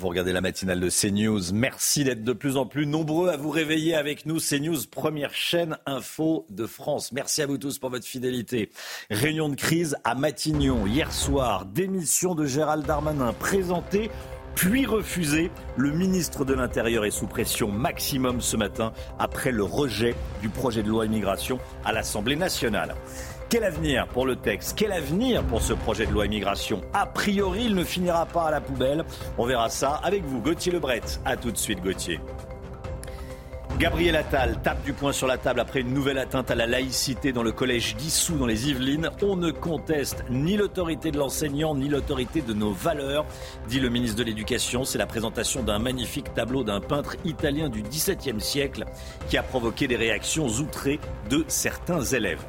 Vous regardez la matinale de CNews. Merci d'être de plus en plus nombreux à vous réveiller avec nous. CNews, première chaîne info de France. Merci à vous tous pour votre fidélité. Réunion de crise à Matignon hier soir. Démission de Gérald Darmanin présentée puis refusée. Le ministre de l'Intérieur est sous pression maximum ce matin après le rejet du projet de loi immigration à l'Assemblée nationale. Quel avenir pour le texte Quel avenir pour ce projet de loi immigration A priori, il ne finira pas à la poubelle. On verra ça avec vous, Gauthier Lebret. A tout de suite, Gauthier. Gabriel Attal tape du poing sur la table après une nouvelle atteinte à la laïcité dans le collège d'Issou dans les Yvelines. On ne conteste ni l'autorité de l'enseignant ni l'autorité de nos valeurs, dit le ministre de l'Éducation. C'est la présentation d'un magnifique tableau d'un peintre italien du XVIIe siècle qui a provoqué des réactions outrées de certains élèves.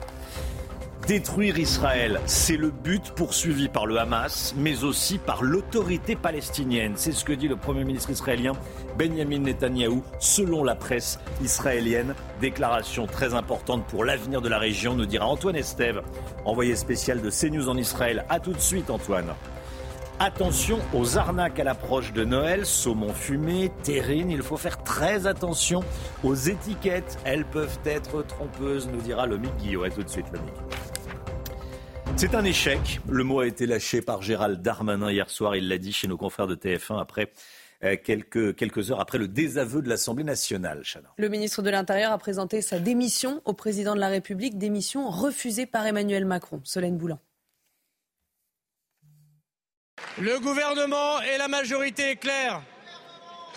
Détruire Israël, c'est le but poursuivi par le Hamas, mais aussi par l'autorité palestinienne. C'est ce que dit le Premier ministre israélien Benjamin Netanyahou, selon la presse israélienne. Déclaration très importante pour l'avenir de la région, nous dira Antoine Estève, envoyé spécial de CNews en Israël. A tout de suite, Antoine. Attention aux arnaques à l'approche de Noël, saumon fumé, terrine. Il faut faire très attention aux étiquettes. Elles peuvent être trompeuses, nous dira le Guillot. A tout de suite, le c'est un échec. Le mot a été lâché par Gérald Darmanin hier soir. Il l'a dit chez nos confrères de TF1 après euh, quelques, quelques heures après le désaveu de l'Assemblée nationale. Le ministre de l'Intérieur a présenté sa démission au président de la République, démission refusée par Emmanuel Macron. Solène Boulan. Le gouvernement et la majorité est claire.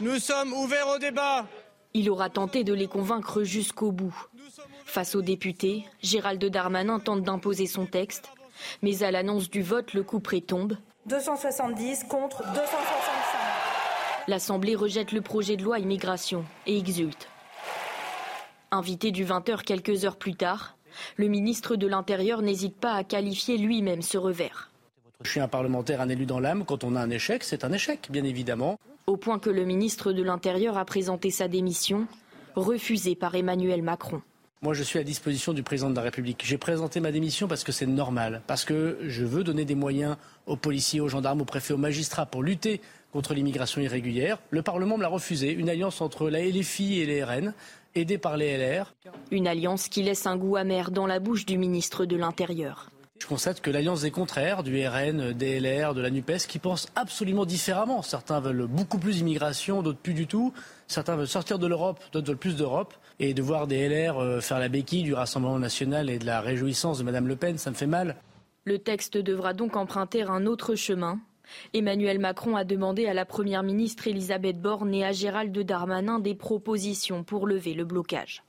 Nous sommes ouverts au débat. Il aura tenté de les convaincre jusqu'au bout. Face aux députés, Gérald Darmanin tente d'imposer son texte mais à l'annonce du vote, le coup près tombe. 270 contre 265. L'Assemblée rejette le projet de loi immigration et exulte. Invité du 20h quelques heures plus tard, le ministre de l'Intérieur n'hésite pas à qualifier lui-même ce revers. Je suis un parlementaire, un élu dans l'âme. Quand on a un échec, c'est un échec, bien évidemment. Au point que le ministre de l'Intérieur a présenté sa démission, refusée par Emmanuel Macron. Moi, je suis à disposition du président de la République. J'ai présenté ma démission parce que c'est normal, parce que je veux donner des moyens aux policiers, aux gendarmes, aux préfets, aux magistrats pour lutter contre l'immigration irrégulière. Le Parlement me l'a refusé, une alliance entre la LFI et les RN, aidée par les LR. Une alliance qui laisse un goût amer dans la bouche du ministre de l'Intérieur. Je constate que l'alliance des contraires, du RN, des LR, de la NUPES, qui pensent absolument différemment. Certains veulent beaucoup plus d'immigration, d'autres plus du tout. Certains veulent sortir de l'Europe, d'autres veulent plus d'Europe. Et de voir des LR euh, faire la béquille du Rassemblement national et de la réjouissance de Mme Le Pen, ça me fait mal. Le texte devra donc emprunter un autre chemin. Emmanuel Macron a demandé à la Première ministre Elisabeth Borne et à Gérald Darmanin des propositions pour lever le blocage.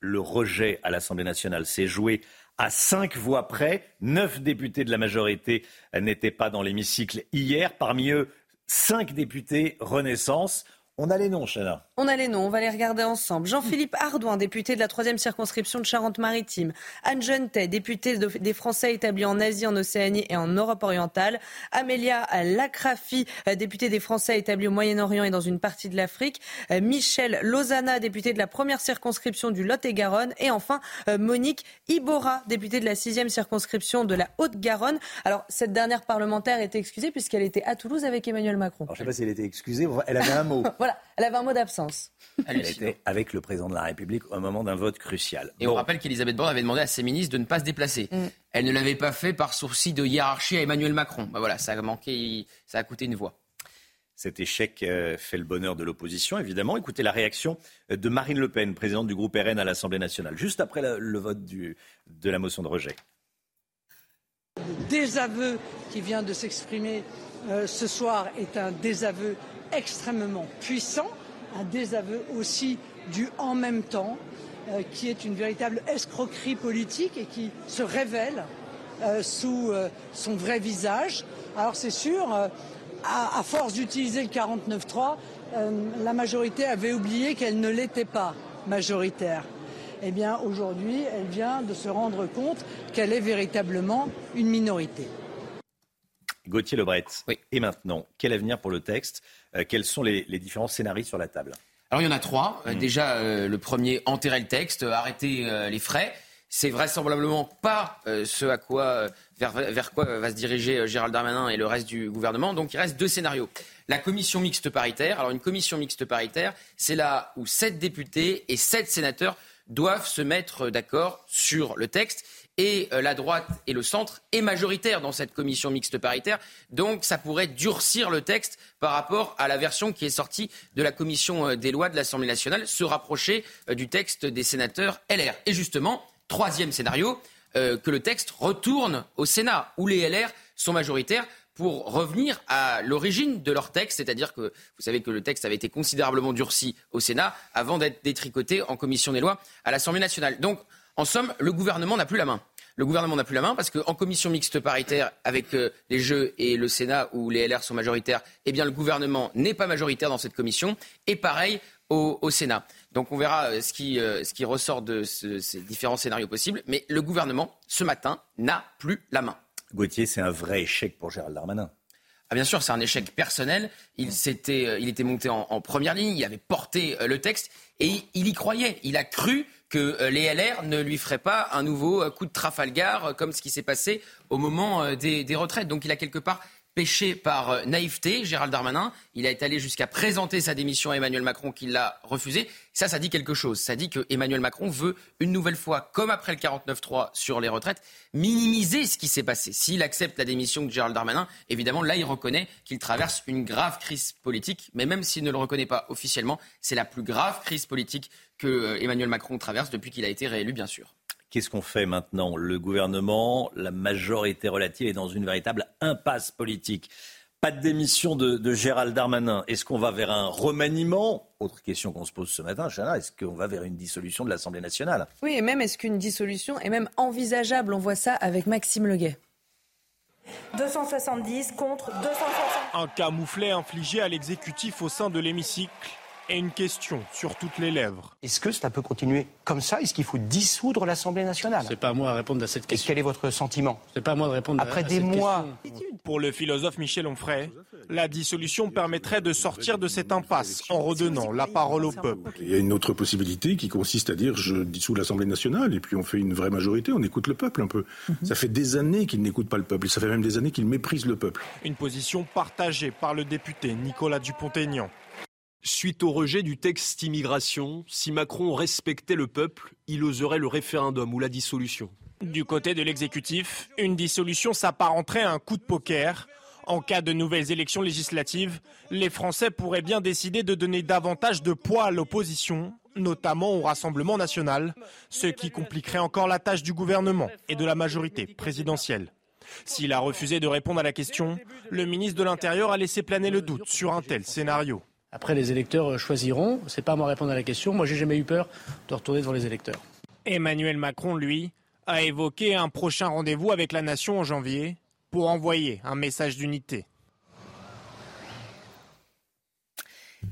Le rejet à l'Assemblée nationale s'est joué à cinq voix près. Neuf députés de la majorité n'étaient pas dans l'hémicycle hier. Parmi eux, cinq députés Renaissance. On a les noms, Chana. On a les noms, on va les regarder ensemble. Jean-Philippe Ardouin, député de la troisième circonscription de Charente-Maritime. Anne Jeunetet, députée des Français établis en Asie, en Océanie et en Europe orientale. Amélia Lacrafi, euh, députée des Français établis au Moyen-Orient et dans une partie de l'Afrique. Euh, Michel Lozana, député de la première circonscription du Lot-et-Garonne. Et enfin, euh, Monique Ibora, députée de la sixième circonscription de la Haute-Garonne. Alors, cette dernière parlementaire était excusée puisqu'elle était à Toulouse avec Emmanuel Macron. je ne sais pas si elle était excusée, elle avait un mot. voilà, elle avait un mot d'absence. Elle était avec le président de la République au moment d'un vote crucial. Et on rappelle qu'Elisabeth Borne avait demandé à ses ministres de ne pas se déplacer. Mm. Elle ne l'avait pas fait par souci de hiérarchie à Emmanuel Macron. Bah voilà, ça a manqué, ça a coûté une voix. Cet échec euh, fait le bonheur de l'opposition, évidemment. Écoutez la réaction de Marine Le Pen, présidente du groupe RN à l'Assemblée nationale, juste après le, vote du, de la motion de rejet. Le désaveu qui vient de s'exprimer euh, ce soir est un désaveu extrêmement puissant, un désaveu aussi du en même temps, euh, qui est une véritable escroquerie politique et qui se révèle sous son vrai visage. Alors c'est sûr, à, force d'utiliser le 49.3, la majorité avait oublié qu'elle ne l'était pas majoritaire. Eh bien, aujourd'hui, elle vient de se rendre compte qu'elle est véritablement une minorité. Gauthier Lebret. Oui. Et maintenant, quel avenir pour le texte? euh, Quels sont les, différents scénarios sur la table Alors, il y en a trois. Euh, hmm. Déjà, euh, le premier, enterrer le texte, arrêter les frais. C'est vraisemblablement pas ce à quoi, vers, vers, quoi va se diriger Gérald Darmanin et le reste du gouvernement. Donc, il reste deux scénarios. La commission mixte paritaire. Alors, une commission mixte paritaire, c'est là où sept députés et sept sénateurs doivent se mettre d'accord sur le texte et euh, la droite et le centre est majoritaire dans cette commission mixte paritaire. Donc ça pourrait durcir le texte par rapport à la version qui est sortie de la commission euh, des lois de l'Assemblée nationale, se rapprocher euh, du texte des sénateurs LR. Et justement, troisième scénario, que le texte retourne au Sénat, où les LR sont majoritaires pour revenir à l'origine de leur texte, c'est-à-dire que vous savez que le texte avait été considérablement durci au Sénat avant d'être détricoté en commission des lois à l'Assemblée nationale. Donc en somme, le gouvernement n'a plus la main. Le gouvernement n'a plus la main parce qu'en commission mixte paritaire avec euh, les Jeux et le Sénat où les LR sont majoritaires, eh bien le gouvernement n'est pas majoritaire dans cette commission. Et pareil au, Sénat. Donc on verra euh, ce qui, euh, ce qui ressort de ces différents scénarios possibles. Mais le gouvernement, ce matin, n'a plus la main. Gauthier, c'est un vrai échec pour Gérald Darmanin. Ah bien sûr, c'est un échec personnel. Il, il était monté en, en, première ligne, il avait porté le texte et il y croyait. Il a cru que euh, les LR ne lui feraient pas un nouveau euh, coup de Trafalgar euh, comme ce qui s'est passé au moment des, des retraites. Donc il a quelque part péché par naïveté, Gérald Darmanin. Il a été allé jusqu'à présenter sa démission à Emmanuel Macron qui l'a refusé. Ça, ça dit quelque chose. Ça dit que Emmanuel Macron veut une nouvelle fois, comme après le 49-3 sur les retraites, minimiser ce qui s'est passé. S'il accepte la démission de Gérald Darmanin, évidemment, là, il reconnaît qu'il traverse une grave crise politique. Mais même s'il ne le reconnaît pas officiellement, c'est la plus grave crise politique que euh, Emmanuel Macron traverse depuis qu'il a été réélu, bien sûr. Qu'est-ce qu'on fait maintenant? Le gouvernement, la majorité relative est dans une véritable impasse politique. Pas de démission de, Gérald Darmanin. Est-ce qu'on va vers un remaniement? Autre question qu'on se pose ce matin, Chana, est-ce qu'on va vers une dissolution de l'Assemblée nationale? Oui, et même est-ce qu'une dissolution est même envisageable? On voit ça avec Maxime Leguet. 270 contre 260. Un camouflet infligé à l'exécutif au sein de l'hémicycle et une question sur toutes les lèvres. Est-ce que cela peut continuer comme ça? Est-ce qu'il faut dissoudre l'Assemblée nationale? C'est pas à moi à répondre à cette question. Et quel est votre sentiment? C'est pas à moi de répondre Après à, des mois. Pour le philosophe Michel Onfray, la dissolution permettrait de sortir de cette impasse en redonnant la parole au peuple. Il y a une autre possibilité qui consiste à dire je dissous l'Assemblée nationale et puis on fait une vraie majorité, on écoute le peuple un peu. Mhm. Ça fait des années qu'il n'écoute pas le peuple, ça fait même des années qu'il méprise le peuple. Une position partagée par le député Nicolas Dupont-Aignan. Suite au rejet du texte immigration, si Macron respectait le peuple, il oserait le référendum ou la dissolution. Du côté de l'exécutif, une dissolution s'apparenterait à un coup de poker. En cas de nouvelles élections législatives, les Français pourraient bien décider de donner davantage de poids à l'opposition, notamment au Rassemblement national, ce qui compliquerait encore la tâche du gouvernement et de la majorité présidentielle. S'il a refusé de répondre à la question, le ministre de l'Intérieur a laissé planer le doute sur un tel scénario. Après, les électeurs euh, choisiront. C'est pas à moi de répondre à la question. Moi, j'ai jamais eu peur de retourner devant les électeurs. Emmanuel Macron, lui, a évoqué un prochain rendez-vous avec la nation en janvier pour envoyer un message d'unité.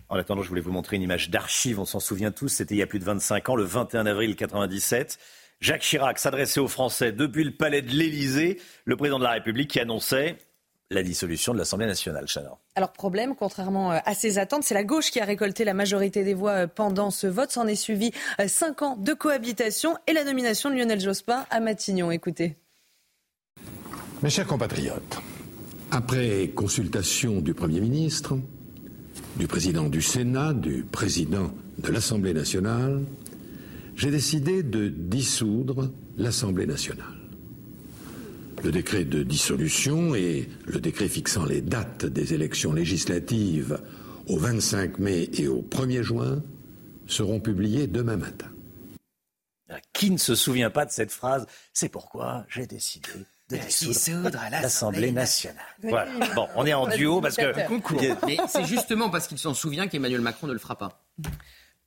En attendant, je voulais vous montrer une image d'archive. On s'en souvient tous. C'était il y a plus de 25 ans, le 21 avril 97. Jacques Chirac s'adressait aux Français depuis le palais de l'Élysée. Le président de la République qui annonçait la dissolution de l'Assemblée nationale. Chanor. Alors problème, contrairement euh, à ses attentes, c'est la gauche qui a récolté la majorité des voix euh, pendant ce vote. S'en est suivi euh, cinq ans de cohabitation et la nomination de Lionel Jospin à Matignon. Écoutez. Mes chers compatriotes, après consultation du Premier ministre, du président du Sénat, du président de l'Assemblée nationale, j'ai décidé de dissoudre l'Assemblée nationale le décret de dissolution et le décret fixant les dates des élections législatives au 25 mai et au 1er juin seront publiés demain matin. Qui ne se souvient pas de cette phrase C'est pourquoi j'ai décidé de dissoudre l'Assemblée nationale. Voilà. Bon, on est en duo parce que. Mais c'est justement parce qu'il s'en souvient qu'Emmanuel Macron ne le fera pas.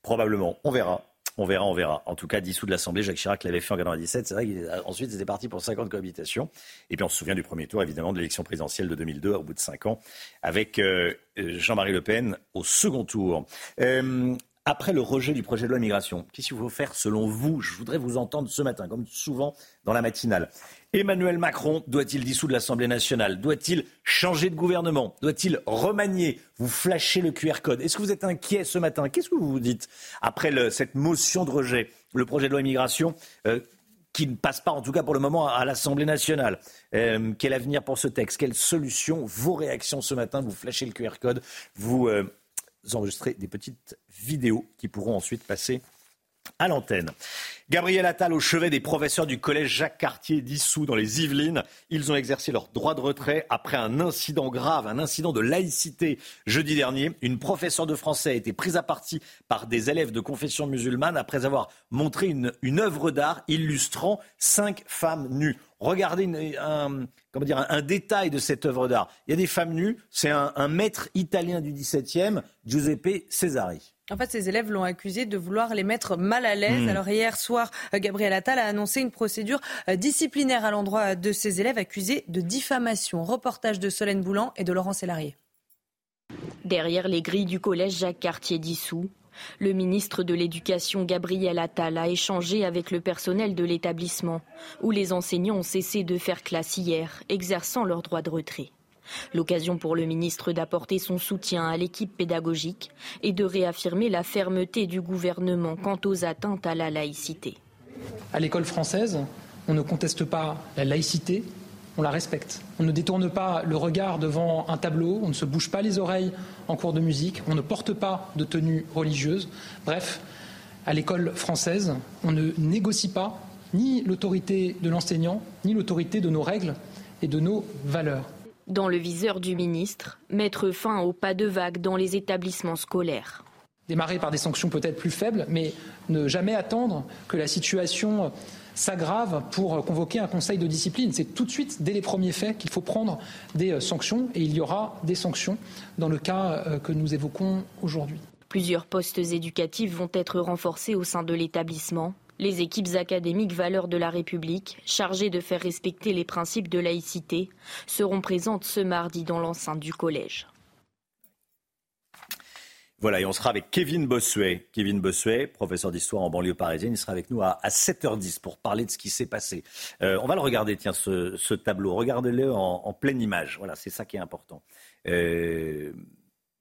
Probablement. On verra. On verra, on verra. En tout cas, dissous de l'Assemblée, Jacques Chirac l'avait fait en 97. C'est vrai qu'ensuite, c'était parti pour 50 cohabitations. Et puis, on se souvient du premier tour, évidemment, de l'élection présidentielle de 2002, au bout de 5 ans, avec euh, Jean-Marie Le Pen au second tour. Euh, après le rejet du projet de loi immigration, qu'est-ce qu'il faut faire selon vous? Je voudrais vous entendre ce matin, comme souvent dans la matinale. Emmanuel Macron doit-il dissoudre l'Assemblée nationale? Doit-il changer de gouvernement? Doit-il remanier? Vous flashez le QR code. Est-ce que vous êtes inquiet ce matin? Qu'est-ce que vous vous dites après cette motion de rejet, le projet de loi immigration euh, qui ne passe pas, en tout cas pour le moment, à l'Assemblée nationale? Euh, quel avenir pour ce texte? Quelle solution? Vos réactions ce matin, vous flashez le QR code, vous euh, enregistrez des petites vidéos qui pourront ensuite passer à l'antenne. Gabriel Attal au chevet des professeurs du collège Jacques Cartier dissous dans les Yvelines. Ils ont exercé leur droit de retrait après un incident grave, un incident de laïcité jeudi dernier. Une professeure de français a été prise à partie par des élèves de confession musulmane après avoir montré une œuvre d'art illustrant cinq femmes nues. Regardez un, comment dire, un, détail de cette œuvre d'art. Il y a des femmes nues. C'est un, un maître italien du XVIIe, Giuseppe Cesari. En fait, ces élèves l'ont accusé de vouloir les mettre mal à l'aise. Hmm. Alors hier soir, euh, Gabriel Attal a annoncé une procédure euh, disciplinaire à l'endroit de ces élèves accusés de diffamation. Reportage de Solène Boulan et de Laurent Sélarié. Derrière les grilles du collège Jacques Cartier dissous, le ministre de l'Éducation Gabriel Attal a échangé avec le personnel de l'établissement, où les enseignants ont cessé de faire classe hier, exerçant leur droit de retrait. L'occasion pour le ministre d'apporter son soutien à l'équipe pédagogique et de réaffirmer la fermeté du gouvernement quant aux atteintes à la laïcité. À l'école française, on ne conteste pas la laïcité, on la respecte. On ne détourne pas le regard devant un tableau, on ne se bouge pas les oreilles en cours de musique, on ne porte pas de tenue religieuse. Bref, à l'école française, on ne négocie pas ni l'autorité de l'enseignant, ni l'autorité de nos règles et de nos valeurs dans le viseur du ministre, mettre fin au pas de vague dans les établissements scolaires. Démarrer par des sanctions peut-être plus faibles, mais ne jamais attendre que la situation s'aggrave pour convoquer un conseil de discipline. C'est tout de suite, dès les premiers faits, qu'il faut prendre des sanctions et il y aura des sanctions dans le cas euh, que nous évoquons aujourd'hui. Plusieurs postes éducatifs vont être renforcés au sein de l'établissement. Les équipes académiques Valeurs de la République, chargées de faire respecter les principes de laïcité, seront présentes ce mardi dans l'enceinte du collège. Voilà, et on sera avec Kevin Bossuet. Kevin Bossuet, professeur d'histoire en banlieue parisienne, il sera avec nous à, 7h10 pour parler de ce qui s'est passé. Euh, on va le regarder, tiens, ce, tableau. Regardez-le en, pleine image. Voilà, c'est ça qui est important. Euh,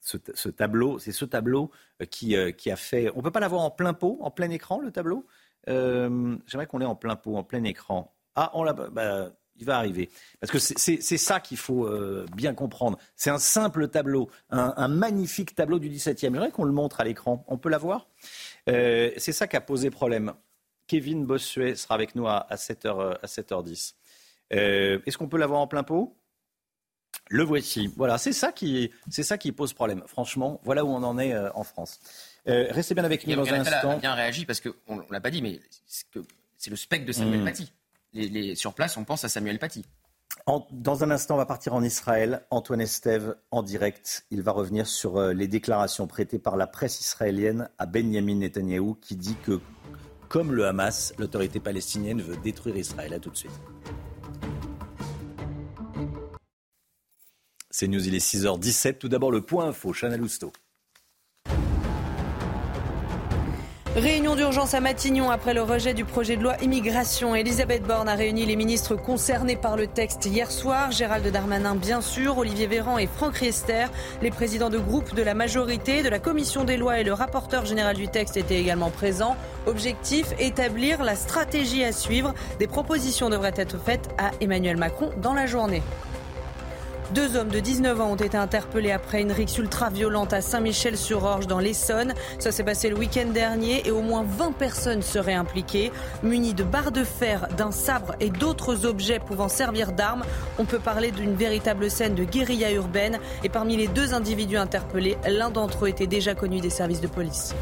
ce, tableau, c'est ce tableau qui, euh, qui a fait. On ne peut pas l'avoir en plein pot, en plein écran, le tableau? J'aimerais qu'on l'ait en plein pot, en plein écran. Ah, on l'a. Bah, il va arriver. Parce que c'est ça qu'il faut euh, bien comprendre. C'est un simple tableau, un, magnifique tableau du 17e. J'aimerais qu'on le montre à l'écran. On peut l'avoir euh, C'est ça qui a posé problème. Kevin Bossuet sera avec nous à, 7h, à 7h10. Est-ce qu'on peut l'avoir en plein pot? Le voici. Voilà, c'est ça, qui, ça qui pose problème. Franchement, voilà où on en est en France. Euh, restez bien avec nous dans un instant. a bien réagi parce qu'on ne l'a pas dit, mais c'est le spectre de Samuel hmm. Paty. Sur place, on pense à Samuel Paty. dans un instant, on va partir en Israël. Antoine Estève, en direct, il va revenir sur euh, les déclarations prêtées par la presse israélienne à Benjamin Netanyahou, qui dit que, comme le Hamas, l'autorité palestinienne veut détruire Israël. À tout de suite. C'est News, il est 6h17. Tout d'abord, le point info, Chana Lousteau. Réunion d'urgence à Matignon après le rejet du projet de loi immigration. Elisabeth Borne a réuni les ministres concernés par le texte hier soir. Gérald Darmanin, bien sûr, Olivier Véran et Franck Riester. Les présidents de groupe de la majorité, de la commission des lois et le rapporteur général du texte étaient également présents. Objectif, établir la stratégie à suivre. Des propositions devraient être faites à Emmanuel Macron dans la journée. Deux hommes de 19 ans ont été interpellés après une rixe ultra-violente à Saint-Michel-sur-Orge dans l'Essonne. Ça s'est passé le week-end dernier et au moins 20 personnes seraient impliquées. Munis de barres de fer, d'un sabre et d'autres objets pouvant servir d'armes, on peut parler d'une véritable scène de guérilla urbaine. Et parmi les deux individus interpellés, l'un d'entre eux était déjà connu des services de police.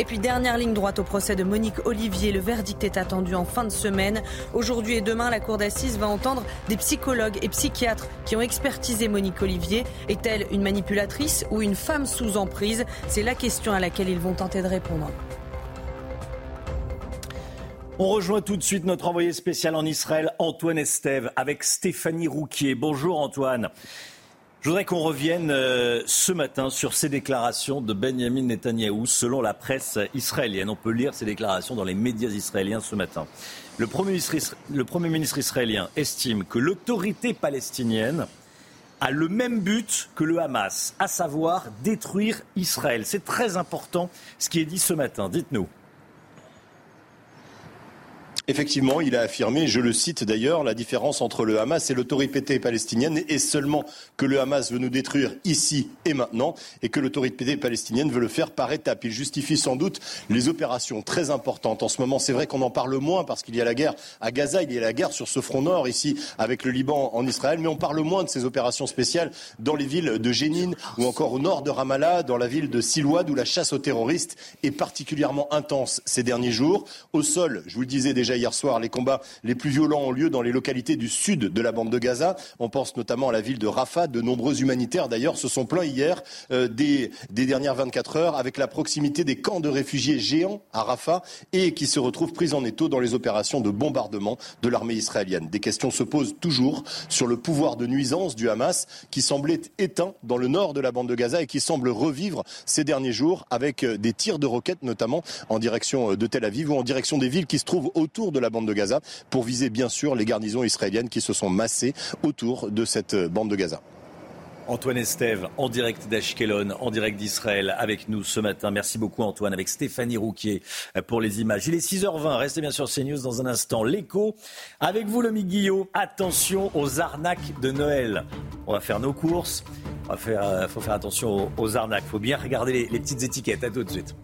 Et puis dernière ligne droite au procès de Monique Olivier. Le verdict est attendu en fin de semaine. Aujourd'hui et demain, la cour d'assises va entendre des psychologues et psychiatres qui ont expertisé Monique Olivier. Est-elle une manipulatrice ou une femme sous emprise? C'est la question à laquelle ils vont tenter de répondre. On rejoint tout de suite notre envoyé spécial en Israël, Antoine Estève, avec Stéphanie Rouquier. Bonjour Antoine. Je voudrais qu'on revienne euh, ce matin sur ces déclarations de Benjamin Netanyahou selon la presse israélienne. On peut lire ces déclarations dans les médias israéliens ce matin. Le Premier ministre, le premier ministre israélien estime que l'autorité palestinienne a le même but que le Hamas, à savoir détruire Israël. C'est très important ce qui est dit ce matin. Dites-nous. Effectivement, il a affirmé, je le cite d'ailleurs, la différence entre le Hamas et l'autorité palestinienne est seulement que le Hamas veut nous détruire ici et maintenant et que l'autorité palestinienne veut le faire par étapes. Il justifie sans doute les opérations très importantes en ce moment. C'est vrai qu'on en parle moins parce qu'il y a la guerre à Gaza, il y a la guerre sur ce front nord ici avec le Liban en Israël, mais on parle moins de ces opérations spéciales dans les villes de Jénine ou encore au nord de Ramallah, dans la ville de Silouad où la chasse aux terroristes est particulièrement intense ces derniers jours. Au sol, je vous le disais déjà hier soir, les combats les plus violents ont lieu dans les localités du sud de la bande de Gaza. On pense notamment à la ville de Rafah. De nombreux humanitaires, d'ailleurs, se sont plaints hier euh, des, des, dernières 24 heures avec la proximité des camps de réfugiés géants à Rafah et qui se retrouvent pris en étau dans les opérations de bombardement de l'armée israélienne. Des questions se posent toujours sur le pouvoir de nuisance du Hamas qui semblait éteint dans le nord de la bande de Gaza et qui semble revivre ces derniers jours avec euh, des tirs de roquettes notamment en direction euh, de Tel Aviv ou en direction des villes qui se trouvent autour de la bande de Gaza pour viser bien sûr les garnisons israéliennes qui se sont massées autour de cette bande de Gaza. Antoine Estève, en direct d'Ashkelon, en direct d'Israël, avec nous ce matin. Merci beaucoup Antoine, avec Stéphanie Rouquier pour les images. Il est 6h20, restez bien sur CNews dans un instant. L'écho, avec vous le Guillot, attention aux arnaques de Noël. On va faire nos courses, il euh, faut faire attention aux, arnaques, il faut bien regarder les, les petites étiquettes. À tout de suite.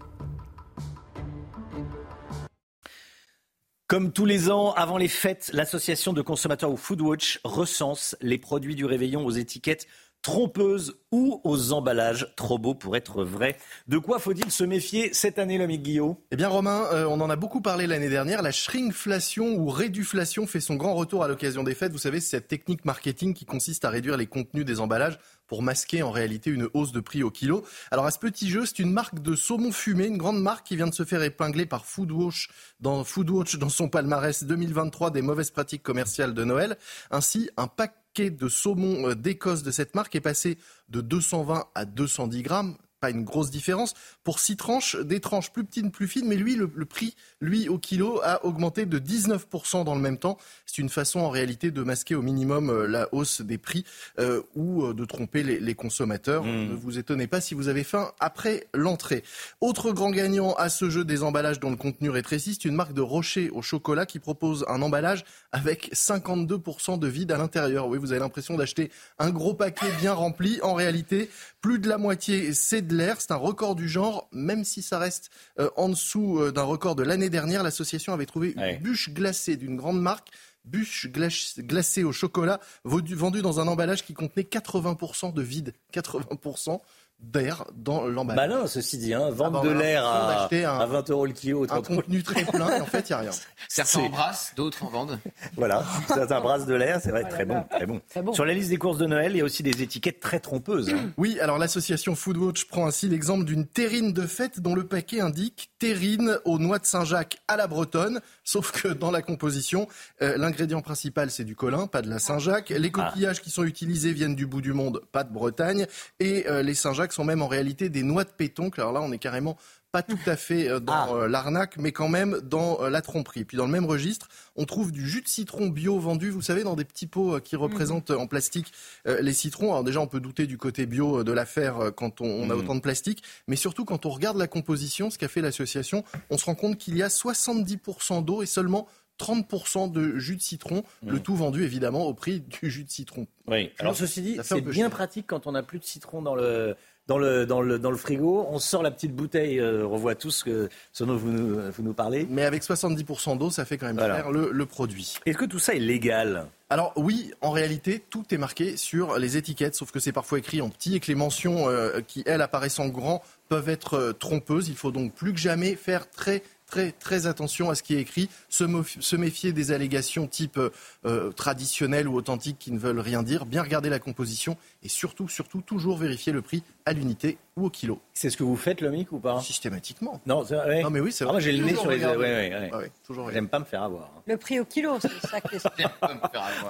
Comme tous les ans, avant les fêtes, l'association de consommateurs ou Foodwatch recense les produits du réveillon aux étiquettes trompeuses ou aux emballages trop beaux pour être vrais. De quoi faut-il se méfier cette année, l'ami Guillaume Eh bien, Romain, euh, on en a beaucoup parlé l'année dernière. La shrinkflation ou réduflation fait son grand retour à l'occasion des fêtes. Vous savez, c'est cette technique marketing qui consiste à réduire les contenus des emballages pour masquer en réalité une hausse de prix au kilo. Alors à ce petit jeu, c'est une marque de saumon fumé, une grande marque qui vient de se faire épingler par Foodwatch dans, Foodwatch dans son palmarès 2023 des mauvaises pratiques commerciales de Noël. Ainsi, un paquet de saumon euh, d'Écosse de cette marque est passé de 220 à 210 grammes pas une grosse différence. Pour six tranches, des tranches plus petites, plus fines, mais lui, le, prix, lui, au kilo, a augmenté de 19% dans le même temps. C'est une façon, en réalité, de masquer au minimum euh, la hausse des prix euh, ou euh, de tromper les, consommateurs. Hmm. Ne vous étonnez pas si vous avez faim après l'entrée. Autre grand gagnant à ce jeu des emballages dont le contenu rétrécit, c'est une marque de rocher au chocolat qui propose un emballage avec 52% de vide à l'intérieur. Oui, vous avez l'impression d'acheter un gros paquet bien rempli. En réalité, plus de la moitié, c'est de l'air. C'est un record du genre, même si ça reste euh, en dessous euh, d'un record de l'année dernière. L'association avait trouvé une bûche glacée d'une grande marque bûche glacée au chocolat vendue dans un emballage qui contenait 80% de vide. 80% d'air dans l'emballage. Malin, ceci dit, hein, vendre ah, de l'air à, à, 20 euros le kilo. Un contenu très plein et en fait, il n'y a rien. Certains en brassent, d'autres en vendent. Voilà, certains brassent de l'air, c'est vrai, très, bon, très bon, Sur la liste des courses de Noël, il y a aussi des étiquettes très trompeuses. Hein. Oui, alors l'association Foodwatch prend ainsi l'exemple d'une terrine de fête dont le paquet indique terrine aux noix de Saint-Jacques à la bretonne, sauf que dans la composition, euh, l'ingrédient principal c'est du colin, pas de la Saint-Jacques. Les ah. coquillages qui sont utilisés viennent du bout du monde, pas de Bretagne. Et euh, les Saint-Jacques sont même en réalité des noix de pétoncle. Alors là, on est carrément pas tout à fait euh, dans ah. euh, l'arnaque, mais quand même dans euh, la tromperie. Puis dans le même registre, on trouve du jus de citron bio vendu, vous savez, dans des petits pots qui mhm. représentent en plastique les citrons. Alors déjà, on peut douter du côté bio de l'affaire quand on, a mhm. autant de plastique, mais surtout quand on regarde la composition, ce qu'a fait l'association, on se rend compte qu'il y a 70% d'eau et seulement 30% de jus de citron, le mhm. tout vendu évidemment au prix du jus de citron. Oui, alors ceci dit, c'est bien pratique quand on n'a plus de citron dans le, dans le, dans le, dans le frigo, on sort la petite bouteille, euh, on revoit tout ce, que, ce dont vous nous, vous nous parlez. Mais avec 70% d'eau, ça fait quand même faire le, le produit. Est-ce que tout ça est légal? Alors oui, en réalité, tout est marqué sur les étiquettes, sauf que c'est parfois écrit en petit et que les mentions euh, qui, elles, apparaissent en grand peuvent être euh, trompeuses. Il faut donc plus que jamais faire très très très attention à ce qui est écrit, se, méfier des allégations type euh, traditionnelles ou authentiques qui ne veulent rien dire, bien regarder la composition et surtout, surtout, toujours vérifier le prix à l'unité ou au kilo. C'est ce que vous faites, Lomic, ou pas? Systématiquement. Non, vrai. non mais oui, c'est ah, vrai. moi, j'ai le nez sur les. Ouais, ouais, toujours J'aime pas me faire avoir. hein. Le prix au kilo, c'est ça que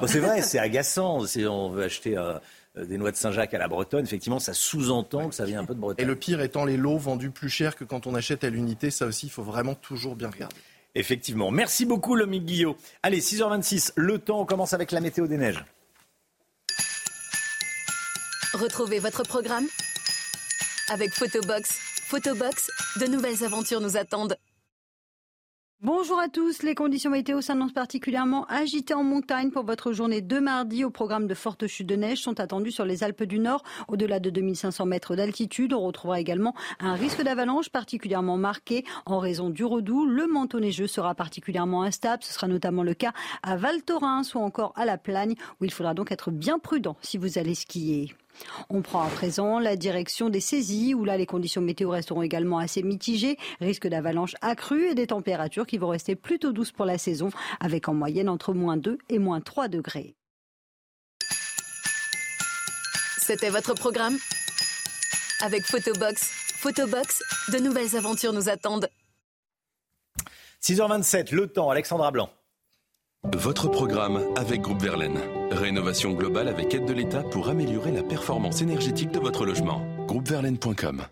Bon, c'est vrai, c'est agaçant. Si on veut acheter euh, des noix de Saint-Jacques à la Bretonne, effectivement, ça sous-entend que ça vient un peu de Bretagne. Et le pire étant les lots vendus plus cher que quand on achète à l'unité, ça aussi, il faut vraiment toujours bien regarder. Effectivement. Merci beaucoup, Lomic Guillot. Allez, 6h26, le temps, on commence avec la météo des neiges. Retrouvez votre programme avec Photobox. Photobox, de nouvelles aventures nous attendent. Bonjour à tous. Les conditions météo s'annoncent particulièrement agitées en montagne pour votre journée de mardi. Au programme de fortes chutes de neige sont attendues sur les Alpes du Nord, au-delà de 2500 mètres d'altitude. On retrouvera également un risque d'avalanche particulièrement marqué en raison du redoux. Le manteau neigeux sera particulièrement instable. Ce sera notamment le cas à Val Thorens ou encore à La Plagne, où il faudra donc être bien prudent si vous allez skier. On prend à présent la direction des saisies, où là les conditions météo resteront également assez mitigées, risque d'avalanche accrue et des températures qui vont rester plutôt douces pour la saison, avec en moyenne entre moins 2 et moins 3 degrés. C'était votre programme avec Photobox. Photobox, de nouvelles aventures nous attendent. 6h27, le temps, Alexandra Blanc. Votre programme avec Groupe Verlaine. Rénovation globale avec aide de l'État pour améliorer la performance énergétique de votre logement. Groupeverlaine.com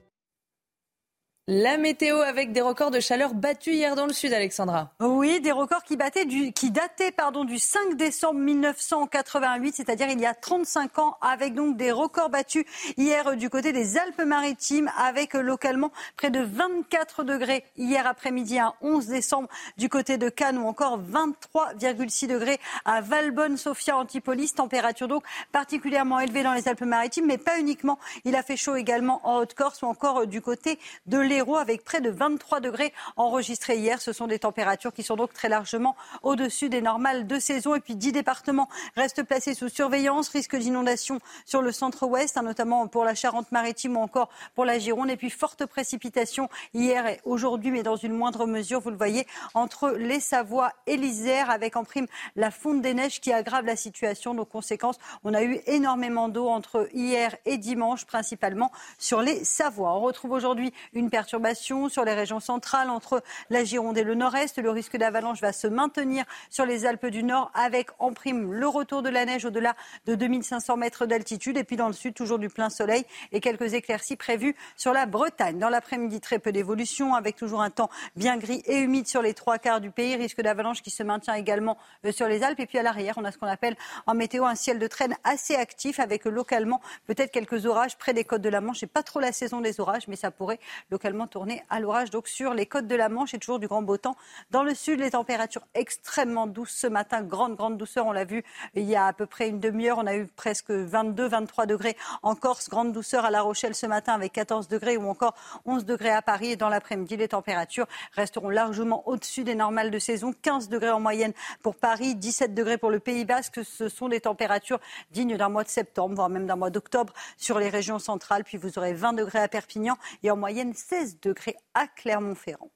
La météo avec des records de chaleur battus hier dans le sud, Alexandra. Oui, des records qui, battaient du, qui dataient pardon, du 5 décembre 1988, c'est-à-dire il y a 35 ans, avec donc des records battus hier du côté des Alpes-Maritimes, avec localement près de 24 degrés hier après-midi, un 11 décembre du côté de Cannes, ou encore 23,6 degrés à Valbonne, Sofia, Antipolis, température donc particulièrement élevée dans les Alpes-Maritimes, mais pas uniquement. Il a fait chaud également en Haute-Corse ou encore du côté de l'Hérault, avec près de 23 degrés enregistrés hier. Ce sont des températures qui sont donc très largement au-dessus des normales de saison. Et puis 10 départements restent placés sous surveillance, risque d'inondation sur le centre-ouest, hein, notamment pour la Charente-Maritime ou encore pour la Gironde. Et puis forte précipitation hier et aujourd'hui, mais dans une moindre mesure, vous le voyez, entre les Savoies et l'Isère, avec en prime la fonte des neiges qui aggrave la situation. Donc conséquence, on a eu énormément d'eau entre hier et dimanche, principalement sur les Savoies. On retrouve aujourd'hui une sur les régions centrales entre la Gironde et le nord-est. Le risque d'avalanche va se maintenir sur les Alpes du Nord avec en prime le retour de la neige au-delà de 2500 mètres d'altitude. Et puis dans le sud, toujours du plein soleil et quelques éclaircies prévues sur la Bretagne. Dans l'après-midi, très peu d'évolution avec toujours un temps bien gris et humide sur les trois quarts du pays. Risque d'avalanche qui se maintient également euh, sur les Alpes. Et puis à l'arrière, on a ce qu'on appelle en météo un ciel de traîne assez actif avec localement peut-être quelques orages près des côtes de la Manche. C'est pas trop la saison des orages, mais ça pourrait localement tourner à l'orage. Donc sur les côtes de la Manche et toujours du grand beau temps. Dans le sud, les températures extrêmement douces ce matin. Grande, grande douceur. On l'a vu il y a à peu près une demi-heure. On a eu presque 22, 23 degrés en Corse. Grande douceur à La Rochelle ce matin avec 14 degrés ou encore 11 degrés à Paris. Et dans l'après-midi, les températures resteront largement au-dessus des normales de saison. 15 degrés en moyenne pour Paris, 17 degrés pour le Pays Basque. Ce sont des températures dignes d'un mois de septembre, voire même d'un mois d'octobre sur les régions centrales. Puis vous aurez 20 degrés à Perpignan et en moyenne 16 degrés à Clermont-Ferrand.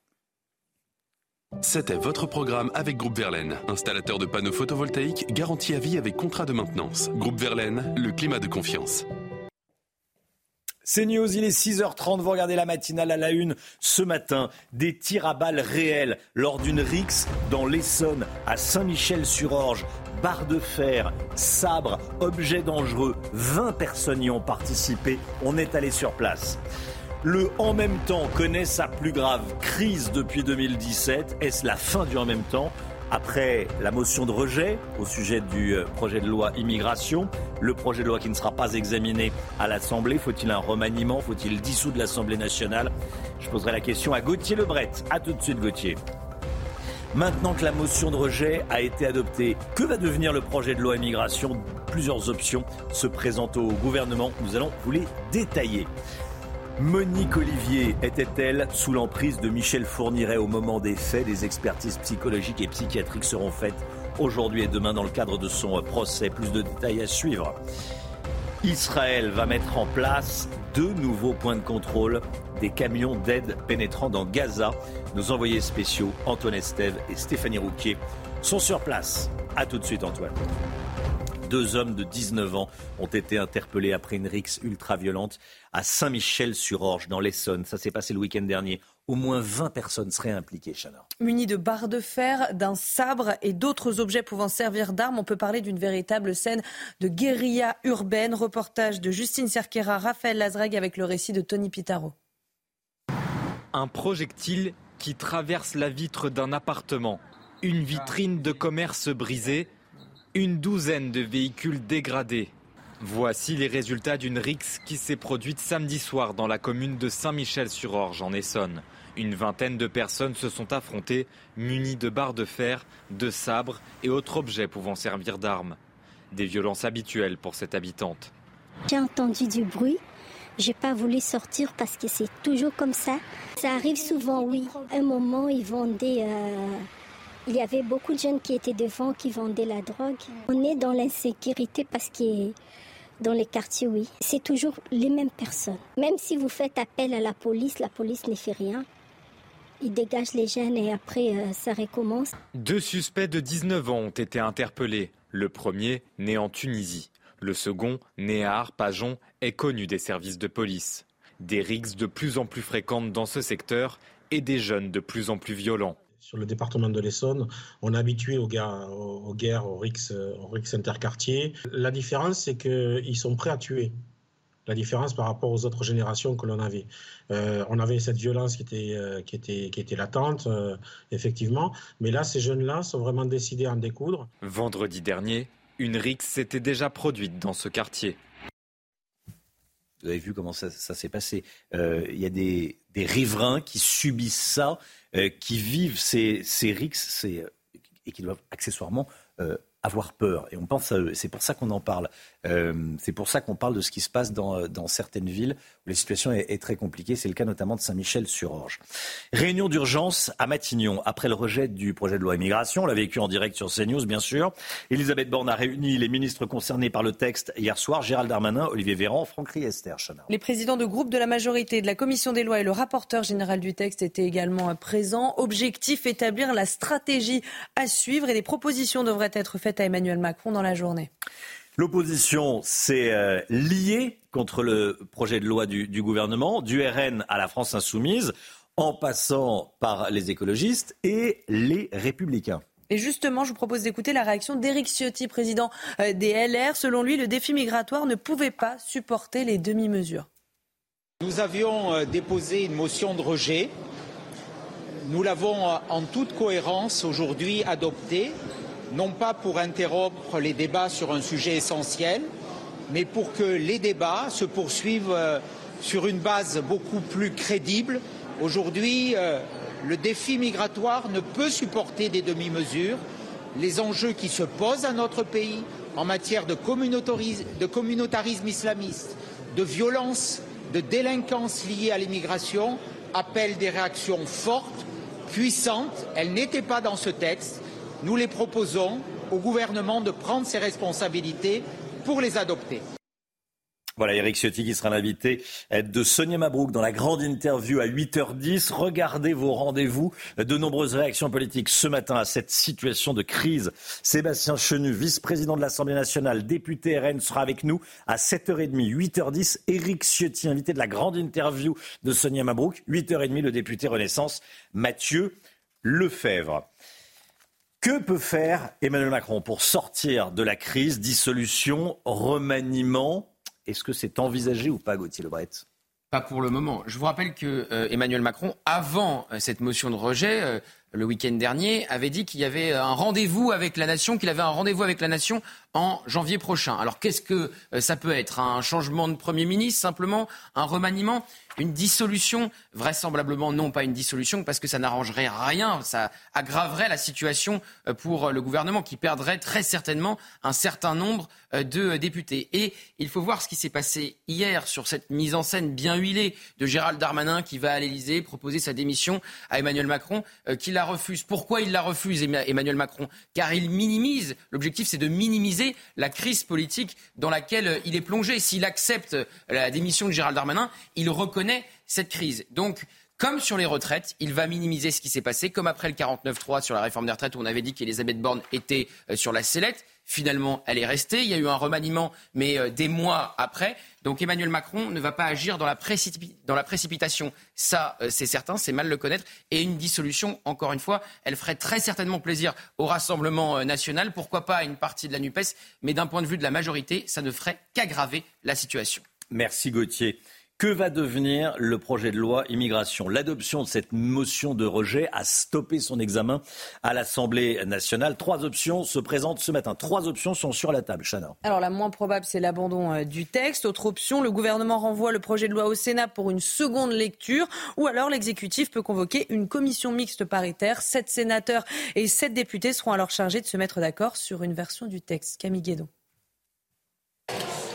C'était votre programme avec Groupe Verlaine, installateur de panneaux photovoltaïques garantie à vie avec contrat de maintenance. Groupe Verlaine, le climat de confiance. C'est News, il est 6h30, vous regardez la matinale à la une. Ce matin, des tirs à balles réels lors d'une rixe dans l'Essonne, à Saint-Michel-sur-Orge. Barre de fer, sabre, objets dangereux. 20 personnes y ont participé. On est allé sur place. Le en même temps connaît sa plus grave crise depuis 2017. Est-ce la fin du en même temps? Après la motion de rejet au sujet du euh, projet de loi immigration, le projet de loi qui ne sera pas examiné à l'Assemblée, faut-il un remaniement? Faut-il dissoudre l'Assemblée nationale? Je poserai la question à Gauthier Lebret. A tout de suite Gauthier. Maintenant que la motion de rejet a été adoptée, que va devenir le projet de loi immigration? Plusieurs options se présentent au gouvernement. Nous allons vous les détailler. Monique Olivier était-elle sous l'emprise de Michel Fourniret au moment des faits? Des expertises psychologiques et psychiatriques seront faites aujourd'hui et demain dans le cadre de son procès. Plus de détails à suivre. Israël va mettre en place deux nouveaux points de contrôle des camions d'aide pénétrant dans Gaza. Nos envoyés spéciaux, Antoine Estève et Stéphanie Rouquier, sont sur place. A tout de suite, Antoine. Deux hommes de 19 ans ont été interpellés après une rixe ultra-violente à Saint-Michel-sur-Orge, dans l'Essonne. Ça s'est passé le week-end dernier. Au moins 20 personnes seraient impliquées, Chana. Munis de barres de fer, d'un sabre et d'autres objets pouvant servir d'armes, on peut parler d'une véritable scène de guérilla urbaine. Reportage de Justine Cerquera, Raphaël Lazreg avec le récit de Tony Pitaro. Un projectile qui traverse la vitre d'un appartement, une vitrine de commerce brisée, une douzaine de véhicules dégradés. Voici les résultats d'une rixe qui s'est produite samedi soir dans la commune de Saint-Michel-sur-Orge en Essonne. Une vingtaine de personnes se sont affrontées, munies de barres de fer, de sabres et autres objets pouvant servir d'armes. Des violences habituelles pour cette habitante. J'ai entendu du bruit. J'ai pas voulu sortir parce que c'est toujours comme ça. Ça arrive souvent, oui. un moment, ils vendaient. Euh, il y avait beaucoup de jeunes qui étaient devant, qui vendaient la drogue. On est dans l'insécurité parce que dans les quartiers, oui, c'est toujours les mêmes personnes. Même si vous faites appel à la police, la police ne fait rien. Ils dégagent les jeunes et après, euh, ça recommence. Deux suspects de 19 ans ont été interpellés. Le premier, né en Tunisie. Le second, né à Arpajon, est connu des services de police. Des rixes de plus en plus fréquentes dans ce secteur et des jeunes de plus en plus violents sur le département de l'Essonne. On est habitué aux, guerres, aux, guerres, aux rixes, aux interquartiers. La différence, c'est qu'ils sont prêts à tuer. La différence par rapport aux autres générations que l'on avait. Euh, on avait cette violence qui était, euh, qui était, qui était latente, euh, effectivement. Mais là, ces jeunes-là sont vraiment décidés à en découdre. Vendredi dernier, une rixe s'était déjà produite dans ce quartier. Vous avez vu comment ça, s'est passé. Il y a des, riverains qui subissent ça euh, qui vivent ces, ces rixes euh, et qui doivent accessoirement euh, avoir peur. Et on pense à eux. C'est pour ça qu'on en parle. Euh, c'est pour ça qu'on parle de ce qui se passe dans, dans certaines villes où la situation est, très compliquée. C'est le cas notamment de Saint-Michel-sur-Orge. Réunion d'urgence à Matignon après le rejet du projet de loi immigration. On l'a vécu en direct sur CNews, bien sûr. Elisabeth Borne a réuni les ministres concernés par le texte hier soir. Gérald Darmanin, Olivier Véran, Franck Riester. Les présidents de groupe de la majorité de la commission des lois et le rapporteur général du texte étaient également présents. Objectif établir la stratégie à suivre et des propositions devraient être faites à Emmanuel Macron dans la journée. L'opposition s'est euh, liée contre le projet de loi du, du, gouvernement, du RN à la France insoumise, en passant par les écologistes et les républicains. Et justement, je vous propose d'écouter la réaction d'Éric Ciotti, président euh, des LR. Selon lui, le défi migratoire ne pouvait pas supporter les demi-mesures. Nous avions euh, déposé une motion de rejet. Nous l'avons en toute cohérence aujourd'hui adoptée non pas pour interrompre les débats sur un sujet essentiel, mais pour que les débats se poursuivent euh, sur une base beaucoup plus crédible. Aujourd'hui, euh, le défi migratoire ne peut supporter des demi-mesures. Les enjeux qui se posent à notre pays en matière de communautarisme, islamiste, de violence, de délinquance liée à l'immigration appellent des réactions fortes, puissantes. Elles n'étaient pas dans ce texte. Nous les proposons au gouvernement de prendre ses responsabilités pour les adopter. Voilà, Eric Ciotti qui sera l'invité de Sonia Mabrouk dans la grande interview à 8h10. Regardez vos rendez-vous. De nombreuses réactions politiques ce matin à cette situation de crise. Sébastien Chenu, vice-président de l'Assemblée nationale, député RN, sera avec nous à 7h30, 8h10. Eric Ciotti, invité de la grande interview de Sonia Mabrouk. 8h30, le député Renaissance, Mathieu Lefebvre. Que peut faire Emmanuel Macron pour sortir de la crise Dissolution, remaniement? Est-ce que c'est envisagé ou pas, Gauthier Lebret? Pas pour le moment. Je vous rappelle que euh, Emmanuel Macron, avant euh, cette motion de rejet, euh, le week-end dernier, avait dit qu'il y avait un rendez-vous avec la nation, qu'il avait un rendez-vous avec la nation en janvier prochain. Alors qu'est-ce que ça peut être? Un changement de Premier ministre, simplement? Un remaniement? Une dissolution, vraisemblablement non pas une dissolution, parce que ça n'arrangerait rien, ça aggraverait la situation euh, pour le gouvernement qui perdrait très certainement un certain nombre euh, de députés. Et il faut voir ce qui s'est passé hier sur cette mise en scène bien huilée de Gérald Darmanin qui va à l'Elysée proposer sa démission à Emmanuel Macron, euh, qui la refuse. Pourquoi il la refuse, Emmanuel Macron? Car il minimise, l'objectif c'est de minimiser la crise politique dans laquelle il est plongé. S'il accepte la démission de Gérald Darmanin, il reconnaît cette crise. Donc, comme sur les retraites, il va minimiser ce qui s'est passé, comme après le 49-3 sur la réforme des retraites où on avait dit qu'Elisabeth Borne était euh, sur la sellette. Finalement, elle est restée. Il y a eu un remaniement, mais euh, des mois après. Donc Emmanuel Macron ne va pas agir dans la, précipitation. Ça, euh, c'est certain, c'est mal le connaître. Et une dissolution, encore une fois, elle ferait très certainement plaisir au Rassemblement national. Pourquoi pas à une partie de la NUPES Mais d'un point de vue de la majorité, ça ne ferait qu'aggraver la situation. Merci Gauthier. Que va devenir le projet de loi immigration? L'adoption de cette motion de rejet a stoppé son examen à l'Assemblée nationale. Trois options se présentent ce matin. Trois options sont sur la table. Chana. Alors la moins probable, c'est l'abandon euh, du texte. Autre option, le gouvernement renvoie le projet de loi au Sénat pour une seconde lecture. Ou alors l'exécutif peut convoquer une commission mixte paritaire. Sept sénateurs et sept députés seront alors chargés de se mettre d'accord sur une version du texte. Camille Guédon.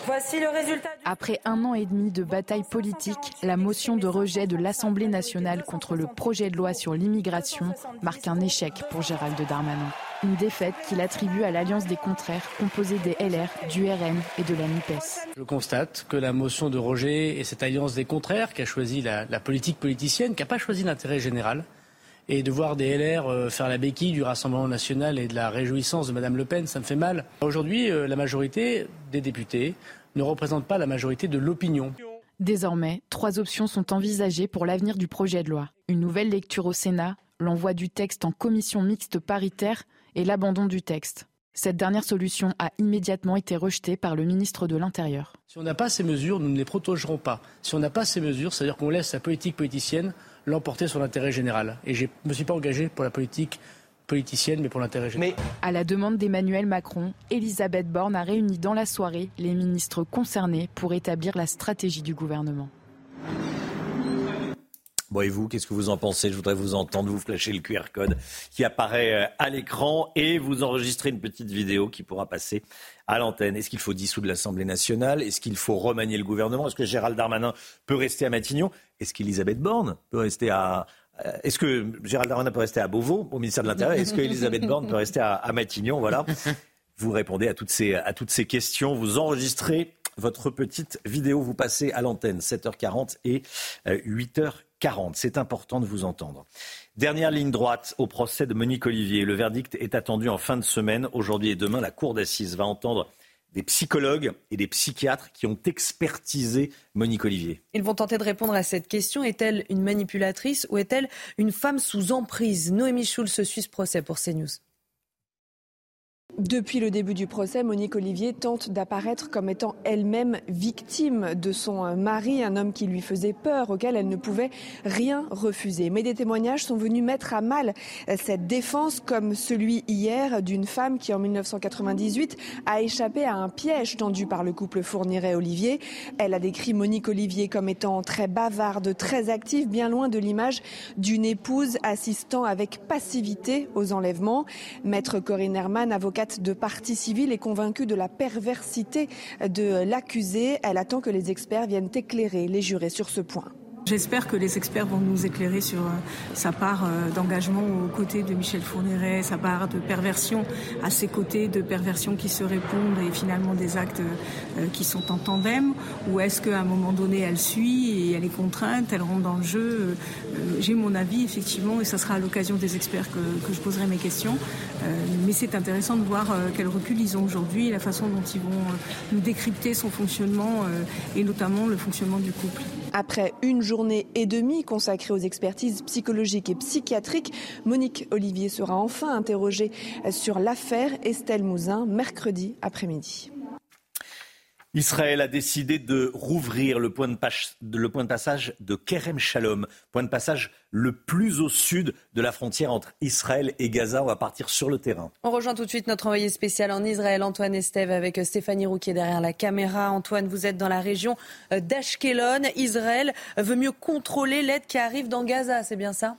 Voici le résultat. Après un an et demi de bataille politique, la motion de rejet de l'Assemblée nationale contre le projet de loi sur l'immigration marque un échec pour Gérald Darmanin. Une défaite qu'il attribue à l'alliance des contraires composée des LR, du RN et de la NUPES. Je constate que la motion de rejet et cette alliance des contraires qui a choisi la, la politique politicienne, qui n'a pas choisi l'intérêt général, et de voir des LR euh, faire la béquille du Rassemblement national et de la réjouissance de Mme Le Pen, ça me fait mal. Aujourd'hui, euh, la majorité des députés ne représente pas la majorité de l'opinion. Désormais, trois options sont envisagées pour l'avenir du projet de loi. Une nouvelle lecture au Sénat, l'envoi du texte en commission mixte paritaire et l'abandon du texte. Cette dernière solution a immédiatement été rejetée par le ministre de l'Intérieur. Si on n'a pas ces mesures, nous ne les protégerons pas. Si on n'a pas ces mesures, c'est-à-dire qu'on laisse la politique politicienne l'emporter sur l'intérêt général. Et je ne me suis pas engagé pour la politique politicienne, mais pour l'intérêt général. Mais... À la demande d'Emmanuel Macron, Elisabeth Borne a réuni dans la soirée les ministres concernés pour établir la stratégie du gouvernement. Bon, et vous, qu'est-ce que vous en pensez? Je voudrais vous entendre, vous flasher le QR code qui apparaît euh, à l'écran et vous enregistrer une petite vidéo qui pourra passer à l'antenne. Est-ce qu'il faut dissoudre l'Assemblée nationale? Est-ce qu'il faut remanier le gouvernement? Est-ce que Gérald Darmanin peut rester à Matignon? Est-ce qu'Elisabeth Borne peut rester à, euh, est-ce que Gérald Darmanin peut rester à Beauvau, au ministère de l'Intérieur? Est-ce qu'Elisabeth Borne peut rester à, Matignon? Voilà. Vous répondez à toutes, ces, à toutes ces questions. Vous enregistrez votre petite vidéo. Vous passez à l'antenne 7h40 et 8h40. Euh, C'est important de vous entendre. Dernière ligne droite au procès de Monique Olivier. Le verdict est attendu en fin de semaine. Aujourd'hui et demain, la Cour d'assises va entendre des psychologues et des psychiatres qui ont expertisé Monique Olivier. Ils vont tenter de répondre à cette question. Est-elle une manipulatrice ou est-elle une femme sous emprise? Noémie Schulz suit ce procès pour CNews. Depuis le début du procès, Monique Olivier tente d'apparaître comme étant elle-même victime de son mari, un homme qui lui faisait peur, auquel elle ne pouvait rien refuser. Mais des témoignages sont venus mettre à mal cette défense, comme celui hier d'une femme qui, en 1998, a échappé à un piège tendu par le couple Fourniret-Olivier. Elle a décrit Monique Olivier comme étant très bavarde, très active, bien loin de l'image d'une épouse assistant avec passivité aux enlèvements. Maître Corinne Herman, de partie civile est convaincue de la perversité de l'accusé. Elle attend que les experts viennent éclairer les jurés sur ce point. J'espère que les experts vont nous éclairer sur euh, sa part euh, d'engagement aux côtés de Michel Fourniret, sa part de perversion à ses côtés, de perversion qui se répondent et finalement des actes euh, qui sont en tandem, ou est-ce qu'à un moment donné elle suit et elle est contrainte, elle rentre dans le jeu. J'ai mon avis effectivement et ça sera à l'occasion des experts que, que, je poserai mes questions. Mais c'est intéressant de voir quel recul ils ont aujourd'hui, la façon dont ils vont nous décrypter son fonctionnement et notamment le fonctionnement du couple. Après une journée et demie consacrée aux expertises psychologiques et psychiatriques, Monique Olivier sera enfin interrogée sur l'affaire Estelle Mouzin mercredi après-midi. Israël a décidé de rouvrir le point de, passage de Kerem Shalom, point de passage le plus au sud de la frontière entre Israël et Gaza. On va partir sur le terrain. On rejoint tout de suite notre envoyé spécial en Israël, Antoine Estève, avec Stéphanie Rouquier derrière la caméra. Antoine, vous êtes dans la région d'Ashkelon. Israël veut mieux contrôler l'aide qui arrive dans Gaza, c'est bien ça?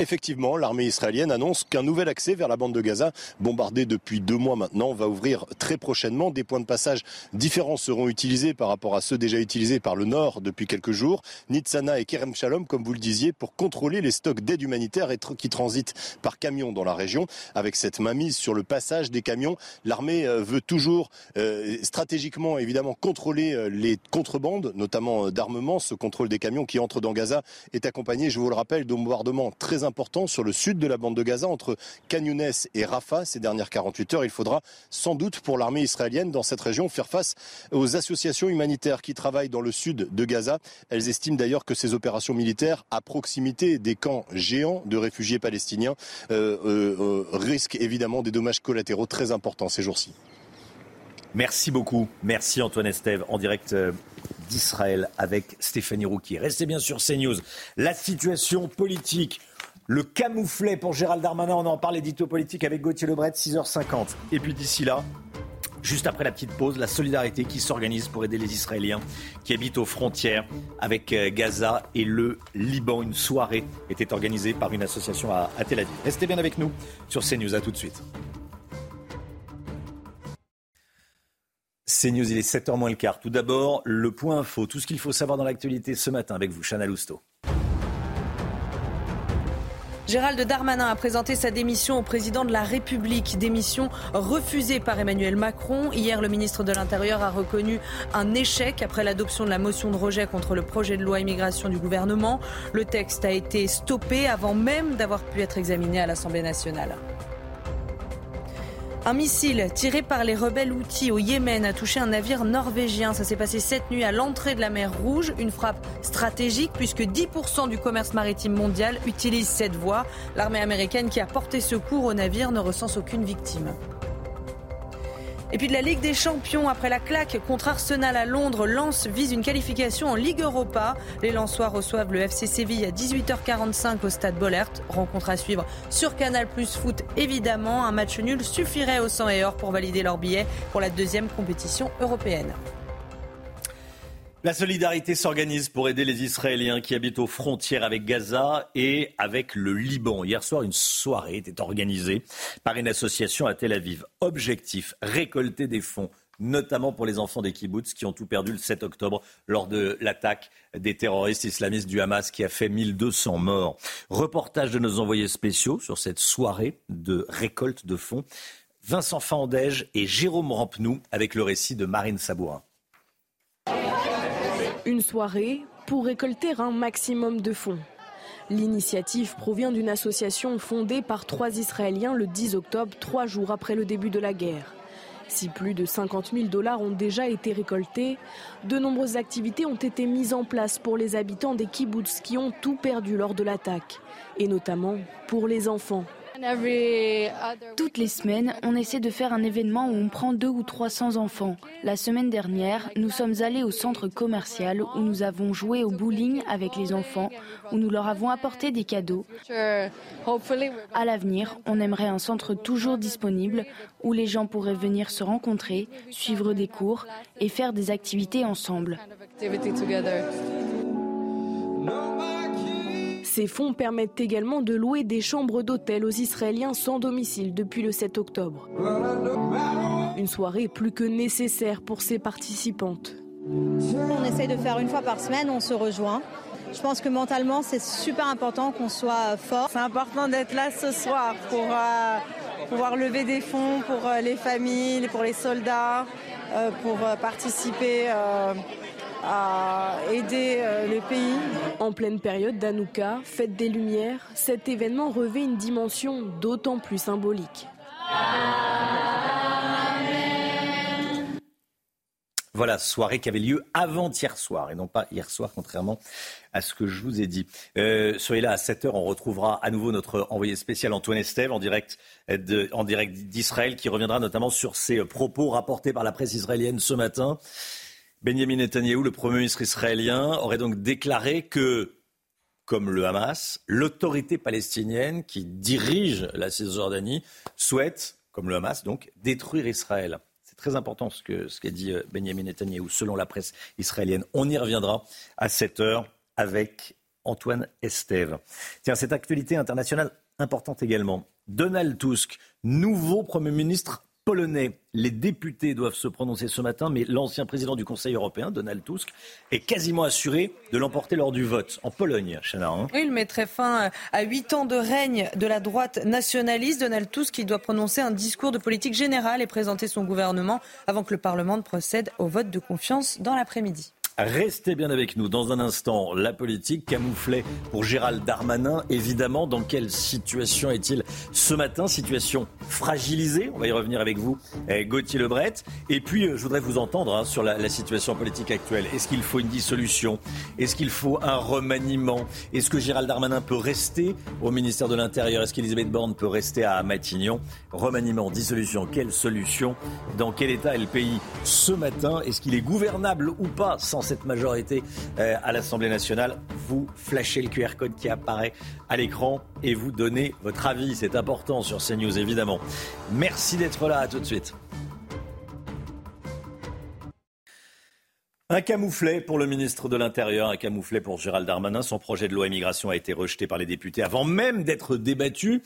Effectivement, l'armée israélienne annonce qu'un nouvel accès vers la bande de Gaza, bombardée depuis deux mois maintenant, va ouvrir très prochainement. Des points de passage différents seront utilisés par rapport à ceux déjà utilisés par le Nord depuis quelques jours. Nitzana et Kerem Shalom, comme vous le disiez, pour contrôler les stocks d'aide humanitaire qui transitent par camion dans la région. Avec cette mainmise sur le passage des camions, l'armée euh, veut toujours euh, stratégiquement, évidemment, contrôler euh, les contrebandes, notamment d'armement. Ce contrôle des camions qui entrent dans Gaza est accompagné, je vous le rappelle, de bombardements très importants sur le sud de la bande de Gaza, entre Canyones et Rafah. Ces dernières 48 heures, il faudra sans doute pour l'armée israélienne dans cette région faire face aux associations humanitaires qui travaillent dans le sud de Gaza. Elles estiment d'ailleurs que ces opérations militaires à proximité des camps géants de réfugiés palestiniens euh, euh, euh, risquent évidemment des dommages collatéraux très importants ces jours-ci. Merci beaucoup. Merci Antoine Estève en direct d'Israël avec Stéphanie Rouquier. Restez bien sur CNews. La situation politique, le camouflet pour Gérald Darmanin, on en parle édito politique avec Gauthier Lebret, 6h50. Et puis d'ici là, Juste après la petite pause, la solidarité qui s'organise pour aider les Israéliens qui habitent aux frontières avec euh, Gaza et le Liban. Une soirée était organisée par une association à, Tel Aviv. Restez bien avec nous sur CNews. À tout de suite. CNews, il est 7h moins le quart. Tout d'abord, le point info, tout ce qu'il faut savoir dans l'actualité ce matin avec vous, Chana Lousteau. Gérald Darmanin a présenté sa démission au président de la République. Démission refusée par Emmanuel Macron. Hier, le ministre de l'Intérieur a reconnu un échec après l'adoption de la motion de rejet contre le projet de loi immigration du gouvernement. Le texte a été stoppé avant même d'avoir pu être examiné à l'Assemblée nationale. Un missile tiré par les rebelles outils au Yémen a touché un navire norvégien. Ça s'est passé cette nuit à l'entrée de la mer Rouge. Une frappe stratégique puisque 10% du commerce maritime mondial utilise cette voie. L'armée américaine qui a porté secours au navire ne recense aucune victime. Et puis de la Ligue des Champions, après la claque contre Arsenal à Londres, Lens vise une qualification en Ligue Europa. Les Lensois reçoivent le FC Séville à 18h45 au stade Bollert. Rencontre à suivre sur Canal Plus Foot, évidemment. Un match nul suffirait au 100 et or pour valider leur billet pour la deuxième compétition européenne. La solidarité s'organise pour aider les Israéliens qui habitent aux frontières avec Gaza et avec le Liban. Hier soir, une soirée était organisée par une association à Tel Aviv. Objectif, récolter des fonds notamment pour les enfants des kibbutz qui ont tout perdu le 7 octobre lors de l'attaque des terroristes islamistes du Hamas qui a fait 1200 morts. Reportage de nos envoyés spéciaux sur cette soirée de récolte de fonds. Vincent Fandège et Jérôme Rampenou avec le récit de Marine Sabourin. Une soirée pour récolter un maximum de fonds. L'initiative provient d'une association fondée par trois Israéliens le 10 octobre, trois jours après le début de la guerre. Si plus de 50 000 dollars ont déjà été récoltés, de nombreuses activités ont été mises en place pour les habitants des kibbutz qui ont tout perdu lors de l'attaque, et notamment pour les enfants. Toutes les semaines, on essaie de faire un événement où on prend deux ou 300 enfants. La semaine dernière, nous sommes allés au centre commercial où nous avons joué au bowling avec les enfants, où nous leur avons apporté des cadeaux. À l'avenir, on aimerait un centre toujours disponible où les gens pourraient venir se rencontrer, suivre des cours et faire des activités ensemble. Ces fonds permettent également de louer des chambres d'hôtel aux Israéliens sans domicile depuis le 7 octobre. Une soirée plus que nécessaire pour ces participantes. On essaye de faire une fois par semaine, on se rejoint. Je pense que mentalement, c'est super important qu'on soit fort. C'est important d'être là ce soir pour euh, pouvoir lever des fonds pour euh, les familles, pour les soldats, euh, pour participer à aider euh, les pays. En pleine période d'Anouka, fête des Lumières, cet événement revêt une dimension d'autant plus symbolique. Voilà, soirée qui avait lieu avant-hier soir et non pas hier soir, contrairement à ce que je vous ai dit. Euh, soyez là à 7h, on retrouvera à nouveau notre envoyé spécial Antoine Estève en direct, en direct d'Israël qui reviendra notamment sur ses propos rapportés par la presse israélienne ce matin. Benjamin Netanyahu, le Premier ministre israélien, aurait donc déclaré que, comme le Hamas, l'autorité palestinienne qui dirige la Cisjordanie souhaite, comme le Hamas, donc, détruire Israël. C'est très important ce qu'a ce dit euh, Benjamin Netanyahu, selon la presse israélienne. On y reviendra à 7 heure avec Antoine Estève. Tiens, cette actualité internationale importante également. Donald Tusk, nouveau Premier ministre polonais. Les députés doivent se prononcer ce matin, mais l'ancien président du Conseil européen, Donald Tusk, est quasiment assuré de l'emporter lors du vote en Pologne, Chana. Hein. il mettrait fin à huit ans de règne de la droite nationaliste. Donald Tusk qui doit prononcer un discours de politique générale et présenter son gouvernement avant que le Parlement ne procède au vote de confiance dans l'après-midi. Restez bien avec nous. Dans un instant, la politique camouflée pour Gérald Darmanin. Évidemment, dans quelle situation est-il ce matin? Situation fragilisée. On va y revenir avec vous, eh, Gauthier Lebret. Et puis, euh, je voudrais vous entendre hein, sur la, situation politique actuelle. Est-ce qu'il faut une dissolution? Est-ce qu'il faut un remaniement? Est-ce que Gérald Darmanin peut rester au ministère de l'Intérieur? Est-ce qu'Elisabeth Borne peut rester à Matignon? Remaniement, dissolution, quelle solution? Dans quel état est le pays ce matin? Est-ce qu'il est gouvernable ou pas? Cette majorité euh, à l'Assemblée nationale. Vous flashez le QR code qui apparaît à l'écran et vous donnez votre avis. C'est important sur CNews, évidemment. Merci d'être là. À tout de suite. Un camouflet pour le ministre de l'Intérieur, un camouflet pour Gérald Darmanin. Son projet de loi immigration a été rejeté par les députés avant même d'être débattu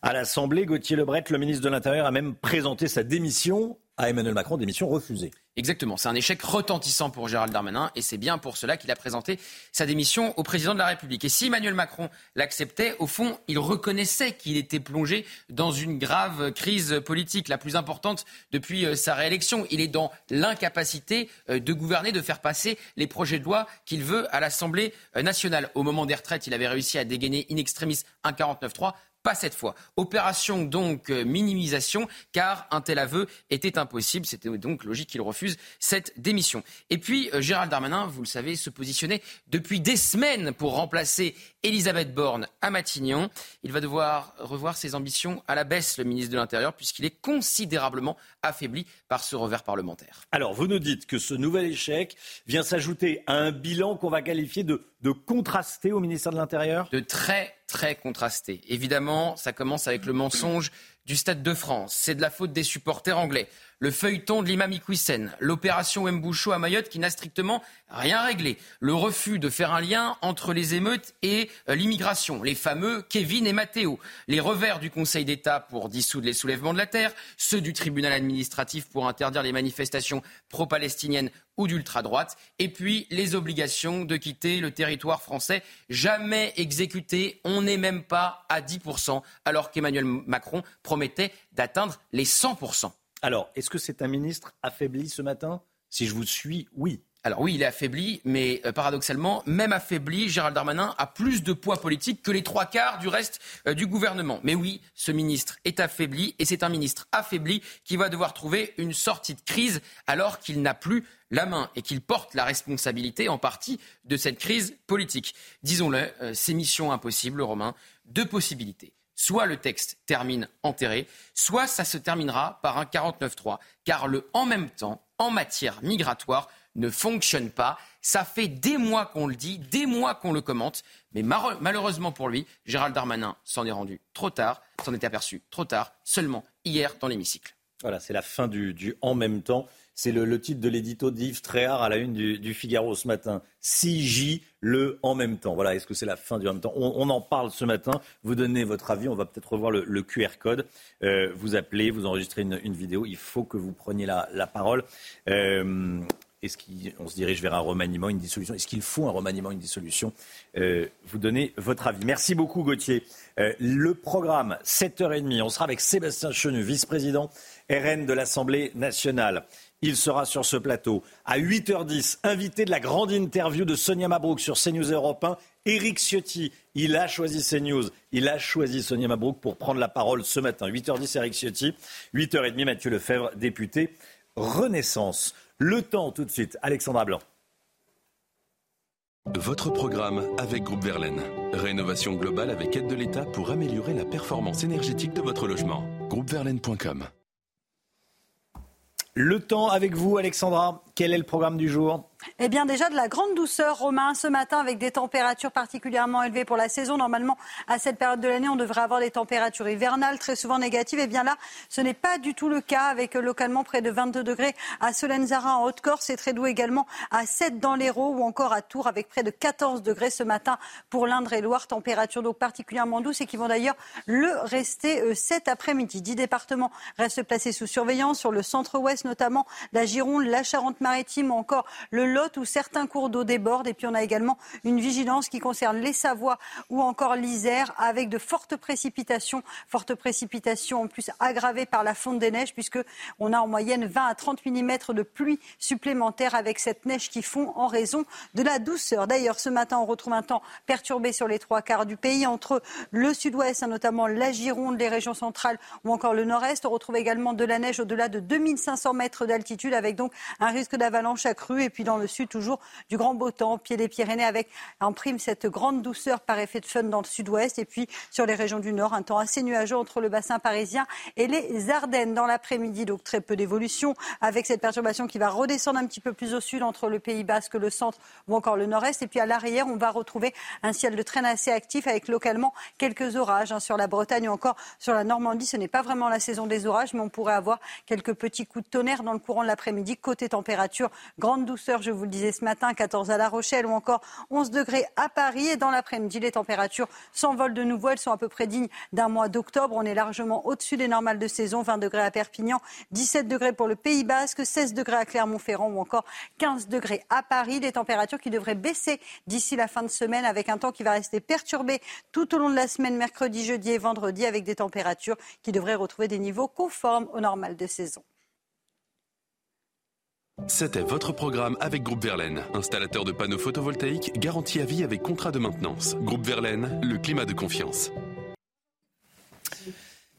à l'Assemblée. Gauthier Lebret, le ministre de l'Intérieur, a même présenté sa démission à Emmanuel Macron, démission refusée. Exactement, c'est un échec retentissant pour Gérald Darmanin et c'est bien pour cela qu'il a présenté sa démission au président de la République. Et si Emmanuel Macron l'acceptait, au fond, il reconnaissait qu'il était plongé dans une grave crise politique, la plus importante depuis euh, sa réélection. Il est dans l'incapacité euh, de gouverner, de faire passer les projets de loi qu'il veut à l'Assemblée euh, nationale. Au moment des retraites, il avait réussi à dégainer in extremis un 49-3. Pas cette fois. Opération donc euh, minimisation, car un tel aveu était impossible. C'était donc logique qu'il refuse cette démission. Et puis, euh, Gérald Darmanin, vous le savez, se positionnait depuis des semaines pour remplacer Elisabeth Borne à Matignon. Il va devoir revoir ses ambitions à la baisse, le ministre de l'Intérieur, puisqu'il est considérablement affaibli par ce revers parlementaire. Alors, vous nous dites que ce nouvel échec vient s'ajouter à un bilan qu'on va qualifier de, de contrasté au ministère de l'Intérieur? De très, très contrasté. Évidemment, ça commence avec le mensonge du Stade de France. C'est de la faute des supporters anglais. Le feuilleton de l'imam Iqwisen, l'opération Mboucho à Mayotte qui n'a strictement rien réglé, le refus de faire un lien entre les émeutes et euh, l'immigration, les fameux Kevin et Matteo, les revers du Conseil d'État pour dissoudre les soulèvements de la terre, ceux du tribunal administratif pour interdire les manifestations pro-palestiniennes ou d'ultra-droite, et puis les obligations de quitter le territoire français, jamais exécutées, on n'est même pas à 10%, alors qu'Emmanuel Macron promettait d'atteindre les 100%. Alors, est-ce que c'est un ministre affaibli ce matin? Si je vous suis, oui. Alors oui, il est affaibli, mais euh, paradoxalement, même affaibli, Gérald Darmanin a plus de poids politique que les trois quarts du reste euh, du gouvernement. Mais oui, ce ministre est affaibli, et c'est un ministre affaibli qui va devoir trouver une sortie de crise alors qu'il n'a plus la main et qu'il porte la responsabilité en partie de cette crise politique. Disons-le, euh, c'est mission impossible, Romain. Deux possibilités soit le texte termine enterré, soit ça se terminera par un 49-3. Car le en même temps, en matière migratoire, ne fonctionne pas. Ça fait des mois qu'on le dit, des mois qu'on le commente, mais malheureusement pour lui, Gérald Darmanin s'en est rendu trop tard, s'en est aperçu trop tard, seulement hier dans l'hémicycle. Voilà, c'est la fin du, en même temps. C'est le, titre de l'édito d'Yves Tréhard à la une du, Figaro ce matin. 6J, le en même temps. Voilà, est-ce que c'est la fin du en même temps? On, en parle ce matin. Vous donnez votre avis. On va peut-être revoir le, QR code. Euh, vous appelez, vous enregistrez une, vidéo. Il faut que vous preniez la, parole. Euh, est-ce qu'on se dirige vers un remaniement, une dissolution Est-ce qu'il faut un remaniement, une dissolution euh, Vous donnez votre avis. Merci beaucoup, Gauthier. le programme, 7h30, on sera avec Sébastien Chenu, vice-président RN de l'Assemblée nationale. Il sera sur ce plateau. À 8h10, invité de la grande interview de Sonia Mabrouk sur CNews Europe 1, Éric Ciotti. Il a choisi CNews. Il a choisi Sonia Mabrouk pour prendre la parole ce matin. 8h10, Éric Ciotti. 8h30, Mathieu Lefebvre, député Renaissance. Le temps tout de suite, Alexandra Blanc. Votre programme avec Groupe Verlaine. Rénovation globale avec aide de l'État pour améliorer la performance énergétique de votre logement. Groupeverlaine.com le temps avec vous, Alexandra. Quel est le programme du jour? Eh bien déjà de la grande douceur, Romain, ce matin avec des températures particulièrement élevées pour la saison. Normalement, à cette période de l'année, on devrait avoir des températures hivernales très souvent négatives. Et eh bien là, ce n'est pas du tout le cas avec euh, localement près de 22 degrés à Solenzara en Haute-Corse. C'est très doux également à 7 dans l'Hérault ou encore à Tours avec près de 14 degrés ce matin pour l'Indre et Loire. Températures donc particulièrement douces et qui vont d'ailleurs le rester euh, cet après-midi. Dix départements restent placés sous surveillance sur le centre-ouest notamment, la Gironde, la Charente-Maritime ou encore le Lot où certains cours d'eau débordent. Et puis on a également une vigilance qui concerne les Savoies ou encore l'Isère avec de fortes précipitations, fortes précipitations en plus aggravées par la fonte des neiges puisque on a en moyenne 20 à 30 mm de pluie supplémentaire avec cette neige qui fond en raison de la douceur. D'ailleurs, ce matin, on retrouve un temps perturbé sur les trois quarts du pays entre le sud-ouest, hein, notamment la Gironde, les régions centrales ou encore le nord-est. On retrouve également de la neige au-delà de 2500 mètres d'altitude avec donc un risque d'avalanche accru. Et puis dans le sud, toujours du grand beau temps, pied des Pyrénées, avec en prime cette grande douceur par effet de fun dans le sud-ouest. Et puis sur les régions du nord, un temps assez nuageux entre le bassin parisien et les Ardennes dans l'après-midi. Donc très peu d'évolution avec cette perturbation qui va redescendre un petit peu plus au sud entre le Pays basque, le centre ou encore le nord-est. Et puis à l'arrière, on va retrouver un ciel de traîne assez actif avec localement quelques orages hein, sur la Bretagne ou encore sur la Normandie. Ce n'est pas vraiment la saison des orages, mais on pourrait avoir quelques petits coups de tonnerre dans le courant de l'après-midi. Côté température, grande douceur, je vous le disais ce matin, 14 à La Rochelle ou encore 11 degrés à Paris. Et dans l'après-midi, les températures s'envolent de nouveau. Elles sont à peu près dignes d'un mois d'octobre. On est largement au-dessus des normales de saison. 20 degrés à Perpignan, 17 degrés pour le Pays Basque, 16 degrés à Clermont-Ferrand ou encore 15 degrés à Paris. Des températures qui devraient baisser d'ici la fin de semaine avec un temps qui va rester perturbé tout au long de la semaine, mercredi, jeudi et vendredi, avec des températures qui devraient retrouver des niveaux conformes aux normales de saison. C'était votre programme avec Groupe Verlaine, installateur de panneaux photovoltaïques garantie à vie avec contrat de maintenance. Groupe Verlaine, le climat de confiance.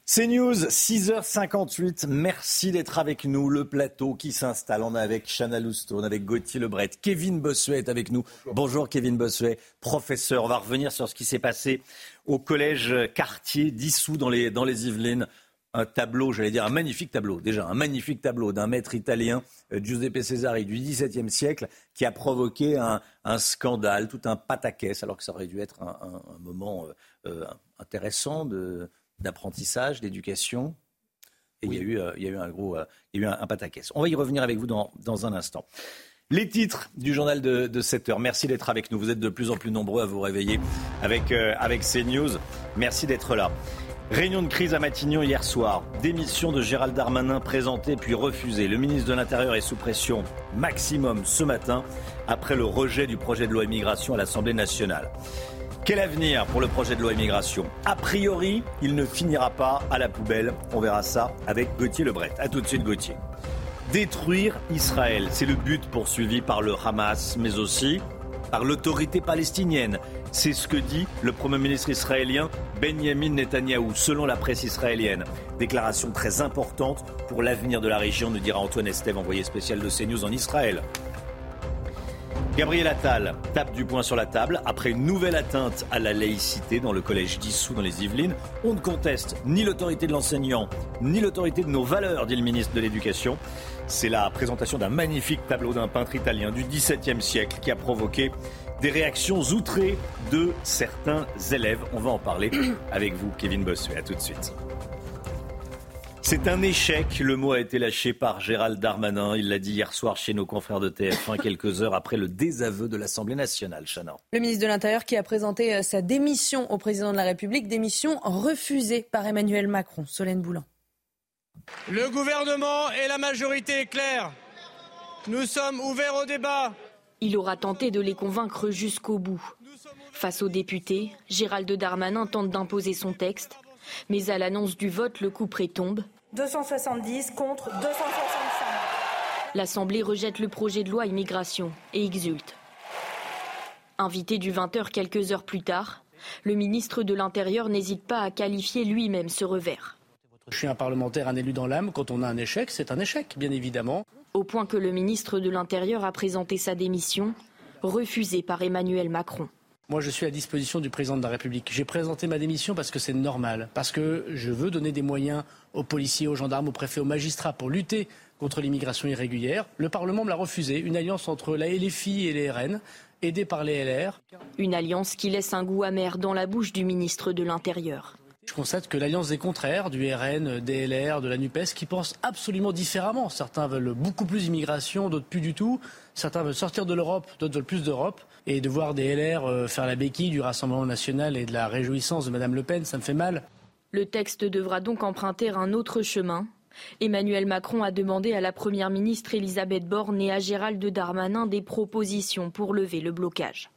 C'est News, 6h58. Merci d'être avec nous. Le plateau qui s'installe. On est avec Chana Lousteau, on est avec Gauthier Lebret. Kevin Bossuet est avec nous. Bonjour. Kevin Bossuet, professeur. On va revenir sur ce qui s'est passé au collège quartier dissous dans les Yvelines un tableau, j'allais dire un magnifique tableau, déjà un magnifique tableau d'un maître italien, euh, Giuseppe Cesari, du XVIIe siècle, qui a provoqué un, scandale, tout un pataquès, alors que ça aurait dû être un, moment euh, euh, intéressant d'apprentissage, d'éducation. Et il, y a eu, il y a eu un gros, il y a eu un, pataquès. On va y revenir avec vous dans, dans un instant. Les titres du journal de, de 7 heures. Merci d'être avec nous. Vous êtes de plus en plus nombreux à vous réveiller avec, avec CNews. Merci d'être là. Réunion de crise à Matignon hier soir. Démission de Gérald Darmanin présentée puis refusée. Le ministre de l'Intérieur est sous pression maximum ce matin après le rejet du projet de loi immigration à l'Assemblée nationale. Quel avenir pour le projet de loi immigration? A priori, il ne finira pas à la poubelle. On verra ça avec Gauthier Lebret. A tout de suite Gauthier. Détruire Israël, c'est le but poursuivi par le Hamas, mais aussi par l'autorité palestinienne. C'est ce que dit le Premier ministre israélien Benjamin Netanyahou, selon la presse israélienne. Déclaration très importante pour l'avenir de la région, nous dira Antoine Estève, envoyé spécial de CNews en Israël. Gabriel Attal tape du poing sur la table après une nouvelle atteinte à la laïcité dans le collège d'Issou dans les Yvelines. On ne conteste ni l'autorité de l'enseignant, ni l'autorité de nos valeurs, dit le ministre de l'Éducation. C'est la présentation d'un magnifique tableau d'un peintre italien du XVIIe siècle qui a provoqué des réactions outrées de certains élèves. On va en parler avec vous, Kevin Bossuet. À tout de suite. C'est un échec. Le mot a été lâché par Gérald Darmanin. Il l'a dit hier soir chez nos confrères de TF1, quelques heures après le désaveu de l'Assemblée nationale. Chana. Le ministre de l'Intérieur qui a présenté euh, sa démission au président de la République, démission refusée par Emmanuel Macron. Solène Boulan. Le gouvernement et la majorité est claire. Nous sommes ouverts au débat. Il aura tenté de les convaincre jusqu'au bout. Face aux députés, Gérald Darmanin tente d'imposer son texte, mais à l'annonce du vote, le coup près tombe. 270 contre 265. L'Assemblée rejette le projet de loi immigration et exulte. Invité du 20h quelques heures plus tard, le ministre de l'Intérieur n'hésite pas à qualifier lui-même ce revers. Je suis un parlementaire, un élu dans l'âme. Quand on a un échec, c'est un échec, bien évidemment au point que le ministre de l'Intérieur a présenté sa démission, refusée par Emmanuel Macron. Moi, je suis à disposition du président de la République. J'ai présenté ma démission parce que c'est normal, parce que je veux donner des moyens aux policiers, aux gendarmes, aux préfets, aux magistrats pour lutter contre l'immigration irrégulière. Le Parlement me l'a refusé, une alliance entre la LFI et les RN, aidée par les LR. Une alliance qui laisse un goût amer dans la bouche du ministre de l'Intérieur. Je constate que l'alliance des contraires, du RN, des LR, de la NUPES, qui pensent absolument différemment. Certains veulent beaucoup plus d'immigration, d'autres plus du tout. Certains veulent sortir de l'Europe, d'autres veulent plus d'Europe. Et de voir des LR euh, faire la béquille du Rassemblement national et de la réjouissance de Mme Le Pen, ça me fait mal. Le texte devra donc emprunter un autre chemin. Emmanuel Macron a demandé à la Première ministre Elisabeth Borne et à Gérald Darmanin des propositions pour lever le blocage.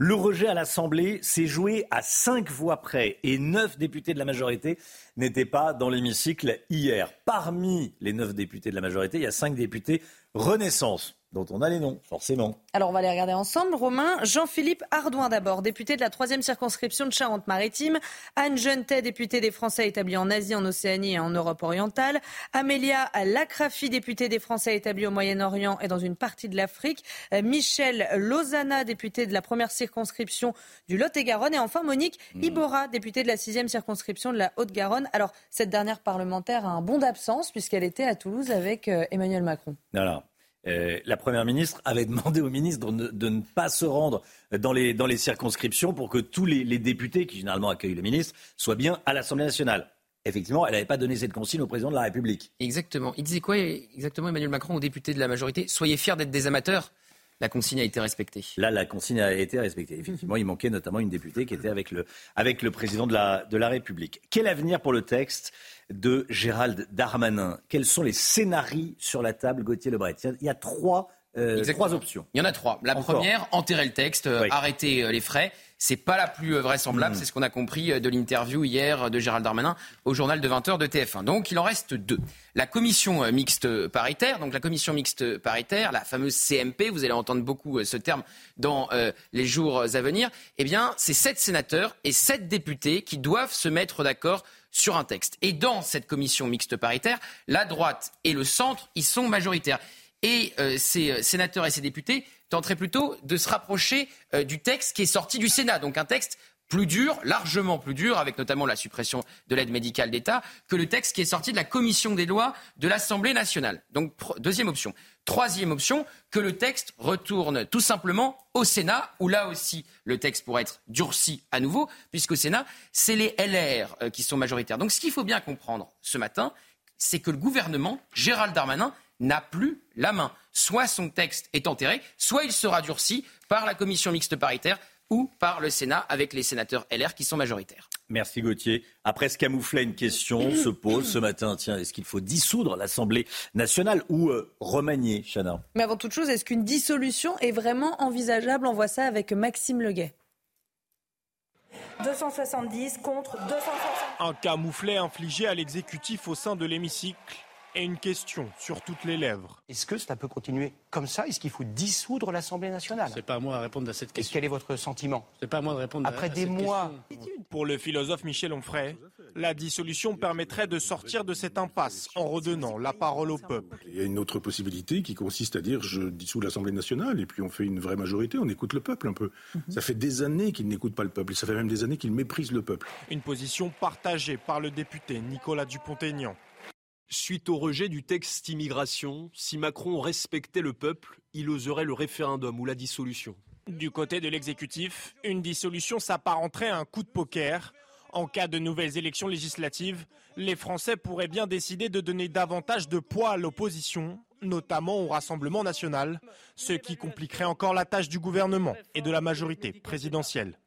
Le rejet à l'Assemblée s'est joué à cinq voix près et neuf députés de la majorité n'étaient pas dans l'hémicycle hier. Parmi les neuf députés de la majorité, il y a cinq députés Renaissance dont on a les noms, forcément. Alors on va les regarder ensemble. Romain, Jean-Philippe Ardouin d'abord, député de la troisième circonscription de Charente-Maritime. Anne Jeunetet, députée des Français établis en Asie, en Océanie et en Europe orientale. Amélia Lacrafi, députée des Français établis au Moyen-Orient et dans une partie de l'Afrique. Euh, Michel Lozana, député de la première circonscription du Lot-et-Garonne. Et enfin Monique mmh. Ibora, députée de la sixième circonscription de la Haute-Garonne. Alors cette dernière parlementaire a un bon d'absence puisqu'elle était à Toulouse avec euh, Emmanuel Macron. Voilà. Euh, la Première ministre avait demandé au ministre de ne, pas se rendre dans les, dans les, circonscriptions pour que tous les, députés qui généralement accueillent le ministre soient bien à l'Assemblée nationale. Effectivement, elle n'avait pas donné cette consigne au président de la République. Exactement. Il disait quoi exactement Emmanuel Macron aux députés de la majorité? Soyez fiers d'être des amateurs la consigne a été respectée. Là, la consigne a été respectée. Effectivement, il manquait notamment une députée qui était avec le, avec le président de la, de la République. Quel avenir pour le texte de Gérald Darmanin. Quels sont les scénarios sur la table, Gauthier Lebret? Il y a trois, euh, trois options. Il y en a trois. La première, enterrer le texte, euh, arrêter euh, les frais. C'est pas la plus vraisemblable, hmm. c'est ce qu'on a compris de l'interview hier de Gérald Darmanin au journal de 20h de TF1. Donc il en reste deux. La commission mixte paritaire, donc la commission mixte paritaire, la fameuse CMP, vous allez entendre beaucoup ce terme dans les jours à venir, eh bien c'est sept sénateurs et sept députés qui doivent se mettre d'accord sur un texte. Et dans cette commission mixte paritaire, la droite et le centre y sont majoritaires. Et euh, ces euh, sénateurs et ces députés tenteraient plutôt de se rapprocher euh, du texte qui est sorti du Sénat, donc un texte plus dur, largement plus dur, avec notamment la suppression de l'aide médicale d'État, que le texte qui est sorti de la commission des lois de l'Assemblée nationale. Donc, deuxième option. Troisième option, que le texte retourne tout simplement au Sénat, où là aussi le texte pourrait être durci à nouveau, puisqu'au Sénat, c'est les LR euh, qui sont majoritaires. Donc ce qu'il faut bien comprendre ce matin, c'est que le gouvernement, Gérald Darmanin, n'a plus la main. Soit son texte est enterré, soit il sera durci par la commission mixte paritaire ou par le Sénat avec les sénateurs LR qui sont majoritaires. Merci Gauthier. Après ce camouflet, une question se pose ce matin. Tiens, est-ce qu'il faut dissoudre l'Assemblée nationale ou euh, remanier, Chana? Mais avant toute chose, est-ce qu'une dissolution est vraiment envisageable? On voit ça avec Maxime Leguet. 270 contre 260. Un camouflet infligé à l'exécutif au sein de l'hémicycle et une question sur toutes les lèvres. Est-ce que cela peut continuer comme ça? Est-ce qu'il faut dissoudre l'Assemblée nationale? C'est pas à moi à répondre à cette question. quel est votre sentiment? C'est pas à moi de répondre Après à, des mois. Pour le philosophe Michel Onfray, la dissolution permettrait de sortir de cette impasse en redonnant la parole au peuple. Il y a une autre possibilité qui consiste à dire je dissous l'Assemblée nationale et puis on fait une vraie majorité, on écoute le peuple un peu. Mhm. Ça fait des années qu'il n'écoute pas le peuple, ça fait même des années qu'il méprise le peuple. Une position partagée par le député Nicolas Dupont-Aignan. Suite au rejet du texte immigration, si Macron respectait le peuple, il oserait le référendum ou la dissolution. Du côté de l'exécutif, une dissolution s'apparenterait à un coup de poker. En cas de nouvelles élections législatives, les Français pourraient bien décider de donner davantage de poids à l'opposition, notamment au Rassemblement national, ce qui compliquerait encore la tâche du gouvernement et de la majorité présidentielle.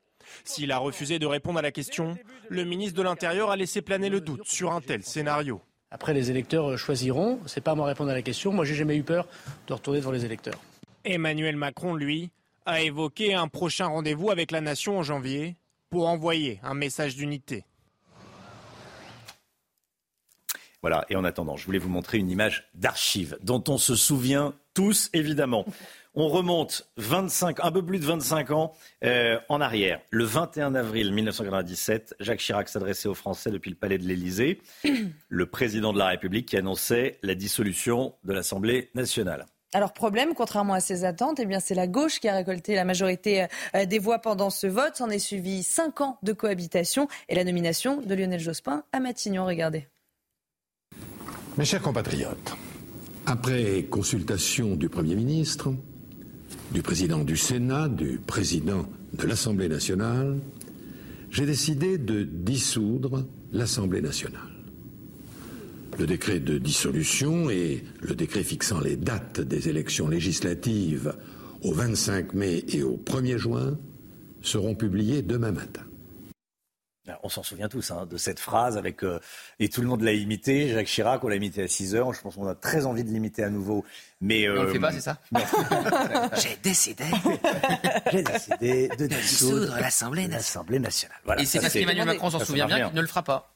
S'il a refusé de répondre à la question, le ministre de l'Intérieur a laissé planer le doute sur un tel scénario. Après, les électeurs choisiront. C'est pas à moi de répondre à la question. Moi, j'ai jamais eu peur de retourner devant les électeurs. Emmanuel Macron, lui, a évoqué un prochain rendez-vous avec la nation en janvier pour envoyer un message d'unité. Voilà, et en attendant, je voulais vous montrer une image d'archive dont on se souvient tous, évidemment. On remonte 25, un peu plus de 25 ans euh, en arrière. Le 21 avril 1997, Jacques Chirac s'adressait aux Français depuis le palais de l'Élysée, le président de la République qui annonçait la dissolution de l'Assemblée nationale. Alors problème, contrairement à ses attentes, eh bien c'est la gauche qui a récolté la majorité euh, des voix pendant ce vote. S'en est suivi cinq ans de cohabitation et la nomination de Lionel Jospin à Matignon. Regardez. Mes chers compatriotes, après consultation du Premier ministre, du président du Sénat, du président de l'Assemblée nationale, j'ai décidé de dissoudre l'Assemblée nationale. Le décret de dissolution et le décret fixant les dates des élections législatives au 25 mai et au 1er juin seront publiés demain matin. On s'en souvient tous hein, de cette phrase avec euh, et tout le monde l'a imité. Jacques Chirac, on l'a imité à 6 heures. Je pense qu'on a très envie de l'imiter à nouveau. Mais on le fait euh, pas, c'est ça J'ai décidé, j'ai décidé de dissoudre l'Assemblée nationale. et c'est parce qu'Emmanuel Macron s'en souvient bien qu'il ne le fera pas.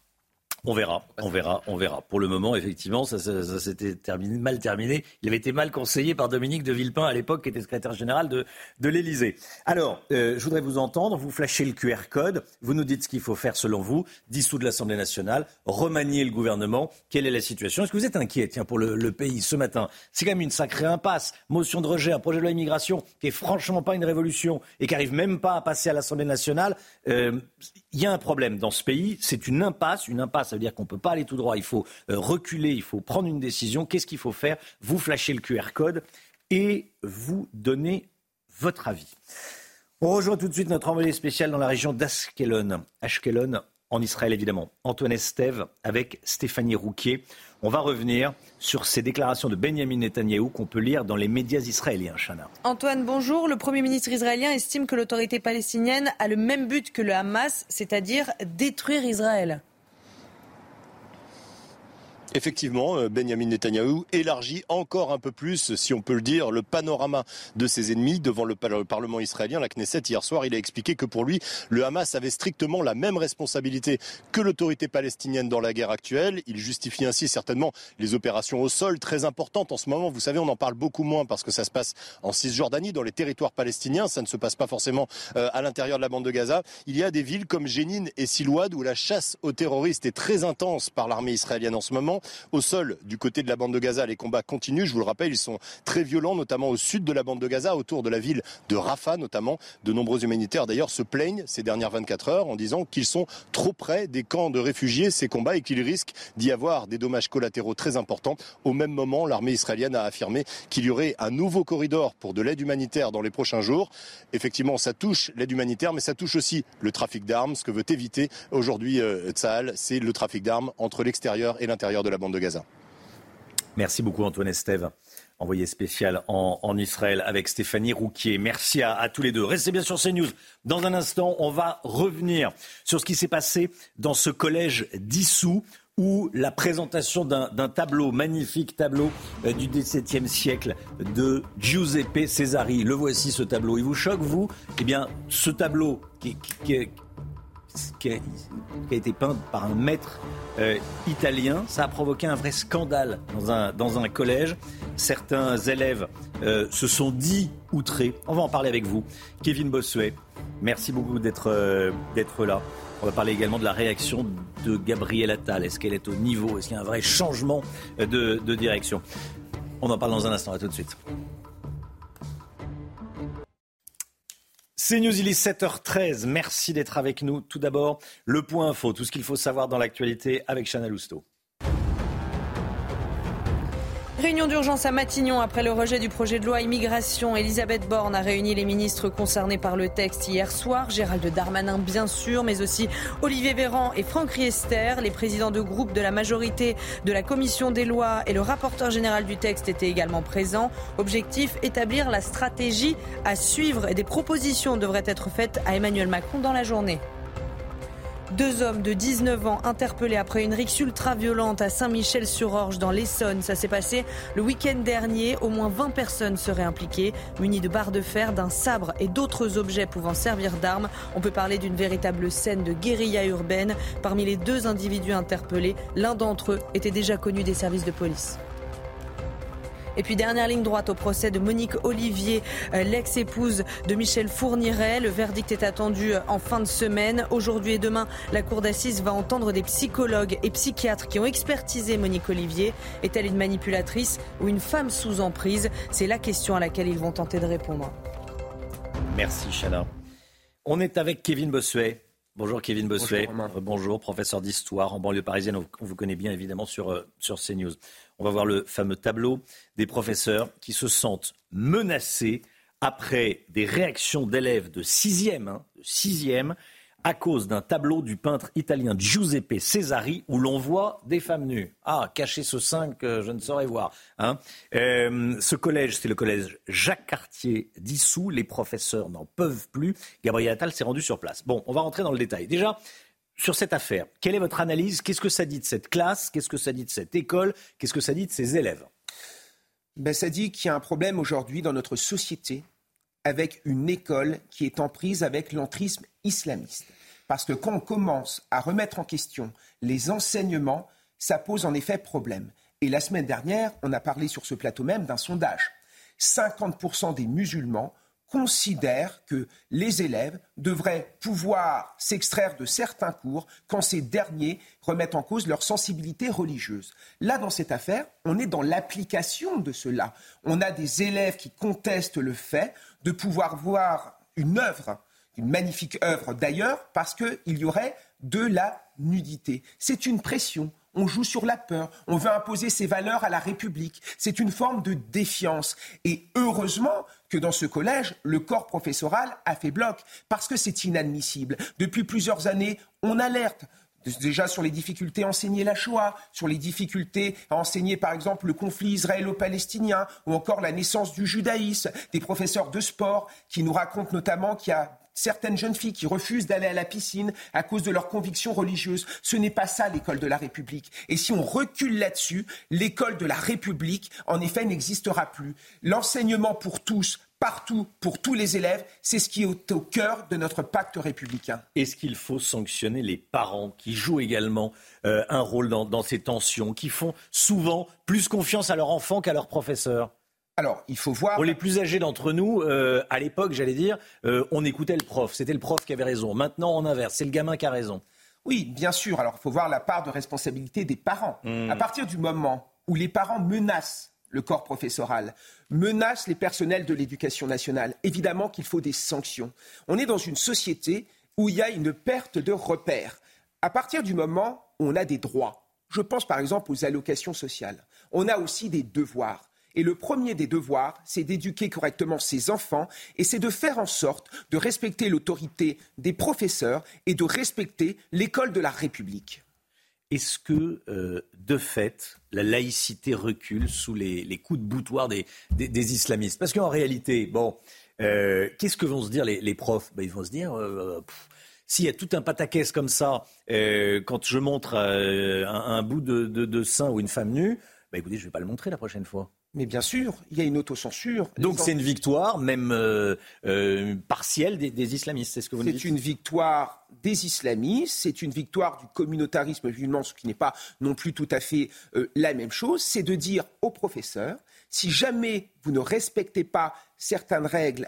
On verra, on verra, on verra. Pour le moment, effectivement, ça, s'était terminé, mal terminé. Il avait été mal conseillé par Dominique de Villepin à l'époque, qui était secrétaire général de, de l'Élysée. Alors, euh, je voudrais vous entendre. Vous flashez le QR code. Vous nous dites ce qu'il faut faire selon vous. Dissoudre l'Assemblée nationale, remanier le gouvernement. Quelle est la situation? Est-ce que vous êtes inquiet, tiens, pour le, pays ce matin? C'est quand même une sacrée impasse. Motion de rejet, un projet de loi immigration qui est franchement pas une révolution et qui arrive même pas à passer à l'Assemblée nationale. Euh, il y a un problème dans ce pays. C'est une impasse, une impasse ça veut dire qu'on ne peut pas aller tout droit. Il faut euh, reculer, il faut prendre une décision. Qu'est-ce qu'il faut faire? Vous flashez le QR code et vous donnez votre avis. On rejoint tout de suite notre envoyé spécial dans la région d'Ashkelon. Ashkelon, en Israël évidemment. Antoine Estève avec Stéphanie Rouquier. On va revenir sur ces déclarations de Benjamin Netanyahou qu'on peut lire dans les médias israéliens, Chana. Antoine, bonjour. Le Premier ministre israélien estime que l'autorité palestinienne a le même but que le Hamas, c'est-à-dire détruire Israël. Effectivement, euh, Benjamin Netanyahou élargit encore un peu plus, si on peut le dire, le panorama de ses ennemis devant le Parlement israélien, la Knesset. Hier soir, il a expliqué que pour lui, le Hamas avait strictement la même responsabilité que l'autorité palestinienne dans la guerre actuelle. Il justifie ainsi certainement les opérations au sol, très importantes en ce moment. Vous savez, on en parle beaucoup moins parce que ça se passe en Cisjordanie, dans les territoires palestiniens. Ça ne se passe pas forcément euh, à l'intérieur de la bande de Gaza. Il y a des villes comme Jénine et Silouad où la chasse aux terroristes est très intense par l'armée israélienne en ce moment. Au sol, du côté de la bande de Gaza, les combats continuent. Je vous le rappelle, ils sont très violents, notamment au sud de la bande de Gaza, autour de la ville de Rafah notamment. De nombreux humanitaires d'ailleurs se plaignent ces dernières 24 heures en disant qu'ils sont trop près des camps de réfugiés, ces combats, et qu'il risque d'y avoir des dommages collatéraux très importants. Au même moment, l'armée israélienne a affirmé qu'il y aurait un nouveau corridor pour de l'aide humanitaire dans les prochains jours. Effectivement, ça touche l'aide humanitaire, mais ça touche aussi le trafic d'armes. Ce que veut éviter aujourd'hui euh, c'est le trafic d'armes entre l'extérieur et l'intérieur de la bande de Gaza. Merci beaucoup Antoine Estève, envoyé spécial en, Israël avec Stéphanie Rouquier. Merci à, tous les deux. Restez bien sur CNews. Dans un instant, on va revenir sur ce qui s'est passé dans ce collège dissous où la présentation d'un tableau, magnifique tableau euh, du XVIIe siècle de Giuseppe Cesari. Le voici ce tableau. Il vous choque, vous? Eh bien, ce tableau qui, qui, qui a, été peint par un maître euh, italien. Ça a provoqué un vrai scandale dans un, dans un collège. Certains élèves euh, se sont dit outrés. On va en parler avec vous. Kevin Bossuet, merci beaucoup d'être euh, d'être là. On va parler également de la réaction de Gabriel Attal. Est-ce qu'elle est au niveau? Est-ce qu'il y a un vrai changement de, de direction? On en parle dans un instant. À tout de suite. C'est News, il est 7h13. Merci d'être avec nous. Tout d'abord, le point info, tout ce qu'il faut savoir dans l'actualité avec Chanel Housteau. Réunion d'urgence à Matignon après le rejet du projet de loi immigration. Elisabeth Borne a réuni les ministres concernés par le texte hier soir. Gérald Darmanin, bien sûr, mais aussi Olivier Véran et Franck Riester. Les présidents de groupe de la majorité de la commission des lois et le rapporteur général du texte étaient également présents. Objectif, établir la stratégie à suivre et des propositions devraient être faites à Emmanuel Macron dans la journée. Deux hommes de 19 ans interpellés après une rixe ultra-violente à Saint-Michel-sur-Orge dans l'Essonne. Ça s'est passé le week-end dernier. Au moins 20 personnes seraient impliquées, munies de barres de fer, d'un sabre et d'autres objets pouvant servir d'armes. On peut parler d'une véritable scène de guérilla urbaine. Parmi les deux individus interpellés, l'un d'entre eux était déjà connu des services de police. Et puis dernière ligne droite au procès de Monique Olivier, euh, l'ex-épouse de Michel Fourniret. Le verdict est attendu euh, en fin de semaine. Aujourd'hui et demain, la cour d'assises va entendre des psychologues et psychiatres qui ont expertisé Monique Olivier. Est-elle une manipulatrice ou une femme sous emprise? C'est la question à laquelle ils vont tenter de répondre. Merci Chana. On est avec Kevin Bossuet. Bonjour Kevin Bossuet. Bonjour, professeur d'histoire en banlieue parisienne. On vous connaît bien évidemment sur, euh, sur CNews. On va voir le fameux tableau des professeurs qui se sentent menacés après des réactions d'élèves de 6e, hein, de 6e à cause d'un tableau du peintre italien Giuseppe Cesari où l'on voit des femmes nues. Ah, caché ce 5, je ne saurais voir. Hein. Euh, ce collège, c'est le collège Jacques Cartier d'Issou. Les professeurs n'en peuvent plus. Gabriel Attal s'est rendu sur place. Bon, on va rentrer dans le détail. Déjà, sur cette affaire, quelle est votre analyse? Qu'est-ce que ça dit de cette classe? Qu'est-ce que ça dit de cette école? Qu'est-ce que ça dit de ces élèves? Ben, Ça dit qu'il y a un problème aujourd'hui dans notre société avec une école qui est en prise avec l'entrisme islamiste. Parce que quand on commence à remettre en question les enseignements, ça pose en effet problème. Et la semaine dernière, on a parlé sur ce plateau même d'un sondage. 50% des musulmans considèrent que les élèves devraient pouvoir s'extraire de certains cours quand ces derniers remettent en cause leur sensibilité religieuse. Là, dans cette affaire, on est dans l'application de cela. On a des élèves qui contestent le fait de pouvoir voir une œuvre, une magnifique œuvre d'ailleurs, parce qu'il y aurait de la nudité. C'est une pression. On joue sur la peur. On veut imposer ses valeurs à la République. C'est une forme de défiance. Et heureusement que dans ce collège, le corps professoral a fait bloc, parce que c'est inadmissible. Depuis plusieurs années, on alerte déjà sur les difficultés à enseigner la Shoah, sur les difficultés à enseigner par exemple le conflit israélo-palestinien ou encore la naissance du judaïsme, des professeurs de sport qui nous racontent notamment qu'il y a certaines jeunes filles qui refusent d'aller à la piscine à cause de leurs convictions religieuses. Ce n'est pas ça l'école de la République. Et si on recule là-dessus, l'école de la République, en effet, n'existera plus. L'enseignement pour tous, partout, pour tous les élèves, c'est ce qui est au cœur de notre pacte républicain. Est-ce qu'il faut sanctionner les parents qui jouent également euh, un rôle dans, dans ces tensions, qui font souvent plus confiance à leurs enfants qu'à leurs professeurs alors, il faut voir. Pour les plus âgés d'entre nous, euh, à l'époque, j'allais dire, euh, on écoutait le prof. C'était le prof qui avait raison. Maintenant, en inverse, c'est le gamin qui a raison. Oui, bien sûr. Alors, il faut voir la part de responsabilité des parents. Hmm. À partir du moment où les parents menacent le corps professoral, menacent les personnels de l'éducation nationale, évidemment qu'il faut des sanctions. On est dans une société où il y a une perte de repères. À partir du moment où on a des droits, je pense par exemple aux allocations sociales, on a aussi des devoirs. Et le premier des devoirs, c'est d'éduquer correctement ses enfants et c'est de faire en sorte de respecter l'autorité des professeurs et de respecter l'école de la République. Est-ce que, euh, de fait, la laïcité recule sous les, coups de boutoir des, islamistes? Parce qu'en réalité, bon, euh, qu'est-ce que vont se dire les, profs? Ben, Ils vont se dire, euh, s'il y a tout un pataquès comme ça, quand je montre un, bout de, sein ou une femme nue, ben, écoutez, je ne vais pas le montrer la prochaine fois. Mais bien sûr, il y a une autocensure. Donc c'est une victoire, même euh, euh, partielle, des, islamistes, c'est ce que vous dites C'est une victoire des islamistes, c'est une victoire du communautarisme musulman, ce qui n'est pas non plus tout à fait euh, la même chose. C'est de dire aux professeurs, si jamais vous ne respectez pas certaines règles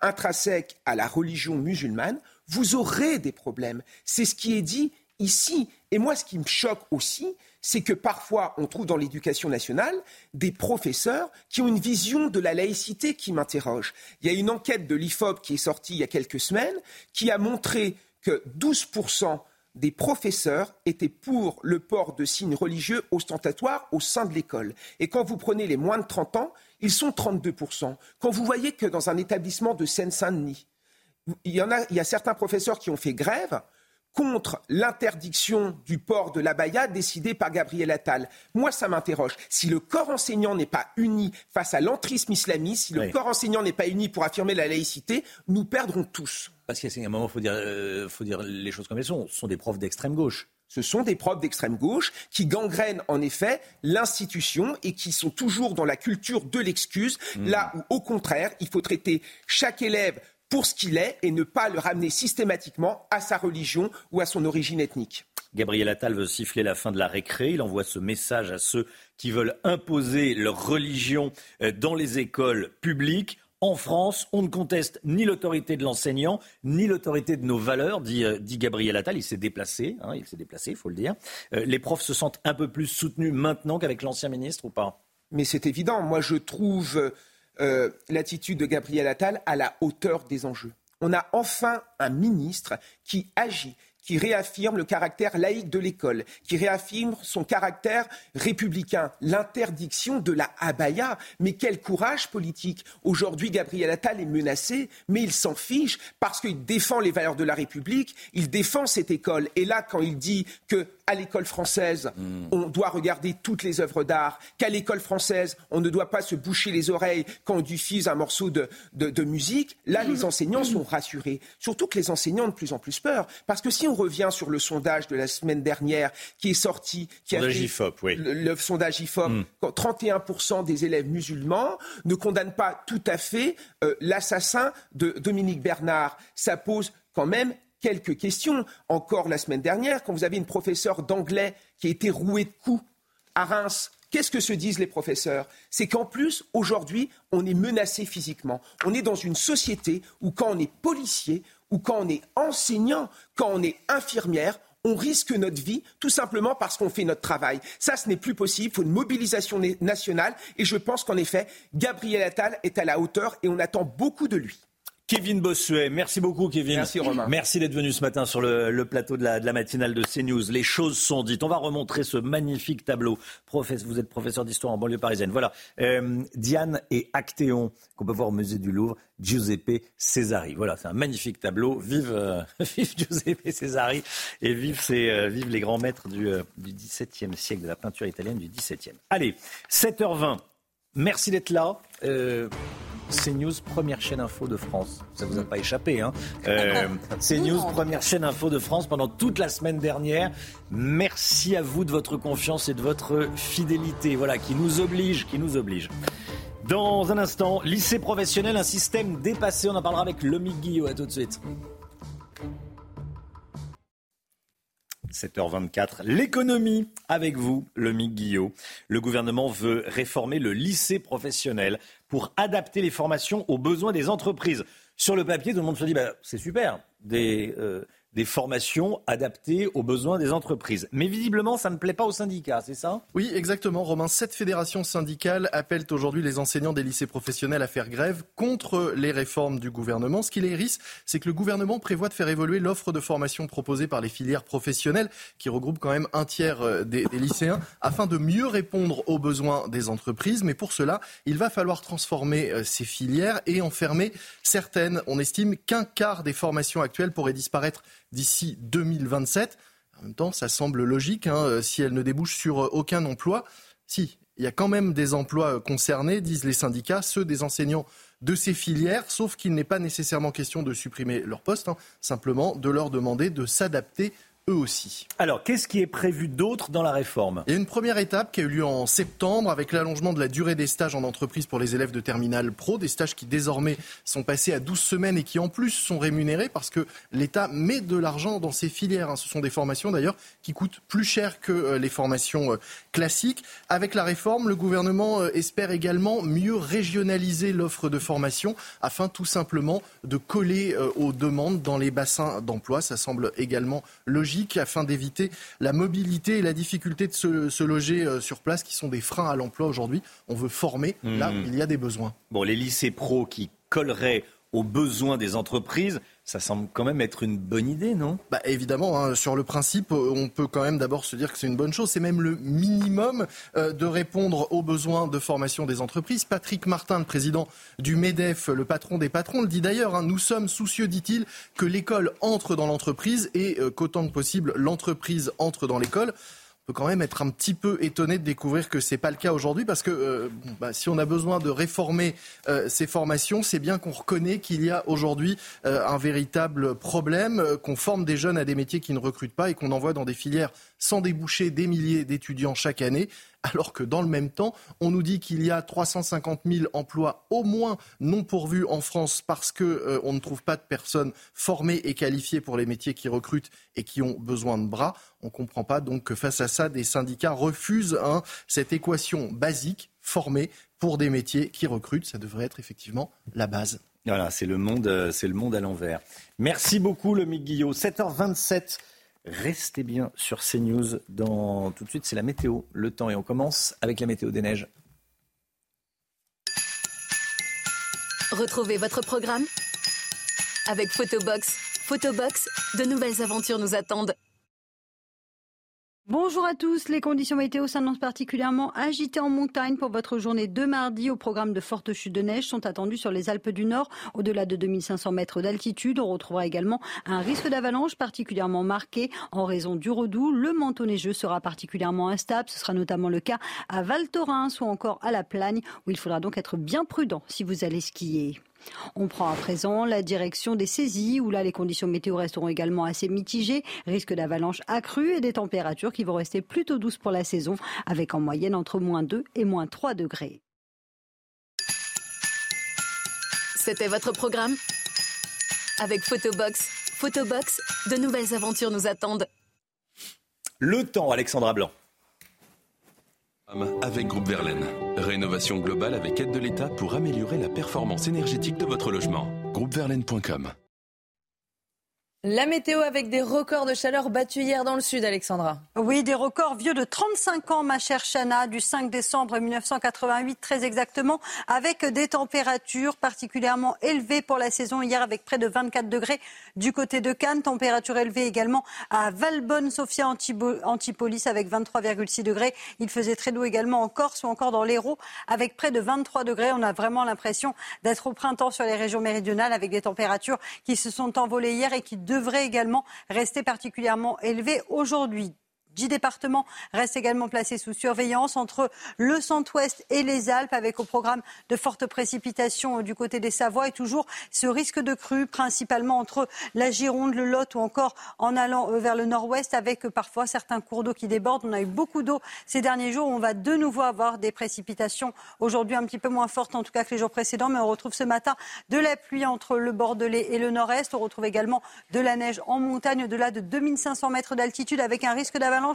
intrinsèques à la religion musulmane, vous aurez des problèmes. C'est ce qui est dit ici. Et moi, ce qui me choque aussi, c'est que parfois on trouve dans l'éducation nationale des professeurs qui ont une vision de la laïcité qui m'interroge. Il y a une enquête de l'IFOP qui est sortie il y a quelques semaines qui a montré que 12% des professeurs étaient pour le port de signes religieux ostentatoires au sein de l'école. Et quand vous prenez les moins de 30 ans, ils sont 32%. Quand vous voyez que dans un établissement de Seine-Saint-Denis, il y, il y a certains professeurs qui ont fait grève, contre l'interdiction du port de l'abaya décidée par Gabriel Attal. Moi, ça m'interroge. Si le corps enseignant n'est pas uni face à l'entrisme islamiste, si le corps enseignant n'est pas uni pour affirmer la laïcité, nous perdrons tous. Parce qu'à un moment, il faut, dire, euh, faut dire les choses comme elles sont. Ce sont des profs d'extrême gauche. Ce sont des profs d'extrême gauche qui gangrènent en effet l'institution et qui sont toujours dans la culture de l'excuse, mmh. là où au contraire, il faut traiter chaque élève pour ce qu'il est et ne pas le ramener systématiquement à sa religion ou à son origine ethnique. Gabriel Attal veut siffler la fin de la récré. Il envoie ce message à ceux qui veulent imposer leur religion euh, dans les écoles publiques. En France, on ne conteste ni l'autorité de l'enseignant, ni l'autorité de nos valeurs, dit, euh, dit Gabriel Attal. Il s'est déplacé, hein, il s'est déplacé, il faut le dire. Euh, les profs se sentent un peu plus soutenus maintenant qu'avec l'ancien ministre ou pas? Mais c'est évident. Moi, je trouve euh, l'attitude de Gabriel Attal à la hauteur des enjeux. On a enfin un ministre qui agit, qui réaffirme le caractère laïque de l'école, qui réaffirme son caractère républicain, l'interdiction de la abaya. Mais quel courage politique Aujourd'hui, Gabriel Attal est menacé, mais il s'en fiche parce qu'il défend les valeurs de la République, il défend cette école. Et là, quand il dit que à l'école française, on doit regarder toutes les œuvres d'art, qu'à l'école française, on ne doit pas se boucher les oreilles quand on diffuse un morceau de, de, de musique, là, les enseignants sont rassurés. Surtout que les enseignants ont de plus en plus peur. Parce que si on revient sur le sondage de la semaine dernière qui est sorti, qui Sondage a fait IFOP, oui. le, le sondage IFOP, quand 31% des élèves musulmans ne condamnent pas tout à fait euh, l'assassin de Dominique Bernard. Ça pose quand même quelques questions. Encore la semaine dernière, quand vous avez une professeure d'anglais qui a été rouée de coups à Reims, Qu'est-ce que se disent les professeurs? C'est qu'en plus, aujourd'hui, on est menacé physiquement. On est dans une société où quand on est policier, ou quand on est enseignant, quand on est infirmière, on risque notre vie tout simplement parce qu'on fait notre travail. Ça, ce n'est plus possible. Il faut une mobilisation na- nationale. Et je pense qu'en effet, Gabriel Attal est à la hauteur et on attend beaucoup de lui. Kevin Bossuet, merci beaucoup Kevin. Merci, Romain. Merci d'être venu ce matin sur le, le plateau de la, de la matinale de CNews. Les choses sont dites. On va remontrer ce magnifique tableau. Professe- vous êtes professeur d'histoire en banlieue parisienne. Voilà. Euh, Diane et Actéon, qu'on peut voir au musée du Louvre. Giuseppe Cesari. Voilà, c'est un magnifique tableau. Vive, euh, vive Giuseppe Cesari et vive, ces, euh, vive les grands maîtres du, du XVIIe siècle, de la peinture italienne du XVIIe. Allez, 7h20. Merci d'être là. Euh, CNews, première chaîne info de France. Ça vous a pas échappé, hein euh, CNews, première chaîne info de France pendant toute la semaine dernière. Merci à vous de votre confiance et de votre fidélité, voilà, qui nous oblige, qui nous oblige. Dans un instant, lycée professionnel, un système dépassé. On en parlera avec Lomi Guillot. À tout de suite. 7h24, l'économie avec vous, le Guillot. Le gouvernement veut réformer le lycée professionnel pour adapter les formations aux besoins des entreprises. Sur le papier, tout le monde se dit, bah, c'est super, euh, des formations adaptées aux besoins des entreprises. Mais visiblement, ça ne plaît pas aux syndicats, c'est ça? Oui, exactement, Romain. Sept fédérations syndicales appellent aujourd'hui les enseignants des lycées professionnels à faire grève contre les réformes du gouvernement. Ce qui les hérisse, c'est que le gouvernement prévoit de faire évoluer l'offre de formation proposée par les filières professionnelles, qui regroupent quand même un tiers euh, des, lycéens, afin de mieux répondre aux besoins des entreprises. Mais pour cela, il va falloir transformer euh, ces filières et enfermer certaines. On estime qu'un quart des formations actuelles pourraient disparaître d'ici 2027. En même temps, ça semble logique hein, euh, si elles ne débouchent sur euh, aucun emploi. Si, il y a quand même des emplois euh, concernés, disent les syndicats, ceux des enseignants de ces filières, sauf qu'il n'est pas nécessairement question de supprimer leur poste, hein, simplement de leur demander de s'adapter eux aussi. Alors, qu'est-ce qui est prévu d'autre dans la réforme? Il y a une première étape qui a eu lieu en septembre avec l'allongement de la durée des stages en entreprise pour les élèves de terminale pro, des stages qui désormais sont passés à 12 semaines et qui en plus sont rémunérés parce que l'État met de l'argent dans ces filières. hein. Ce sont des formations d'ailleurs qui coûtent plus cher que euh, les formations euh, classiques. Avec la réforme, le gouvernement euh, espère également mieux régionaliser l'offre de formation afin tout simplement de coller aux demandes dans les bassins d'emploi. Ça semble également logique afin d'éviter la mobilité et la difficulté de se, se loger euh, sur place qui sont des freins à l'emploi aujourd'hui. On veut former là où Mhm. il y a des besoins. Bon, les lycées pro qui colleraient aux besoins des entreprises, ça semble quand même être une bonne idée, non? Bah, évidemment, hein, sur le principe, euh, on peut quand même d'abord se dire que c'est une bonne chose. C'est même le minimum euh, de répondre aux besoins de formation des entreprises. Patrick Martin, le président du MEDEF, le patron des patrons, le dit d'ailleurs. hein, nous sommes soucieux, dit-il, que l'école entre dans l'entreprise et euh, qu'autant que possible, l'entreprise entre dans l'école. Peut quand même être un petit peu étonné de découvrir que c'est pas le cas aujourd'hui parce que euh, bah, si on a besoin de réformer euh, ces formations, c'est bien qu'on reconnaît qu'il y a aujourd'hui euh, un véritable problème, qu'on forme des jeunes à des métiers qui ne recrutent pas et qu'on envoie dans des filières sans déboucher des milliers d'étudiants chaque année. alors que dans le même temps, on nous dit qu'il y a 350 000 emplois au moins non pourvus en France parce qu'on on ne trouve pas de personnes formées et qualifiées pour les métiers qui recrutent et qui ont besoin de bras. On ne comprend pas donc que face à ça, des syndicats refusent hein, cette équation basique, formée pour des métiers qui recrutent. Ça devrait être effectivement la base. Voilà, c'est le monde, euh, c'est le monde à l'envers. Merci beaucoup, le Guillot. 7h27. Restez bien sur CNews. Dans... Tout de suite, c'est la météo, le temps. Et on commence avec la météo des neiges. Retrouvez votre programme avec Photobox. Photobox, de nouvelles aventures nous attendent. Bonjour à tous. Les conditions météo s'annoncent particulièrement agitées en montagne pour votre journée de mardi. Au programme de fortes chutes de neige sont attendues sur les Alpes du Nord, au-delà de 2500 mètres d'altitude. On retrouvera également un risque d'avalanche particulièrement marqué en raison du redoux. Le manteau neigeux sera particulièrement instable. Ce sera notamment le cas à Val Thorens ou encore à La Plagne, où il faudra donc être bien prudent si vous allez skier. On prend à présent la direction des saisies, où là les conditions météo resteront également assez mitigées, risque d'avalanche accrue et des températures qui vont rester plutôt douces pour la saison, avec en moyenne entre moins 2 et moins 3 degrés. C'était votre programme Avec Photobox. Photobox, de nouvelles aventures nous attendent. Le temps, Alexandra Blanc. Avec Groupe Verlaine. Rénovation globale avec aide de l'État pour améliorer la performance énergétique de votre logement. Groupeverlaine.com la météo avec des records de chaleur battus hier dans le sud, Alexandra. Oui, des records vieux de 35 ans, ma chère Chana, du 5 décembre 1988 très exactement, avec des températures particulièrement élevées pour la saison hier avec près de 24 degrés du côté de Cannes, température élevée également à Valbonne, Sofia Antipolis avec 23,6 degrés. Il faisait très doux également en Corse ou encore dans l'Hérault avec près de 23 degrés. On a vraiment l'impression d'être au printemps sur les régions méridionales avec des températures qui se sont envolées hier et qui devrait également rester particulièrement élevé aujourd'hui. Dix départements restent également placés sous surveillance entre le centre-ouest et les Alpes, avec au programme de fortes précipitations du côté des Savoies et toujours ce risque de crue, principalement entre la Gironde, le Lot ou encore en allant euh, vers le nord-ouest, avec euh, parfois certains cours d'eau qui débordent. On a eu beaucoup d'eau ces derniers jours. On va de nouveau avoir des précipitations aujourd'hui un petit peu moins fortes en tout cas que les jours précédents, mais on retrouve ce matin de la pluie entre le Bordelais et le nord-est. On retrouve également de la neige en montagne au-delà de 2500 mètres d'altitude avec un risque d'avalanche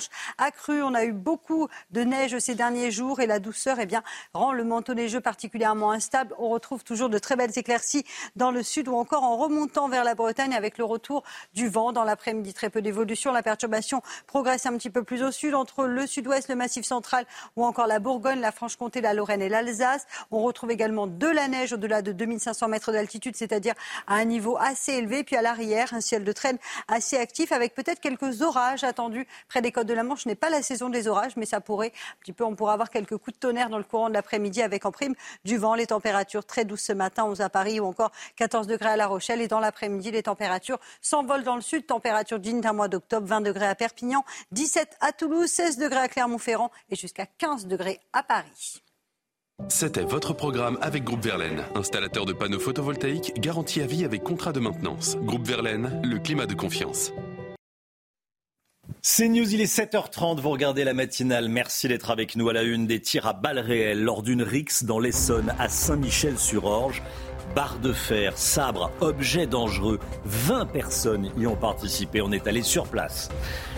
On a eu beaucoup de neige ces derniers jours et la douceur eh bien, rend le manteau neigeux particulièrement instable. On retrouve toujours de très belles éclaircies dans le sud ou encore en remontant vers la Bretagne avec le retour du vent. Dans l'après-midi, très peu d'évolution. La perturbation progresse un petit peu plus au sud entre le sud-ouest, le massif central ou encore la Bourgogne, la Franche-Comté, la Lorraine et l'Alsace. On retrouve également de la neige au-delà de 2500 mètres d'altitude, c'est-à-dire à un niveau assez élevé. Puis à l'arrière, un ciel de traîne assez actif avec peut-être quelques orages attendus près des côtes de la Manche n'est pas la saison des orages, mais ça pourrait, un petit peu, on pourrait avoir quelques coups de tonnerre dans le courant de l'après-midi avec en prime du vent, les températures très douces ce matin, 11 à Paris ou encore 14 degrés à La Rochelle. Et dans l'après-midi, les températures s'envolent dans le sud, température digne d'un mois d'octobre, 20 degrés à Perpignan, 17 à Toulouse, 16 degrés à Clermont-Ferrand et jusqu'à 15 degrés à Paris. C'était votre programme avec Groupe Verlaine, installateur de panneaux photovoltaïques garantie à vie avec contrat de maintenance. Groupe Verlaine, le climat de confiance. C'est News, il est 7h30, vous regardez la matinale. Merci d'être avec nous à la une des tirs à balles réelles lors d'une rixe dans l'Essonne à Saint-Michel-sur-Orge. Barre de fer, sabre, objets dangereux. 20 personnes y ont participé. On est allé sur place.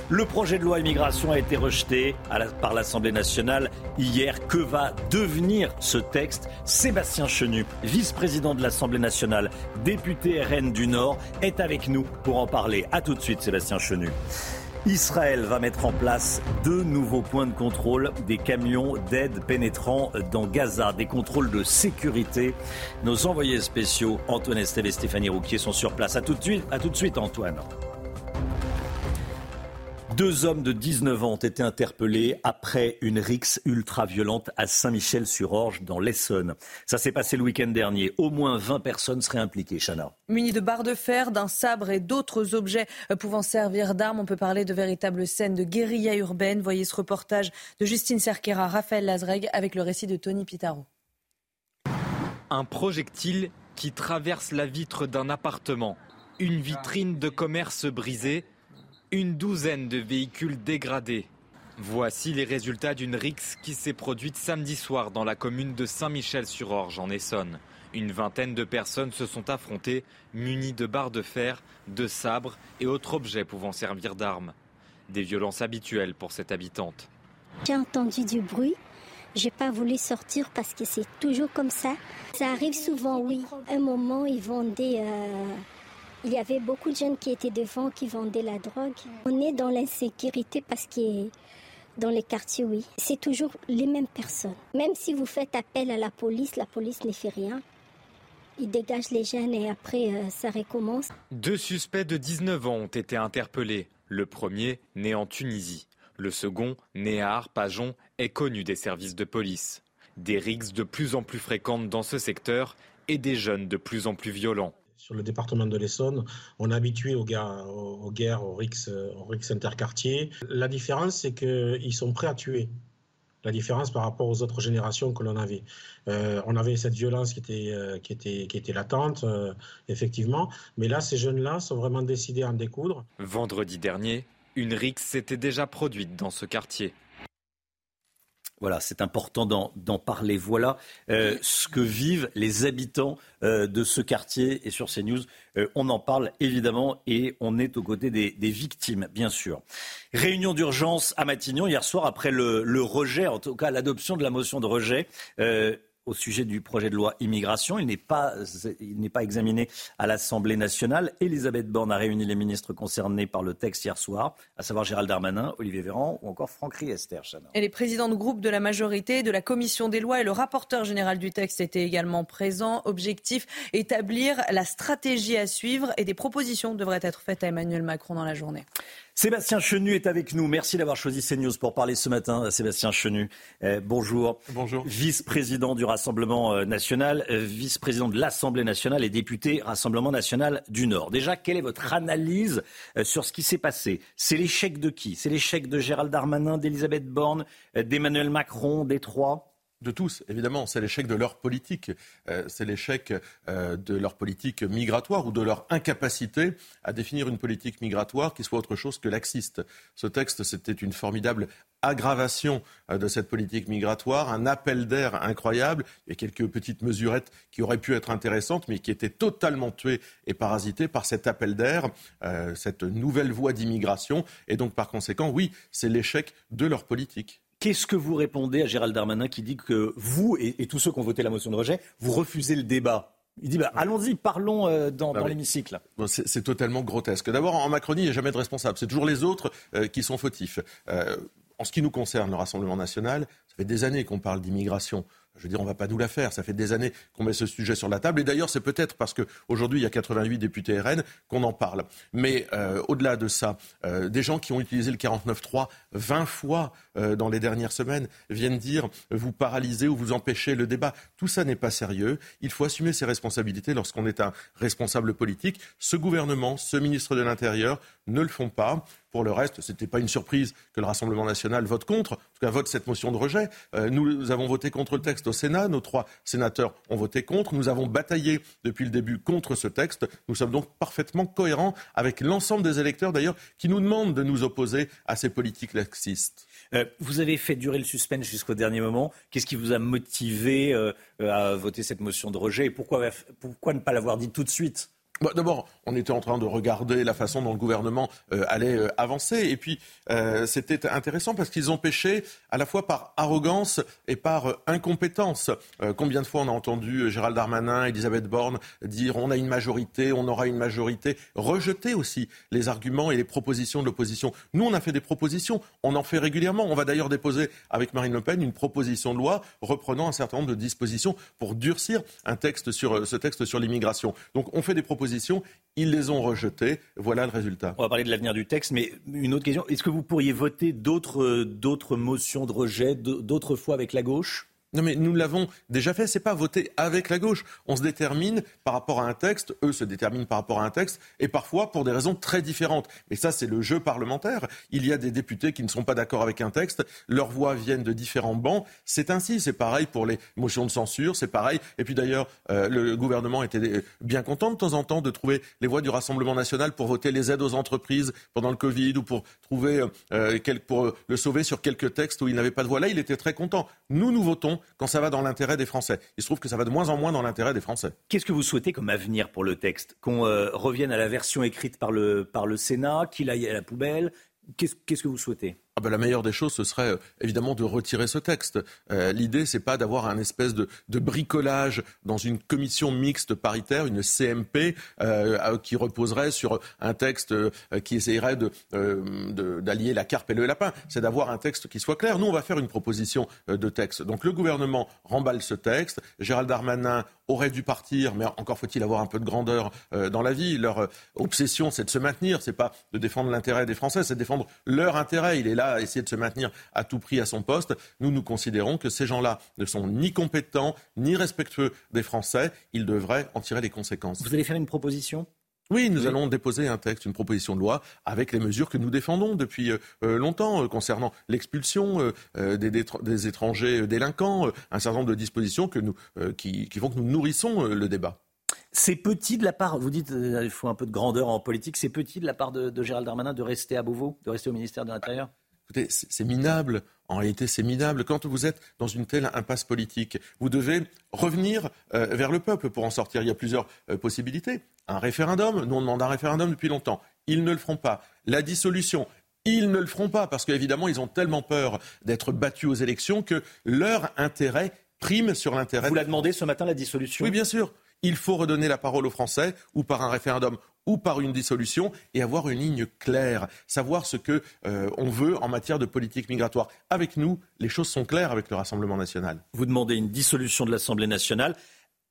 Le projet de loi immigration a été rejeté par l'Assemblée nationale hier. Que va devenir ce texte? Sébastien Chenu, vice-président de l'Assemblée nationale, député RN du Nord, est avec nous pour en parler. A tout de suite, Sébastien Chenu. Israël va mettre en place deux nouveaux points de contrôle des camions d'aide pénétrant dans Gaza, des contrôles de sécurité. Nos envoyés spéciaux, Antoine Estelle et Stéphanie Rouquier, sont sur place. A tout de suite, à tout de suite Antoine. Deux hommes de 19 ans ont été interpellés après une rixe ultra-violente à Saint-Michel-sur-Orge, dans l'Essonne. Ça s'est passé le week-end dernier. Au moins 20 personnes seraient impliquées, Chana. Munis de barres de fer, d'un sabre et d'autres objets pouvant servir d'armes, on peut parler de véritables scènes de guérilla urbaine. Voyez ce reportage de Justine Cerquera, Raphaël Lazreg, avec le récit de Tony Pitaro. Un projectile qui traverse la vitre d'un appartement. Une vitrine de commerce brisée une douzaine de véhicules dégradés. Voici les résultats d'une rixe qui s'est produite samedi soir dans la commune de Saint-Michel-sur-Orge en Essonne. Une vingtaine de personnes se sont affrontées, munies de barres de fer, de sabres et autres objets pouvant servir d'armes. Des violences habituelles pour cette habitante. J'ai entendu du bruit. J'ai pas voulu sortir parce que c'est toujours comme ça. Ça arrive souvent, oui. Un moment, ils vendaient. euh, Il y avait beaucoup de jeunes qui étaient devant, qui vendaient la drogue. On est dans l'insécurité parce que dans les quartiers, oui, c'est toujours les mêmes personnes. Même si vous faites appel à la police, la police ne fait rien. Ils dégagent les jeunes et après, euh, ça recommence. Deux suspects de 19 ans ont été interpellés. Le premier, né en Tunisie. Le second, né à Arpajon, est connu des services de police. Des rixes de plus en plus fréquentes dans ce secteur et des jeunes de plus en plus violents. Sur le département de l'Essonne, on est habitué aux, guerres, aux guerres, aux rixes, aux rixes interquartiers. La différence, c'est qu'ils sont prêts à tuer. La différence par rapport aux autres générations que l'on avait. Euh, on avait cette violence qui était, euh, qui était, qui était latente, euh, effectivement. Mais là, ces jeunes-là sont vraiment décidés à en découdre. Vendredi dernier, une rixe s'était déjà produite dans ce quartier. Voilà, c'est important d'en parler. Voilà euh, ce que vivent les habitants euh, de ce quartier. Et sur CNews, euh, on en parle évidemment et on est aux côtés des, des victimes, bien sûr. Réunion d'urgence à Matignon hier soir après le, le rejet, en tout cas l'adoption de la motion de rejet. Au sujet du projet de loi immigration. Il n'est pas, examiné à l'Assemblée nationale. Elisabeth Borne a réuni les ministres concernés par le texte hier soir, à savoir Gérald Darmanin, Olivier Véran ou encore Franck Riester. Et les présidents de groupe de la majorité, de la commission des lois et le rapporteur général du texte étaient également présents. Objectif, établir la stratégie à suivre et des propositions devraient être faites à Emmanuel Macron dans la journée. Sébastien Chenu est avec nous. Merci d'avoir choisi CNews pour parler ce matin. Sébastien Chenu, euh, bonjour. Bonjour. Vice-président du Rassemblement euh, national, euh, vice-président de l'Assemblée nationale et député Rassemblement national du Nord. Déjà, quelle est votre analyse euh, sur ce qui s'est passé? C'est l'échec de qui? C'est l'échec de Gérald Darmanin, d'Elisabeth Borne, d'Emmanuel Macron, des trois de tous, évidemment. C'est l'échec de leur politique. Euh, c'est l'échec euh, de leur politique migratoire ou de leur incapacité à définir une politique migratoire qui soit autre chose que laxiste. Ce texte, c'était une formidable aggravation euh, de cette politique migratoire, un appel d'air incroyable. A quelques petites mesurettes qui auraient pu être intéressantes, mais qui étaient totalement tuées et parasitées par cet appel d'air, cette nouvelle voie d'immigration. Et donc, par conséquent, oui, c'est l'échec de leur politique. Qu'est-ce que vous répondez à Gérald Darmanin qui dit que vous et, et tous ceux qui ont voté la motion de rejet, vous refusez le débat? Il dit bah, allons-y, parlons euh, dans, Bah dans oui. l'hémicycle. Bon, c'est c'est totalement grotesque. D'abord, en Macronie, il n'y a jamais de responsable. C'est toujours les autres euh, qui sont fautifs. Euh, en ce qui nous concerne, le Rassemblement national, ça fait des années qu'on parle d'immigration. Je veux dire, on va pas nous la faire. Ça fait des années qu'on met ce sujet sur la table. Et d'ailleurs, c'est peut-être parce qu'aujourd'hui, il y a 88 députés RN qu'on en parle. Mais euh, au-delà de ça, euh, des gens qui ont utilisé le 49.3 20 fois euh, dans les dernières semaines viennent dire vous paralysez ou vous empêchez le débat. Tout ça n'est pas sérieux. Il faut assumer ses responsabilités lorsqu'on est un responsable politique. Ce gouvernement, ce ministre de l'Intérieur ne le font pas. Pour le reste, ce n'était pas une surprise que le Rassemblement national vote contre, en tout cas vote cette motion de rejet. Euh, nous avons voté contre le texte au Sénat, nos trois sénateurs ont voté contre, nous avons bataillé depuis le début contre ce texte. Nous sommes donc parfaitement cohérents avec l'ensemble des électeurs d'ailleurs qui nous demandent de nous opposer à ces politiques laxistes. Euh, vous avez fait durer le suspense jusqu'au dernier moment. Qu'est-ce qui vous a motivé euh, à voter cette motion de rejet? Et pourquoi, pourquoi ne pas l'avoir dit tout de suite? Bon, D'abord, on était en train de regarder la façon dont le gouvernement euh, allait euh, avancer. Et puis, euh, c'était intéressant parce qu'ils ont péché à la fois par arrogance et par incompétence. Combien de fois on a entendu Gérald Darmanin, Elisabeth Borne dire on a une majorité, on aura une majorité, rejeter aussi les arguments et les propositions de l'opposition. Nous, on a fait des propositions, on en fait régulièrement. On va d'ailleurs déposer avec Marine Le Pen une proposition de loi reprenant un certain nombre de dispositions pour durcir un texte sur, ce texte sur l'immigration. Donc, on fait des propositions ils les ont rejetées. Voilà le résultat. On va parler de l'avenir du texte, mais une autre question. Est-ce que vous pourriez voter d'autres, euh, motions de rejet, d'autres fois avec la gauche? Non, mais nous l'avons déjà fait. C'est pas voter avec la gauche. On se détermine par rapport à un texte. Eux se déterminent par rapport à un texte, et parfois pour des raisons très différentes. Mais ça, c'est le jeu parlementaire. Il y a des députés qui ne sont pas d'accord avec un texte. Leurs voix viennent de différents bancs. C'est ainsi. C'est pareil pour les motions de censure. C'est pareil. Et puis d'ailleurs, euh, le gouvernement était bien content de temps en temps de trouver les voix du Rassemblement national pour voter les aides aux entreprises pendant le Covid ou pour trouver euh, pour le sauver sur quelques textes où il n'avait pas de voix. Là, il était très content. Nous, nous votons quand ça va dans l'intérêt des Français. Il se trouve que ça va de moins en moins dans l'intérêt des Français. Qu'est-ce que vous souhaitez comme avenir pour le texte Qu'on revienne à la version écrite par le, par le Sénat, qu'il aille à la poubelle Qu'est-ce que vous souhaitez ah ben, la meilleure des choses, ce serait euh, évidemment de retirer ce texte. Euh, L'idée, c'est pas d'avoir un espèce de, bricolage dans une commission mixte paritaire, une CMP, euh, qui reposerait sur un texte euh, qui essayerait d'allier la carpe et le lapin. C'est d'avoir un texte qui soit clair. Nous, on va faire une proposition de texte. Donc le gouvernement remballe ce texte. Gérald Darmanin aurait dû partir, mais encore faut-il avoir un peu de grandeur dans la vie. Leur obsession, c'est de se maintenir. C'est pas de défendre l'intérêt des Français, c'est de défendre leur intérêt. Il est là à essayer de se maintenir à tout prix à son poste. Nous, nous considérons que ces gens-là ne sont ni compétents, ni respectueux des Français. Ils devraient en tirer les conséquences. Vous allez faire une proposition? Oui, nous allons déposer un texte, une proposition de loi avec les mesures que nous défendons depuis euh, euh, longtemps euh, concernant l'expulsion des, étrangers délinquants, un certain nombre de dispositions que nous, qui, font que nous nourrissons le débat. C'est petit de la part, vous dites il faut un peu de grandeur en politique, c'est petit de la part de, de Gérald Darmanin de rester à Beauvau, de rester au ministère de l'Intérieur? Écoutez, c'est minable. En réalité, c'est minable. Quand vous êtes dans une telle impasse politique, vous devez revenir euh, vers le peuple pour en sortir. Il y a plusieurs euh, possibilités. Un référendum, nous on demande un référendum depuis longtemps. Ils ne le feront pas. La dissolution, ils ne le feront pas parce qu'évidemment, ils ont tellement peur d'être battus aux élections que leur intérêt prime sur l'intérêt. Vous l'a demandé ce matin, la dissolution? Oui, bien sûr. Il faut redonner la parole aux Français, ou par un référendum, ou par une dissolution et avoir une ligne claire, savoir ce que euh, on veut en matière de politique migratoire. Avec nous, les choses sont claires avec le Rassemblement national. Vous demandez une dissolution de l'Assemblée nationale.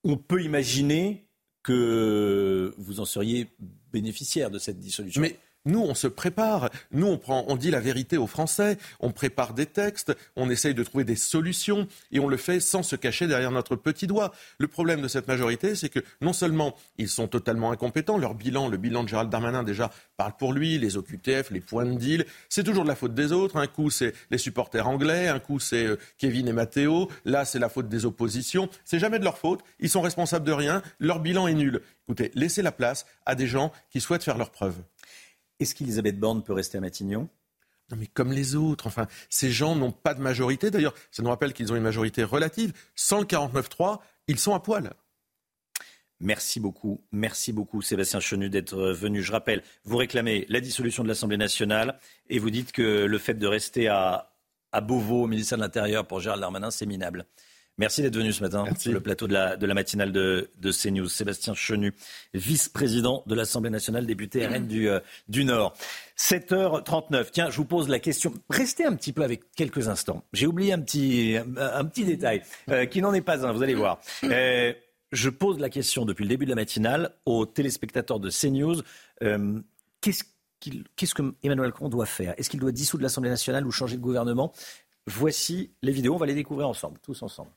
On peut imaginer que vous en seriez bénéficiaire de cette dissolution. Nous, on se prépare. Nous, on, prend, on dit la vérité aux Français. On prépare des textes. On essaye de trouver des solutions. Et on le fait sans se cacher derrière notre petit doigt. Le problème de cette majorité, c'est que non seulement ils sont totalement incompétents, leur bilan, le bilan de Gérald Darmanin déjà parle pour lui, les OQTF, les points de deal, c'est toujours de la faute des autres. Un coup, c'est les supporters anglais. Un coup, c'est euh, Kevin et Matteo. Là, c'est la faute des oppositions. C'est jamais de leur faute. Ils sont responsables de rien. Leur bilan est nul. Écoutez, laissez la place à des gens qui souhaitent faire leurs preuves. Est-ce qu'Elisabeth Borne peut rester à Matignon? Non mais comme les autres, enfin, ces gens n'ont pas de majorité. D'ailleurs, ça nous rappelle qu'ils ont une majorité relative. Sans le 49-3, ils sont à poil. Merci beaucoup, merci beaucoup Sébastien Chenu d'être venu. Je rappelle, vous réclamez la dissolution de l'Assemblée nationale et vous dites que le fait de rester à, à Beauvau, au ministère de l'Intérieur, pour Gérald Darmanin, c'est minable. Merci d'être venu ce matin sur le plateau de la, de la matinale de, de, CNews. Sébastien Chenu, vice-président de l'Assemblée nationale, député RN du, euh, du Nord. 7h39. Tiens, je vous pose la question. Restez un petit peu avec quelques instants. J'ai oublié un petit, un, petit détail euh, qui n'en est pas un, vous allez voir. Euh, je pose la question depuis le début de la matinale aux téléspectateurs de CNews. Qu'est-ce qu'est-ce que Emmanuel Macron doit faire? Est-ce qu'il doit dissoudre l'Assemblée nationale ou changer de gouvernement? Voici les vidéos, on va les découvrir ensemble, tous ensemble.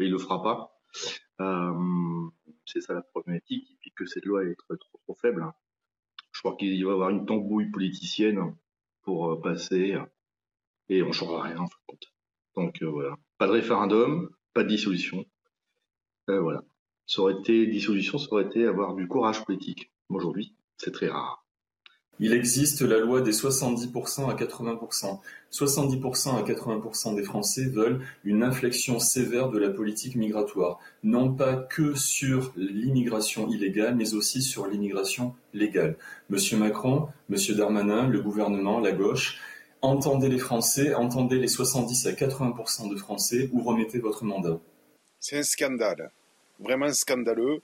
Il ne le fera pas. Euh, c'est ça la problématique. Et puis que cette loi est trop, trop, faible. Je crois qu'il va y avoir une tambouille politicienne pour euh, passer. Et on changera rien en fin de compte. Donc euh, voilà. Pas de référendum, pas de dissolution. voilà. Été, dissolution, ça aurait été avoir du courage politique. Aujourd'hui, c'est très rare. Il existe la loi des 70% à 80%. 70% à 80% des Français veulent une inflexion sévère de la politique migratoire, non pas que sur l'immigration illégale, mais aussi sur l'immigration légale. Monsieur Macron, Monsieur Darmanin, le gouvernement, la gauche, entendez les Français, entendez les 70 à 80% de Français ou remettez votre mandat. C'est un scandale, vraiment scandaleux.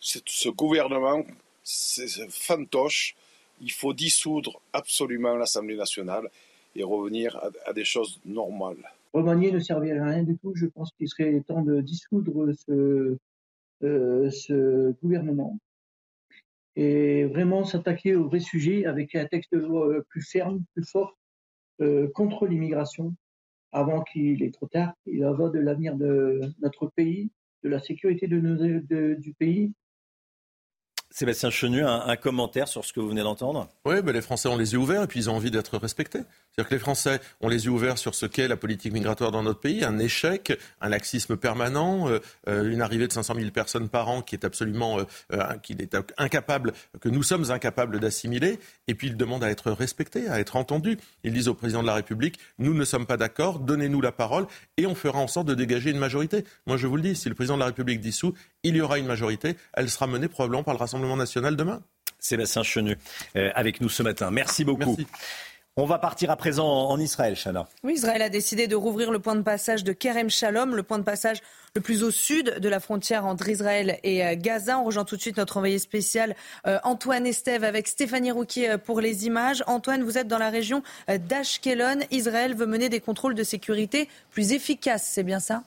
Ce gouvernement, c'est fantoche il faut dissoudre absolument l'Assemblée nationale et revenir à, des choses normales. Remanier ne servirait à rien du tout. Je pense qu'il serait temps de dissoudre ce, euh, gouvernement et vraiment s'attaquer au vrai sujet avec un texte plus ferme, plus fort euh, contre l'immigration avant qu'il est trop tard. Il va de l'avenir de notre pays, de la sécurité du pays Sébastien Chenu, un, commentaire sur ce que vous venez d'entendre? Oui, les Français ont les yeux ouverts et puis ils ont envie d'être respectés. C'est-à-dire que les Français ont les yeux ouverts sur ce qu'est la politique migratoire dans notre pays, un échec, un laxisme permanent, euh, euh, une arrivée de 500 000 personnes par an qui est absolument, euh, qui est incapable, que nous sommes incapables d'assimiler. Et puis ils demandent à être respectés, à être entendus. Ils disent au président de la République nous ne sommes pas d'accord, donnez-nous la parole et on fera en sorte de dégager une majorité. Moi, je vous le dis, si le président de la République dissout, il y aura une majorité. Elle sera menée probablement par le Rassemblement national demain. Sébastien Chenu, euh, avec nous ce matin. Merci beaucoup. On va partir à présent en Israël, Chana. Oui, Israël a décidé de rouvrir le point de passage de Kerem Shalom, le point de passage le plus au sud de la frontière entre Israël et euh, Gaza. On rejoint tout de suite notre envoyé spécial euh, Antoine Estève avec Stéphanie Rouquier pour les images. Antoine, vous êtes dans la région d'Ashkelon. Israël veut mener des contrôles de sécurité plus efficaces, c'est bien ça?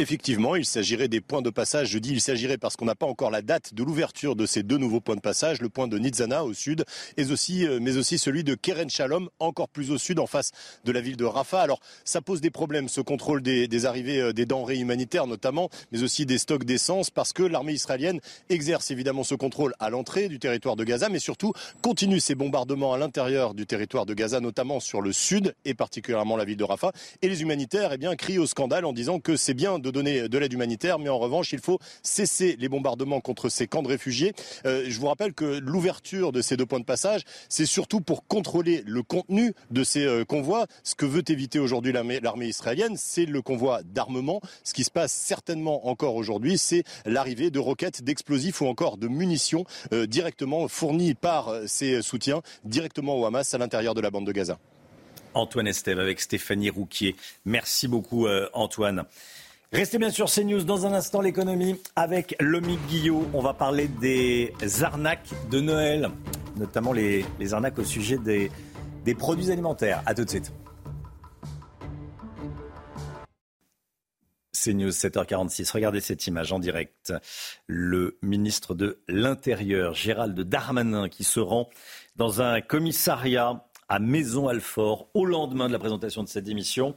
Effectivement, il s'agirait des points de passage. Je dis il s'agirait parce qu'on n'a pas encore la date de l'ouverture de ces deux nouveaux points de passage, le point de Nitzana au sud, et aussi, euh, mais aussi celui de Keren Shalom, encore plus au sud, en face de la ville de Rafah. Alors, ça pose des problèmes, ce contrôle des, arrivées euh, des denrées humanitaires notamment, mais aussi des stocks d'essence, parce que l'armée israélienne exerce évidemment ce contrôle à l'entrée du territoire de Gaza, mais surtout continue ses bombardements à l'intérieur du territoire de Gaza, notamment sur le sud et particulièrement la ville de Rafah. Et les humanitaires, eh bien, crient au scandale en disant que c'est bien de donner de l'aide humanitaire, mais en revanche, il faut cesser les bombardements contre ces camps de réfugiés. Euh, je vous rappelle que l'ouverture de ces deux points de passage, c'est surtout pour contrôler le contenu de ces euh, convois. Ce que veut éviter aujourd'hui l'armée israélienne, c'est le convoi d'armement. Ce qui se passe certainement encore aujourd'hui, c'est l'arrivée de roquettes, d'explosifs ou encore de munitions euh, directement fournies par ces soutiens directement au Hamas à l'intérieur de la bande de Gaza. Antoine Estève avec Stéphanie Rouquier. Merci beaucoup Antoine. Restez bien sur CNews dans un instant l'économie avec Lomique Guillot. On va parler des arnaques de Noël, notamment les, arnaques au sujet des, des produits alimentaires. A tout de suite. CNews 7h46. Regardez cette image en direct. Le ministre de l'Intérieur, Gérald Darmanin, qui se rend dans un commissariat à Maison-Alfort au lendemain de la présentation de cette émission,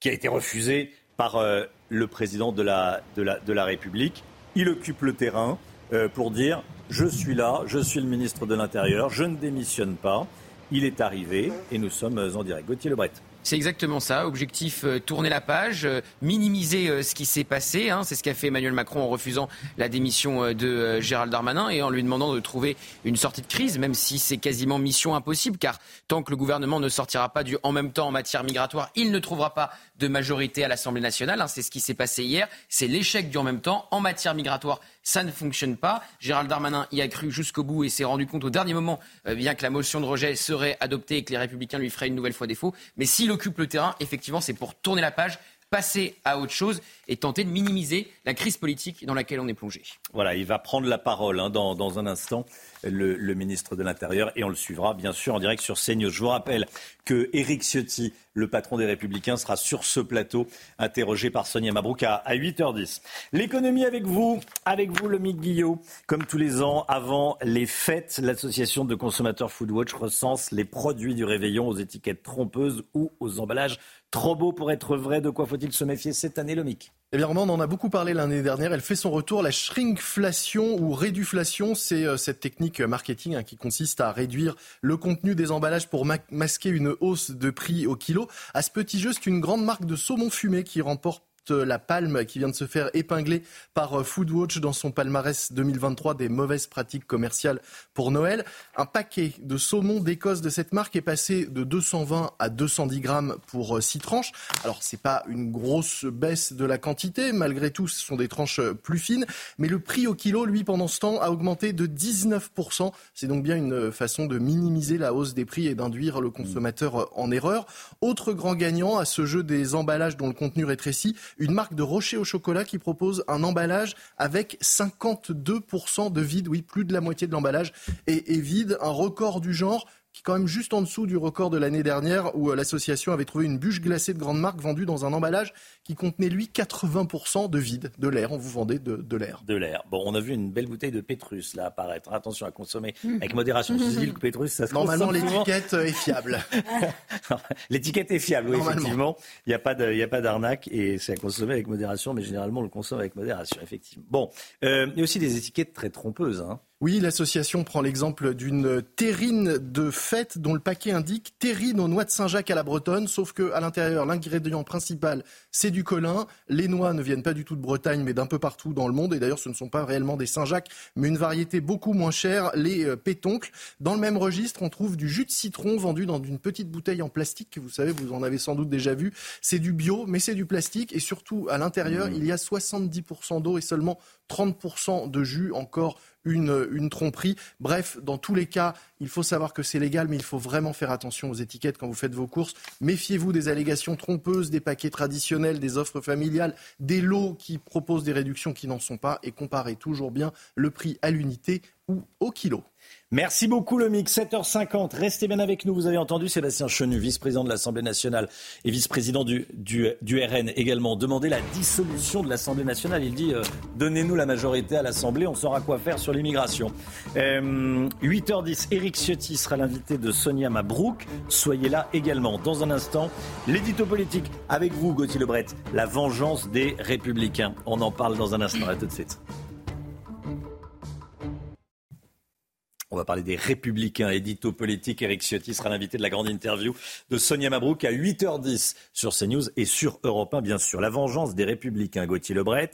qui a été refusée par euh, le président de la, République. Il occupe le terrain euh, pour dire je suis là, je suis le ministre de l'Intérieur, je ne démissionne pas. Il est arrivé et nous sommes en direct. Gauthier Lebret. C'est exactement ça. Objectif euh, tourner la page, euh, minimiser euh, ce qui s'est passé. Hein. C'est ce qu'a fait Emmanuel Macron en refusant la démission de Gérald Darmanin et en lui demandant de trouver une sortie de crise, même si c'est quasiment mission impossible, car tant que le gouvernement ne sortira pas du en même temps en matière migratoire, il ne trouvera pas de majorité à l'Assemblée nationale. Hein. C'est ce qui s'est passé hier. C'est l'échec du en même temps en matière migratoire ça ne fonctionne pas. Gérald Darmanin y a cru jusqu'au bout et s'est rendu compte au dernier moment, euh, bien que la motion de rejet serait adoptée et que les Républicains lui feraient une nouvelle fois défaut. Mais s'il occupe le terrain, effectivement, c'est pour tourner la page, passer à autre chose et tenter de minimiser la crise politique dans laquelle on est plongé. Voilà, il va prendre la parole hein, dans, un instant, le, le ministre de l'Intérieur, et on le suivra bien sûr en direct sur CNews. Je vous rappelle que Éric Ciotti, le patron des Républicains, sera sur ce plateau, interrogé par Sonia Mabrouk à, 8h10. L'économie avec vous, avec vous, le Guillot. Comme tous les ans, avant les fêtes, l'association de consommateurs Foodwatch recense les produits du réveillon aux étiquettes trompeuses ou aux emballages trop beaux pour être vrais. De quoi faut-il se méfier cette année, Lomic eh bien, on en a beaucoup parlé l'année dernière. Elle fait son retour. La shrinkflation ou réduflation, c'est euh, cette technique marketing hein, qui consiste à réduire le contenu des emballages pour masquer une hausse de prix au kilo. À ce petit jeu, c'est une grande marque de saumon fumé qui remporte la palme qui vient de se faire épingler par euh, Foodwatch dans son palmarès 2023 des mauvaises pratiques commerciales pour Noël. Un paquet de saumon d'Écosse de cette marque est passé de 220 à 210 grammes pour 6 euh, tranches. Alors c'est pas une grosse baisse de la quantité, malgré tout ce sont des tranches euh, plus fines, mais le prix au kilo, lui, pendant ce temps, a augmenté de 19%. C'est donc bien une façon de minimiser la hausse des prix et d'induire le consommateur en erreur. Autre grand gagnant à ce jeu des emballages dont le contenu rétrécit, une marque de rocher au chocolat qui propose un emballage avec 52% de vide. Oui, plus de la moitié de l'emballage est, vide. Un record du genre qui est quand même juste en dessous du record de l'année dernière où euh, l'association avait trouvé une bûche glacée de grande marque vendue dans un emballage qui contenait lui 80% de vide, de l'air. On vous vendait de, l'air. De l'air. Bon, on a vu une belle bouteille de Pétrus là apparaître. Attention à consommer avec modération. Je dis le Pétrus, ça se Normalement, l'étiquette est fiable. l'étiquette est fiable, oui, effectivement. Il n'y a pas de, a pas d'arnaque et c'est à consommer avec modération, mais généralement on le consomme avec modération, effectivement. Bon, euh, il y a aussi des étiquettes très trompeuses. Hein. Oui, l'association prend l'exemple d'une terrine de fête dont le paquet indique terrine aux noix de Saint-Jacques à la bretonne, sauf que à l'intérieur, l'ingrédient principal, c'est du colin. Les noix ne viennent pas du tout de Bretagne, mais d'un peu partout dans le monde. Et d'ailleurs, ce ne sont pas réellement des Saint-Jacques, mais une variété beaucoup moins chère, les euh, pétoncles. Dans le même registre, on trouve du jus de citron vendu dans une petite bouteille en plastique que vous savez, vous en avez sans doute déjà vu. C'est du bio, mais c'est du plastique. Et surtout, à l'intérieur, mmh. il y a 70% d'eau et seulement 30% de jus encore une, tromperie. Bref, dans tous les cas, il faut savoir que c'est légal, mais il faut vraiment faire attention aux étiquettes quand vous faites vos courses. Méfiez-vous des allégations trompeuses, des paquets traditionnels, des offres familiales, des lots qui proposent des réductions qui n'en sont pas et comparez toujours bien le prix à l'unité ou au kilo. Merci beaucoup, le mix. 7h50. Restez bien avec nous. Vous avez entendu Sébastien Chenu, vice-président de l'Assemblée nationale et vice-président du, RN également, demander la dissolution de l'Assemblée nationale. Il dit euh, donnez-nous la majorité à l'Assemblée, on saura quoi faire sur l'immigration. 8h10, Éric Ciotti sera l'invité de Sonia Mabrouk. Soyez là également. Dans un instant, l'édito politique avec vous, Gauthier Lebret. La vengeance des Républicains. On en parle dans un instant. À tout de suite. On va parler des Républicains. Édito politique, Eric Ciotti sera l'invité de la grande interview de Sonia Mabrouk à 8h10 sur CNews et sur Europe 1, bien sûr. La vengeance des Républicains, Gauthier Lebret.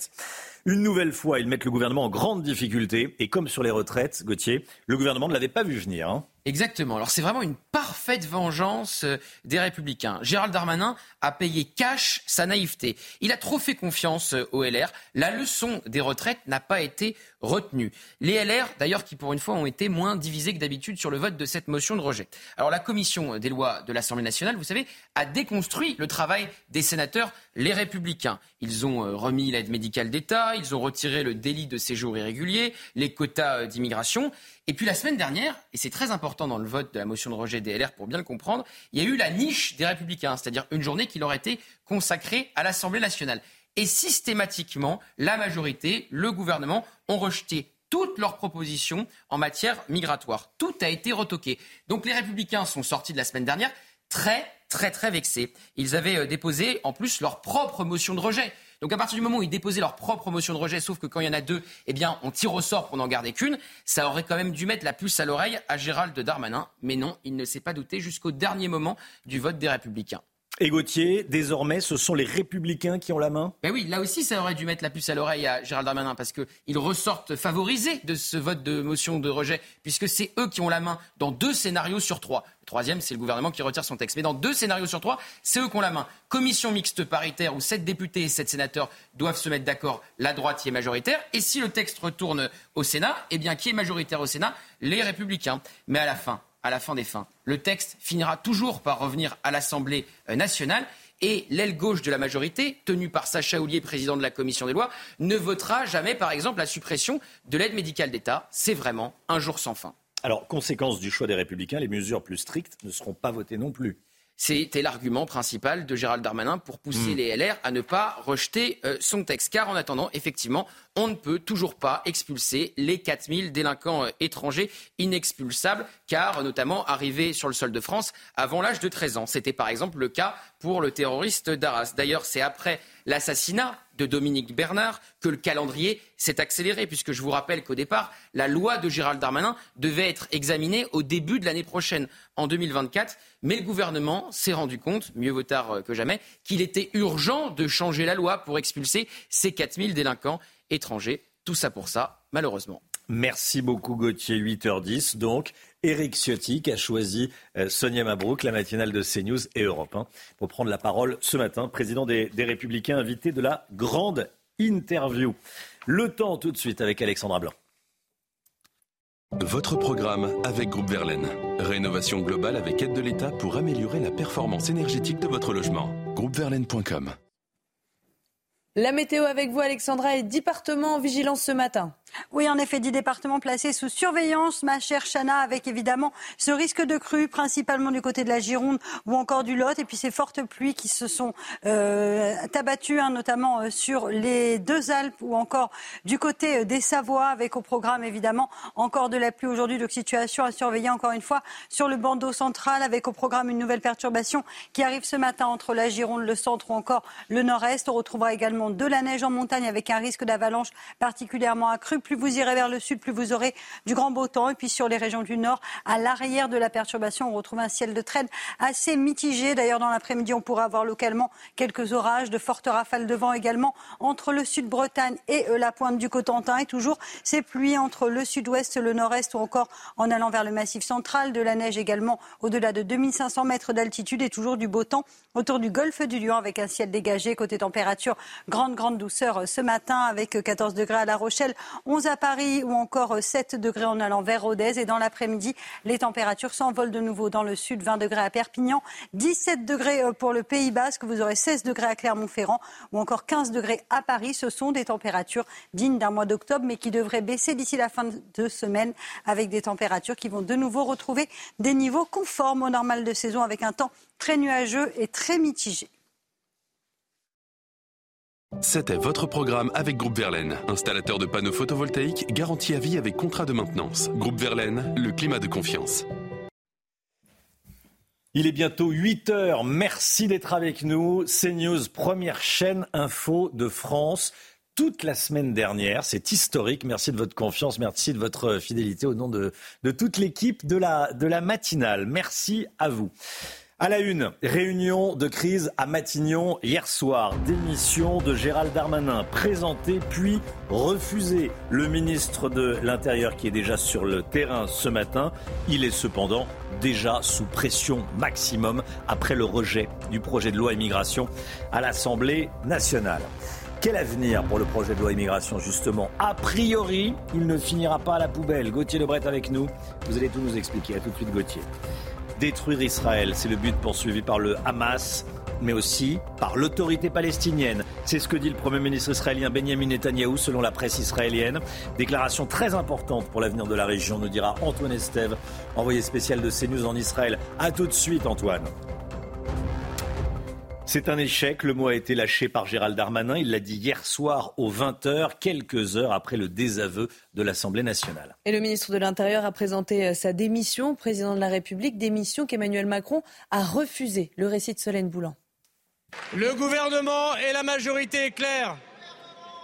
Une nouvelle fois, ils mettent le gouvernement en grande difficulté. Et comme sur les retraites, Gauthier, le gouvernement ne l'avait pas vu venir. Hein. Exactement. Alors c'est vraiment une parfaite vengeance euh, des républicains. Gérald Darmanin a payé cash sa naïveté. Il a trop fait confiance euh, au LR. La leçon des retraites n'a pas été retenue. Les LR, d'ailleurs, qui pour une fois ont été moins divisés que d'habitude sur le vote de cette motion de rejet. Alors la commission des lois de l'Assemblée nationale, vous savez, a déconstruit le travail des sénateurs, les républicains. Ils ont euh, remis l'aide médicale d'État, ils ont retiré le délit de séjour irrégulier, les quotas d'immigration. Et puis la semaine dernière, et c'est très important dans le vote de la motion de rejet des LR pour bien le comprendre, il y a eu la niche des républicains, c'est-à-dire une journée qui leur a été consacrée à l'Assemblée nationale. Et systématiquement, la majorité, le gouvernement ont rejeté toutes leurs propositions en matière migratoire. Tout a été retoqué. Donc les républicains sont sortis de la semaine dernière très, très, très vexés. Ils avaient euh, déposé en plus leur propre motion de rejet. Donc à partir du moment où ils déposaient leur propre motion de rejet, sauf que quand il y en a deux, eh bien on tire au sort pour n'en garder qu'une, ça aurait quand même dû mettre la puce à l'oreille à Gérald Darmanin. Mais non, il ne s'est pas douté jusqu'au dernier moment du vote des Républicains. Et Gauthier, désormais, ce sont les républicains qui ont la main? Ben oui, là aussi, ça aurait dû mettre la puce à l'oreille à Gérald Darmanin parce qu'ils ressortent favorisés de ce vote de motion de rejet, puisque c'est eux qui ont la main dans deux scénarios sur trois. Troisième, c'est le gouvernement qui retire son texte. Mais dans deux scénarios sur trois, c'est eux qui ont la main. Commission mixte paritaire où sept députés et sept sénateurs doivent se mettre d'accord, la droite y est majoritaire. Et si le texte retourne au Sénat, eh bien, qui est majoritaire au Sénat? Les républicains. Mais à la fin, à la fin des fins. Le texte finira toujours par revenir à l'Assemblée euh, nationale et l'aile gauche de la majorité, tenue par Sacha Houlier, président de la commission des lois, ne votera jamais, par exemple, la suppression de l'aide médicale d'État. C'est vraiment un jour sans fin. Alors, conséquence du choix des Républicains, les mesures plus strictes ne seront pas votées non plus. C'était l'argument principal de Gérald Darmanin pour pousser hmm. les LR à ne pas rejeter euh, son texte. Car en attendant, effectivement, on ne peut toujours pas expulser les 4000 délinquants euh, étrangers inexpulsables, car notamment arrivés sur le sol de France avant l'âge de 13 ans. C'était par exemple le cas pour le terroriste d'Arras. D'ailleurs, c'est après l'assassinat de Dominique Bernard que le calendrier s'est accéléré, puisque je vous rappelle qu'au départ, la loi de Gérald Darmanin devait être examinée au début de l'année prochaine, en 2024, mais le gouvernement s'est rendu compte, mieux vaut tard euh, que jamais, qu'il était urgent de changer la loi pour expulser ces 4000 délinquants étrangers. Tout ça pour ça, malheureusement. Merci beaucoup Gauthier, 8h10 donc. Éric Ciotti qui a choisi euh, Sonia Mabrouk, la matinale de CNews et Europe 1, pour prendre la parole ce matin, président des, des Républicains, invité de la grande interview. Le temps tout de suite avec Alexandra Blanc. Votre programme avec Groupe Verlaine. Rénovation globale avec aide de l'État pour améliorer la performance énergétique de votre logement. Groupeverlaine.com la météo avec vous, Alexandra, et département en vigilance ce matin. Oui, en effet, dix départements placés sous surveillance, ma chère Chana, avec évidemment ce risque de crue, principalement du côté de la Gironde ou encore du Lot, et puis ces fortes pluies qui se sont euh, abattues, hein, notamment euh, sur les deux Alpes ou encore du côté euh, des Savoies, avec au programme évidemment encore de la pluie aujourd'hui, donc situation à surveiller encore une fois sur le bandeau central, avec au programme une nouvelle perturbation qui arrive ce matin entre la Gironde, le centre ou encore le nord-est. On retrouvera également de la neige en montagne avec un risque d'avalanche particulièrement accru plus vous irez vers le sud, plus vous aurez du grand beau temps. Et puis sur les régions du nord, à l'arrière de la perturbation, on retrouve un ciel de traîne assez mitigé. D'ailleurs, dans l'après-midi, on pourra avoir localement quelques orages, de fortes rafales de vent également entre le sud-Bretagne et euh, la pointe du Cotentin. Et toujours ces pluies entre le sud-ouest, le nord-est ou encore en allant vers le massif central. De la neige également au-delà de 2500 mètres d'altitude et toujours du beau temps autour du golfe du Lion avec un ciel dégagé. Côté température, grande, grande douceur euh, ce matin avec 14 degrés à La Rochelle, 11 à Paris ou encore 7 degrés en allant vers Rodez. Et dans l'après-midi, les températures s'envolent de nouveau dans le sud, 20 degrés à Perpignan, 17 degrés euh, pour le Pays Basque, vous aurez 16 degrés à Clermont-Ferrand ou encore 15 degrés à Paris. Ce sont des températures dignes d'un mois d'octobre, mais qui devraient baisser d'ici la fin de semaine avec des températures qui vont de nouveau retrouver des niveaux conformes au normal de saison avec un temps très nuageux et très mitigé. C'était votre programme avec Groupe Verlaine, installateur de panneaux photovoltaïques garantie à vie avec contrat de maintenance. Groupe Verlaine, le climat de confiance. Il est bientôt 8 heures. Merci d'être avec nous. CNews, première chaîne info de France. Toute la semaine dernière, c'est historique. Merci de votre confiance, merci de votre fidélité au nom de, de toute l'équipe de la, de la matinale. Merci à vous. À la une, réunion de crise à Matignon hier soir. Démission de Gérald Darmanin, présenté puis refusé. Le ministre de l'Intérieur qui est déjà sur le terrain ce matin, il est cependant déjà sous pression maximum après le rejet du projet de loi immigration à l'Assemblée nationale. Quel avenir pour le projet de loi immigration justement? A priori, il ne finira pas à la poubelle. Gauthier Lebret avec nous. Vous allez tout nous expliquer. À tout de suite Gauthier détruire Israël. C'est le but poursuivi par le Hamas mais aussi par l'autorité palestinienne. C'est ce que dit le Premier ministre israélien Benjamin Netanyahou selon la presse israélienne. Déclaration très importante pour l'avenir de la région, nous dira Antoine Estève, envoyé spécial de CNews en Israël. A tout de suite Antoine. C'est un échec. Le mot a été lâché par Gérald Darmanin. Il l'a dit hier soir aux 20h, quelques heures après le désaveu de l'Assemblée nationale. Et le ministre de l'Intérieur a présenté euh, sa démission au président de la République, démission qu'Emmanuel Macron a refusée. Le récit de Solène Boulan. Le gouvernement et la majorité est claire.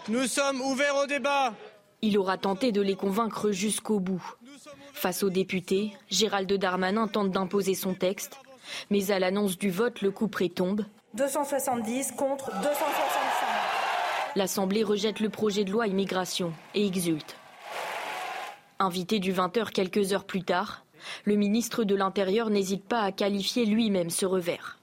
Nous sommes ouverts au débat. Il aura tenté de les convaincre jusqu'au bout. Face aux députés, Gérald Darmanin tente d'imposer son texte, mais à l'annonce du vote, le coup près tombe 270 contre 265. L'Assemblée rejette le projet de loi immigration et exulte. Invité du 20h quelques heures plus tard, le ministre de l'Intérieur n'hésite pas à qualifier lui-même ce revers.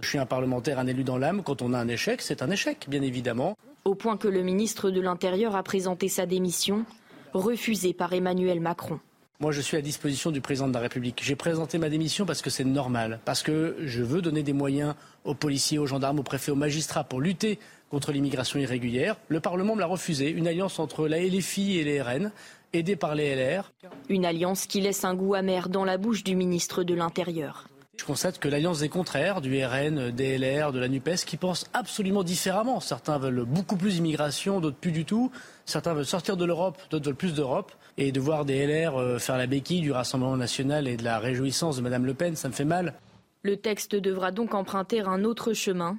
Je suis un parlementaire, un élu dans l'âme. Quand on a un échec, c'est un échec, bien évidemment. Au point que le ministre de l'Intérieur a présenté sa démission, refusée par Emmanuel Macron. Moi, je suis à disposition du président de la République. J'ai présenté ma démission parce que c'est normal, parce que je veux donner des moyens aux policiers, aux gendarmes, aux préfets, aux magistrats pour lutter contre l'immigration irrégulière. Le Parlement me l'a refusé. Une alliance entre la LFI et les RN, aidée par les LR. Une alliance qui laisse un goût amer dans la bouche du ministre de l'Intérieur. Je constate que l'alliance des contraires, du RN, des LR, de la NUPES, qui pensent absolument différemment. Certains veulent beaucoup plus d'immigration, d'autres plus du tout. Certains veulent sortir de l'Europe, d'autres veulent plus d'Europe. Et de voir des LR euh, faire la béquille du Rassemblement national et de la réjouissance de Mme Le Pen, ça me fait mal. Le texte devra donc emprunter un autre chemin.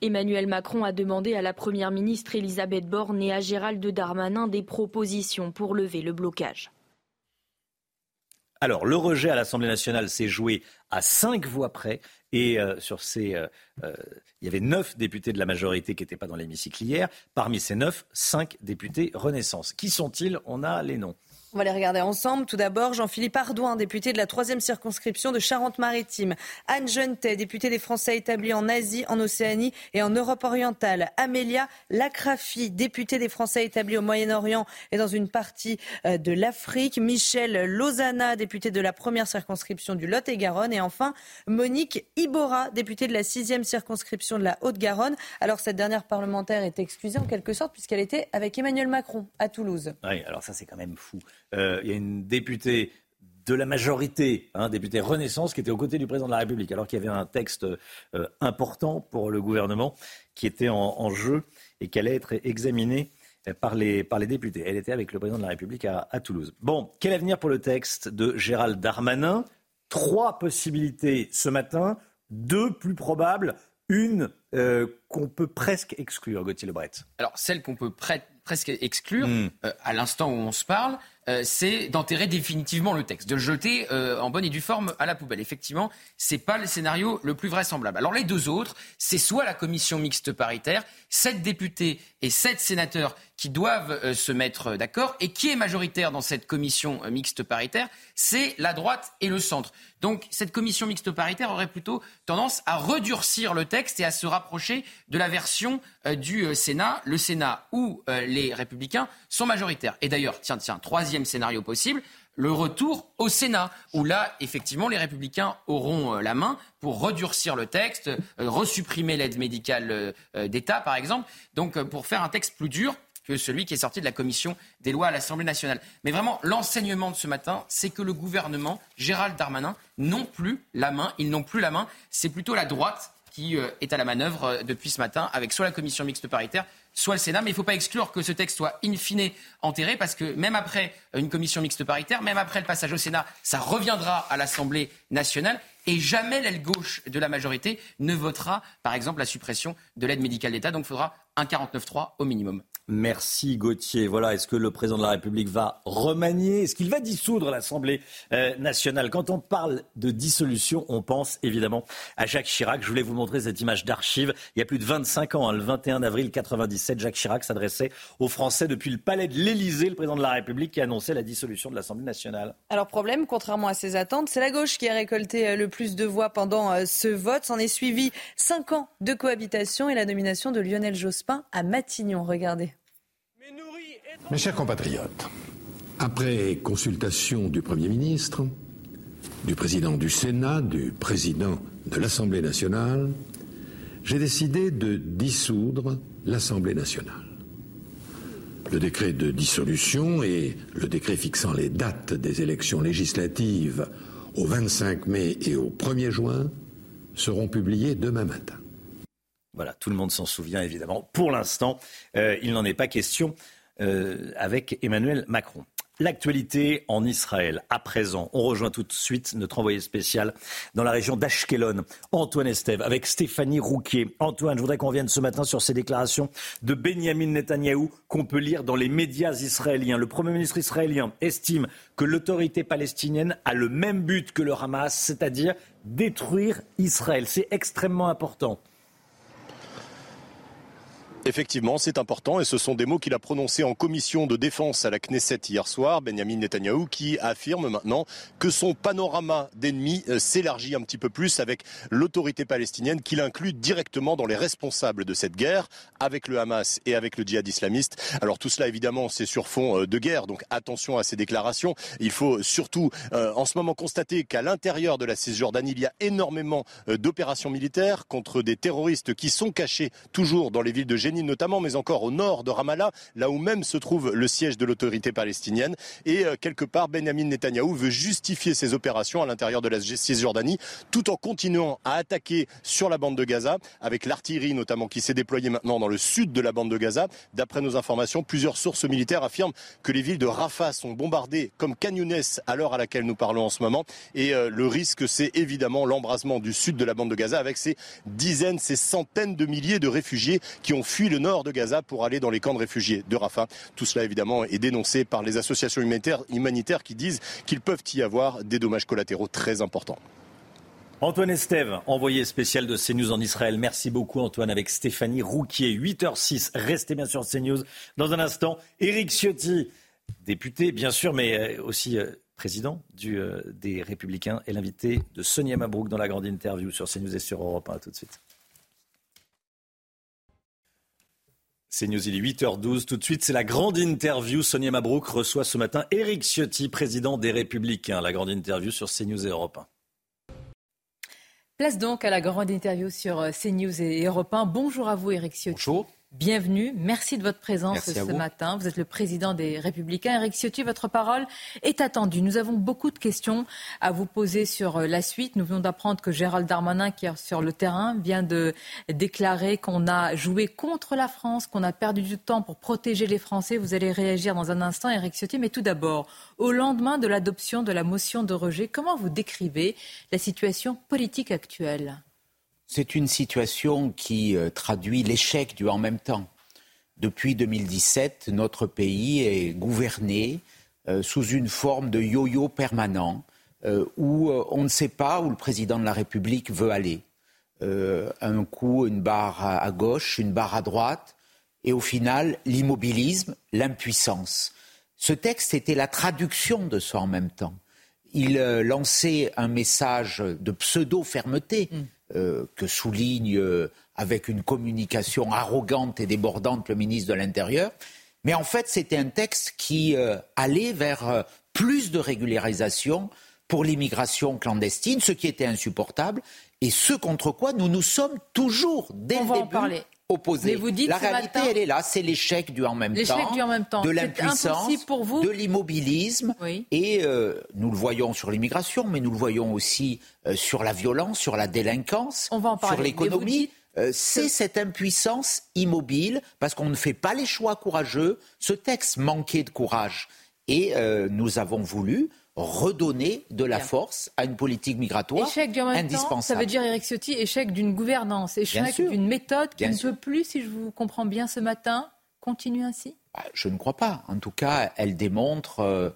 Emmanuel Macron a demandé à la Première ministre Elisabeth Borne et à Gérald Darmanin des propositions pour lever le blocage. Alors, le rejet à l'Assemblée nationale s'est joué à cinq voix près. Et euh, sur ces, euh, euh, il y avait neuf députés de la majorité qui n'étaient pas dans l'hémicycle hier. Parmi ces neuf, cinq députés Renaissance. Qui sont-ils? On a les noms. On va les regarder ensemble. Tout d'abord, Jean-Philippe Ardouin, député de la troisième circonscription de Charente-Maritime. Anne Jeunetet, députée des Français établis en Asie, en Océanie et en Europe orientale. Amélia Lacrafi, députée des Français établis au Moyen-Orient et dans une partie euh, de l'Afrique. Michel Lozana, député de la première circonscription du Lot-et-Garonne. Et enfin, Monique Ibora, députée de la sixième circonscription de la Haute-Garonne. Alors, cette dernière parlementaire est excusée en quelque sorte puisqu'elle était avec Emmanuel Macron à Toulouse. Oui, alors ça, c'est quand même fou. Euh, il y a une députée de la majorité, un hein, députée Renaissance, qui était aux côtés du président de la République, alors qu'il y avait un texte euh, important pour le gouvernement qui était en, jeu et qui allait être examiné par les, par les députés. Elle était avec le président de la République à, Toulouse. Bon, quel avenir pour le texte de Gérald Darmanin? Trois possibilités ce matin, deux plus probables, une euh, qu'on peut presque exclure, Gauthier Lebret. Alors, celle qu'on peut presque exclure, hmm. à l'instant où on se parle, euh, c'est d'enterrer définitivement le texte, de le jeter euh, en bonne et due forme à la poubelle. Effectivement, c'est pas le scénario le plus vraisemblable. Alors les deux autres, c'est soit la commission mixte paritaire, sept députés et sept sénateurs qui doivent euh, se mettre d'accord, et qui est majoritaire dans cette commission mixte paritaire, c'est la droite et le centre. Donc cette commission mixte paritaire aurait plutôt tendance à redurcir le texte et à se rapprocher de la version du Sénat, le Sénat où les républicains sont majoritaires. Et d'ailleurs, tiens, tiens, troisième scénario possible, le retour au Sénat, où là, effectivement, les républicains auront euh, la main pour redurcir le texte, euh, resupprimer l'aide médicale euh, d'État, par exemple, donc pour faire un texte plus dur que celui qui est sorti de la commission des lois à l'Assemblée nationale. Mais vraiment, l'enseignement de ce matin, c'est que le gouvernement, Gérald Darmanin, n'ont plus la main, ils n'ont plus la main, c'est plutôt la droite qui est à la manœuvre depuis ce matin, avec soit la commission mixte paritaire, soit le Sénat. Mais il ne faut pas exclure que ce texte soit in fine enterré, parce que même après une commission mixte paritaire, même après le passage au Sénat, ça reviendra à l'Assemblée nationale. Et jamais l'aile gauche de la majorité ne votera, par exemple, la suppression de l'aide médicale d'État. Donc il faudra un 49-3 au minimum. Merci Gauthier. Voilà, est-ce que le président de la République va remanier? Est-ce qu'il va dissoudre l'Assemblée euh, nationale? Quand on parle de dissolution, on pense évidemment à Jacques Chirac. Je voulais vous montrer cette image d'archive. Il y a plus de 25 ans, hein, le 21 avril 97, Jacques Chirac s'adressait aux Français depuis le palais de l'Élysée, le président de la République qui annonçait la dissolution de l'Assemblée nationale. Alors problème, contrairement à ses attentes, c'est la gauche qui a récolté euh, le plus de voix pendant euh, ce vote. S'en est suivi 5 ans de cohabitation et la nomination de Lionel Jospin à Matignon. Regardez. Mes chers compatriotes, après consultation du Premier ministre, du président du Sénat, du président de l'Assemblée nationale, j'ai décidé de dissoudre l'Assemblée nationale. Le décret de dissolution et le décret fixant les dates des élections législatives au 25 mai et au 1er juin seront publiés demain matin. Voilà, tout le monde s'en souvient évidemment. Pour l'instant, euh, il n'en est pas question euh, avec Emmanuel Macron. L'actualité en Israël, à présent. On rejoint tout de suite notre envoyé spécial dans la région d'Ashkelon, Antoine Estève, avec Stéphanie Rouquier. Antoine, je voudrais qu'on revienne ce matin sur ces déclarations de Benjamin Netanyahou qu'on peut lire dans les médias israéliens. Le Premier ministre israélien estime que l'autorité palestinienne a le même but que le Hamas, c'est-à-dire détruire Israël. C'est extrêmement important. Effectivement, c'est important et ce sont des mots qu'il a prononcés en commission de défense à la Knesset hier soir, Benjamin Netanyahou, qui affirme maintenant que son panorama d'ennemis euh, s'élargit un petit peu plus avec l'autorité palestinienne qu'il inclut directement dans les responsables de cette guerre avec le Hamas et avec le djihad islamiste. Alors tout cela évidemment c'est sur fond euh, de guerre, donc attention à ces déclarations. Il faut surtout euh, en ce moment constater qu'à l'intérieur de la Cisjordanie, il y a énormément d'opérations militaires contre des terroristes qui sont cachés toujours dans les villes de Génie notamment, mais encore au nord de Ramallah, là où même se trouve le siège de l'autorité palestinienne. Et euh, quelque part, Benjamin Netanyahou veut justifier ses opérations à l'intérieur de la Cisjordanie, tout en continuant à attaquer sur la bande de Gaza, avec l'artillerie notamment qui s'est déployée maintenant dans le sud de la bande de Gaza. D'après nos informations, plusieurs sources militaires affirment que les villes de Rafah sont bombardées comme Canyonès à l'heure à laquelle nous parlons en ce moment. Et euh, le risque, c'est évidemment l'embrasement du sud de la bande de Gaza avec ces dizaines, ces centaines de milliers de réfugiés qui ont fui le nord de Gaza pour aller dans les camps de réfugiés de Rafah. Tout cela évidemment est dénoncé par les associations humanitaires, qui disent qu'il peuvent y avoir des dommages collatéraux très importants. Antoine Estève, envoyé spécial de CNews en Israël. Merci beaucoup Antoine avec Stéphanie Rouquier. 8h06, restez bien sur CNews. Dans un instant, Éric Ciotti député, bien sûr, mais aussi président du, des Républicains, et l'invité de Sonia Mabrouk dans la grande interview sur CNews et sur Europe 1. tout de suite. C'est News, il est 8h12. Tout de suite, c'est la grande interview. Sonia Mabrouk reçoit ce matin Éric Ciotti, président des Républicains. La grande interview sur CNews et Europe 1. Place donc à la grande interview sur euh, CNews et Europe 1. Bonjour à vous, Éric Ciotti. Bonjour. Bienvenue. Merci de votre présence ce matin. Vous êtes le président des Républicains. Eric Ciotti, votre parole est attendue. Nous avons beaucoup de questions à vous poser sur euh, la suite. Nous venons d'apprendre que Gérald Darmanin, qui est sur le terrain, vient de déclarer qu'on a joué contre la France, qu'on a perdu du temps pour protéger les Français. Vous allez réagir dans un instant, Eric Ciotti. Mais tout d'abord, au lendemain de l'adoption de la motion de rejet, comment vous décrivez la situation politique actuelle? C'est une situation qui euh, traduit l'échec du en même temps. Depuis 2017, notre pays est gouverné euh, sous une forme de yo-yo permanent euh, où on ne sait pas où le président de la République veut aller. un coup, une barre à, gauche, une barre à droite, et au final, l'immobilisme, l'impuissance. Ce texte était la traduction de ça en même temps. Il lançait un message de pseudo-fermeté. Mm. Euh, que souligne euh, avec une communication arrogante et débordante le ministre de l'Intérieur. Mais en fait, c'était un texte qui euh, allait vers plus de régularisation pour l'immigration clandestine, ce qui était insupportable, et ce contre quoi nous nous sommes toujours, dès le début, opposés. vous dites La réalité, elle est là, c'est l'échec du en même temps, du en même temps. de l'impuissance, de l'immobilisme, et nous le voyons sur l'immigration, mais nous le voyons aussi sur la violence, sur la délinquance, sur l'économie. c'est cette impuissance immobile, parce qu'on ne fait pas les choix courageux. Ce texte manquait de courage. Et nous avons voulu redonner de la force à une politique migratoire échec indispensable. ça veut dire, Eric Ciotti, échec d'une gouvernance, échec d'une méthode qui ne peut plus, si je vous comprends bien ce matin, continuer ainsi? Bah, Je ne crois pas. En tout cas, elle démontre euh,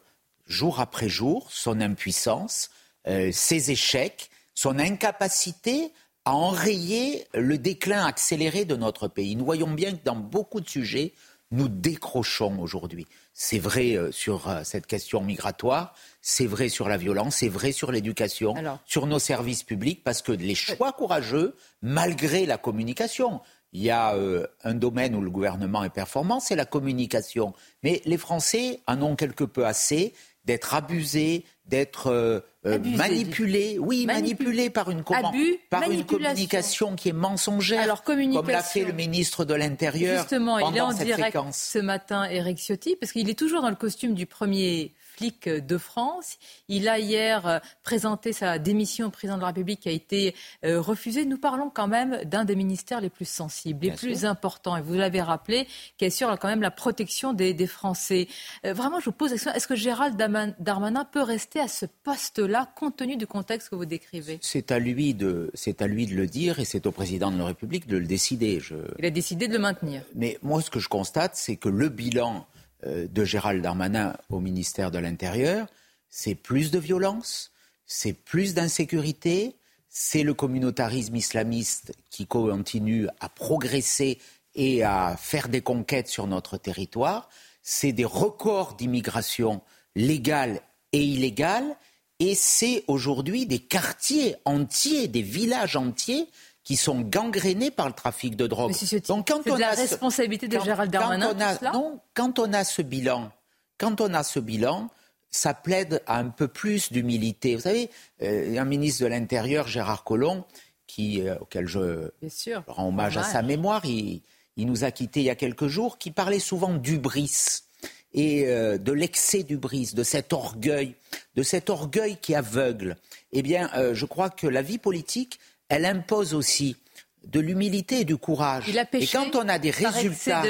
jour après jour son impuissance, euh, ses échecs, son incapacité à enrayer le déclin accéléré de notre pays. Nous voyons bien que dans beaucoup de sujets, nous décrochons aujourd'hui. C'est vrai euh, sur cette question migratoire, c'est vrai sur la violence, c'est vrai sur l'éducation, sur nos services publics, parce que les choix courageux, malgré la communication, il y a euh, un domaine où le gouvernement est performant, c'est la communication. Mais les Français en ont quelque peu assez d'être abusés, d'être euh, euh, manipulés, oui, manipulés par une, par une communication qui est mensongère, Alors, comme l'a fait le ministre de l'Intérieur. Justement, il est en direct ce matin, Eric Ciotti, parce qu'il est toujours dans le costume du premier de France. Il a hier euh, présenté sa démission au président de la République qui a été euh, refusée. Nous parlons quand même d'un des ministères les plus sensibles, les plus importants. Et vous l'avez rappelé, qui assure quand même la protection des, Français. Euh, vraiment, je vous pose la question, est-ce que Gérald Darmanin peut rester à ce poste-là compte tenu du contexte que vous décrivez? C'est à lui de, c'est à lui de le dire et c'est au président de la République de le décider. Il a décidé de le maintenir. Mais moi, ce que je constate, c'est que le bilan de Gérald Darmanin au ministère de l'Intérieur, c'est plus de violence, c'est plus d'insécurité, c'est le communautarisme islamiste qui continue à progresser et à faire des conquêtes sur notre territoire, c'est des records d'immigration légale et illégale, et c'est aujourd'hui des quartiers entiers, des villages entiers qui sont gangrénés par le trafic de drogue. Donc quand on la responsabilité de Gérald Darmanin. non, quand on a ce bilan, quand on a ce bilan, ça plaide à un peu plus d'humilité. Vous savez, euh, a un ministre de l'Intérieur, Gérard Collomb, qui, euh, auquel je rends hommage, à sa mémoire, il, nous a quittés il y a quelques jours, qui parlait souvent d'ubris et euh, de l'excès d'ubris, de cet orgueil, de cet orgueil qui aveugle. Eh bien, je crois que la vie politique, elle impose aussi de l'humilité et du courage. et quand on a des résultats,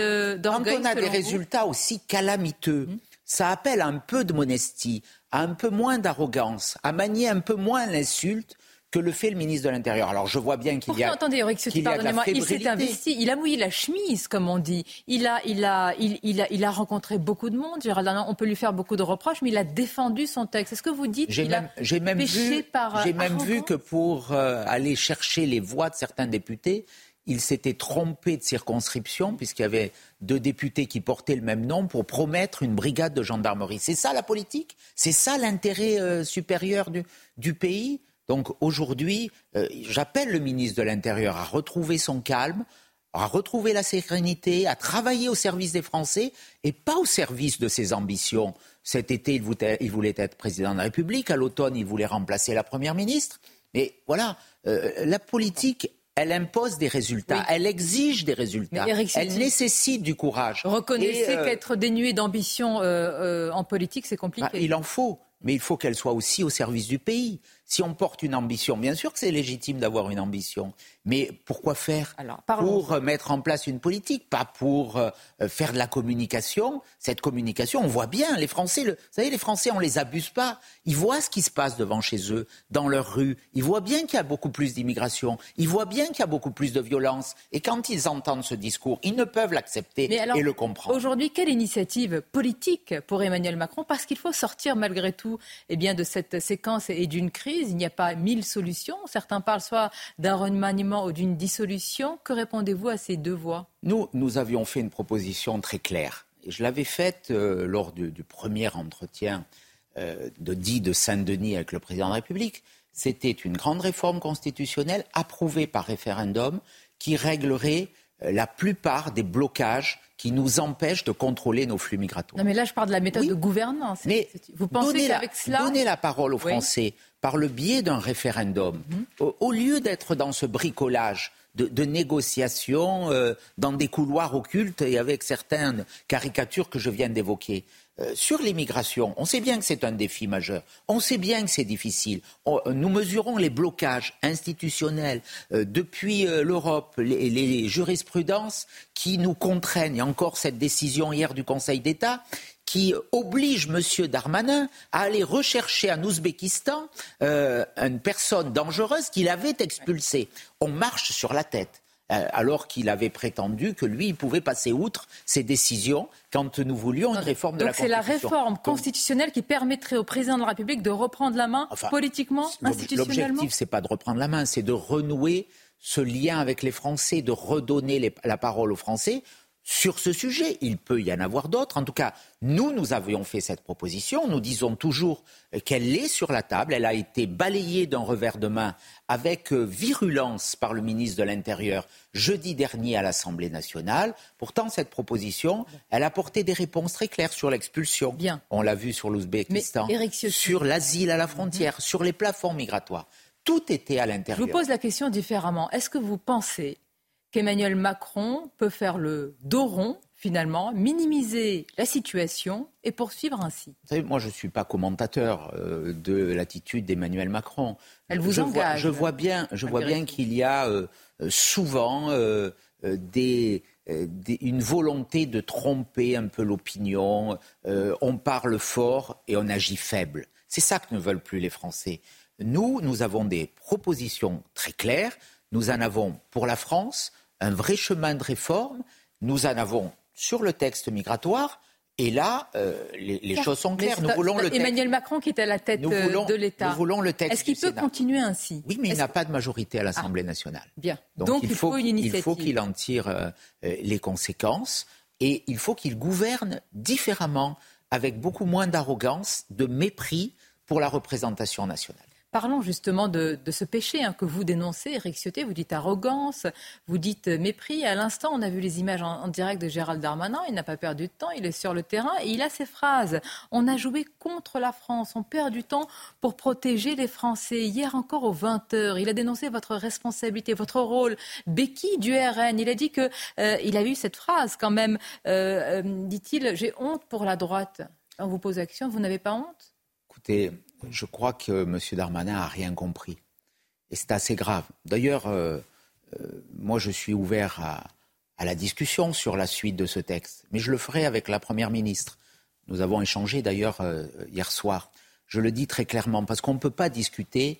quand on a des résultats aussi calamiteux, hum. ça appelle un peu de modestie, à un peu moins d'arrogance, à manier un peu moins l'insulte que le fait le ministre de l'Intérieur. Alors je vois bien qu'il y a. Attendez, Eric pardonnez-moi, il s'est investi, il a mouillé la chemise, comme on dit. Il a, il a, il, a, il a rencontré beaucoup de monde. Gérald on peut lui faire beaucoup de reproches, mais il a défendu son texte. Est-ce que vous dites qu'il a j'ai même vu, par J'ai même vu que pour euh, aller chercher les voix de certains députés, il s'était trompé de circonscription, puisqu'il y avait deux députés qui portaient le même nom, pour promettre une brigade de gendarmerie. C'est ça la politique? C'est ça l'intérêt euh, supérieur du, pays? Donc aujourd'hui, euh, j'appelle le ministre de l'Intérieur à retrouver son calme, à retrouver la sérénité, à travailler au service des Français et pas au service de ses ambitions. Cet été, il voulait, être président de la République. À l'automne, il voulait remplacer la Première ministre. Mais voilà, euh, la politique, elle impose des résultats, elle exige des résultats, elle nécessite du courage. Reconnaissez euh, qu'être dénué d'ambition euh, en politique, c'est compliqué. Bah, il en faut, mais il faut qu'elle soit aussi au service du pays. Si on porte une ambition, bien sûr que c'est légitime d'avoir une ambition, mais pourquoi faire Pour mettre en place une politique, pas pour euh, faire de la communication. Cette communication, on voit bien, les Français, vous savez, les Français, on les abuse pas. Ils voient ce qui se passe devant chez eux, dans leur rue. Ils voient bien qu'il y a beaucoup plus d'immigration. Ils voient bien qu'il y a beaucoup plus de violence. Et quand ils entendent ce discours, ils ne peuvent l'accepter et le comprendre. Aujourd'hui, quelle initiative politique pour Emmanuel Macron? Parce qu'il faut sortir malgré tout eh bien, de cette séquence et d'une crise il n'y a pas mille solutions. Certains parlent soit d'un remaniement ou d'une dissolution. Que répondez-vous à ces deux voix? Nous, nous avions fait une proposition très claire. je l'avais faite euh, lors du, premier entretien euh, de dit de Saint-Denis avec le président de la République. C'était une grande réforme constitutionnelle approuvée par référendum qui réglerait euh, la plupart des blocages qui nous empêchent de contrôler nos flux migratoires. Non, mais là, je parle de la méthode de gouvernance. Mais vous pensez qu'avec cela. Donner la parole aux Français par le biais d'un référendum, mhm. au, lieu d'être dans ce bricolage de, négociations euh, dans des couloirs occultes et avec certaines caricatures que je viens d'évoquer. Euh, sur l'immigration, on sait bien que c'est un défi majeur, on sait bien que c'est difficile. nous mesurons les blocages institutionnels euh, depuis l'Europe, les, jurisprudences qui nous contraignent. Il encore cette décision hier du Conseil d'État qui oblige M. Darmanin à aller rechercher en Ouzbékistan euh, une personne dangereuse qu'il avait expulsée. On marche sur la tête euh, alors qu'il avait prétendu que lui, il pouvait passer outre ces décisions quand nous voulions une réforme de la Constitution. Donc c'est la réforme constitutionnelle qui permettrait au président de la République de reprendre la main politiquement, institutionnellement L'objectif, c'est pas de reprendre la main, c'est de renouer ce lien avec les Français, de redonner la parole aux Français sur ce sujet. Il peut y en avoir d'autres. En tout cas, nous, nous avions fait cette proposition. Nous disons toujours qu'elle est sur la table. Elle a été balayée d'un revers de main avec virulence par le ministre de l'Intérieur jeudi dernier à l'Assemblée nationale. Pourtant, cette proposition, elle a porté des réponses très claires sur l'expulsion. On l'a vu sur l'Ouzbékistan, sur l'asile à la frontière, sur les plafonds migratoires. Tout était à l'intérieur. Je vous pose la question différemment. Est-ce que vous pensez qu'Emmanuel Macron peut faire le dos rond finalement, minimiser la situation et poursuivre ainsi Vous savez, moi, je ne suis pas commentateur euh, de l'attitude d'Emmanuel Macron. Elle vous je engage. Vois, je vois bien, je vois bien qu'il y a euh, souvent euh, des, une volonté de tromper un peu l'opinion. on parle fort et on agit faible. C'est ça que ne veulent plus les Français. Nous, nous avons des propositions très claires. Nous en avons pour la France un vrai chemin de réforme. Nous en avons sur le texte migratoire. Et là, euh, les, choses sont claires. Nous voulons le Emmanuel Macron qui est à la tête euh, de l'État. Nous voulons le texte. Est-ce qu'il peut continuer ainsi? Oui, mais il n'a pas de majorité à l'Assemblée ah, nationale. Bien. Donc, il, faut, une initiative. Il faut qu'il en tire euh, les conséquences et il faut qu'il gouverne différemment, avec beaucoup moins d'arrogance, de mépris pour la représentation nationale. Parlons justement de, ce péché hein, que vous dénoncez, Eric Ciotti. Vous dites arrogance, vous dites mépris. À l'instant, on a vu les images en, direct de Gérald Darmanin. Il n'a pas perdu de temps, il est sur le terrain et il a ces phrases. On a joué contre la France, on perd du temps pour protéger les Français. Hier encore aux 20h, il a dénoncé votre responsabilité, votre rôle. Béquille du RN, il a dit que euh, a eu cette phrase quand même, euh, euh, dit-il, j'ai honte pour la droite. On vous pose la question, vous n'avez pas honte? Écoutez, je crois que M. Darmanin n'a rien compris. Et c'est assez grave. D'ailleurs, euh, euh, moi, je suis ouvert à, la discussion sur la suite de ce texte. Mais je le ferai avec la Première ministre. Nous avons échangé d'ailleurs euh, hier soir. Je le dis très clairement, parce qu'on ne peut pas discuter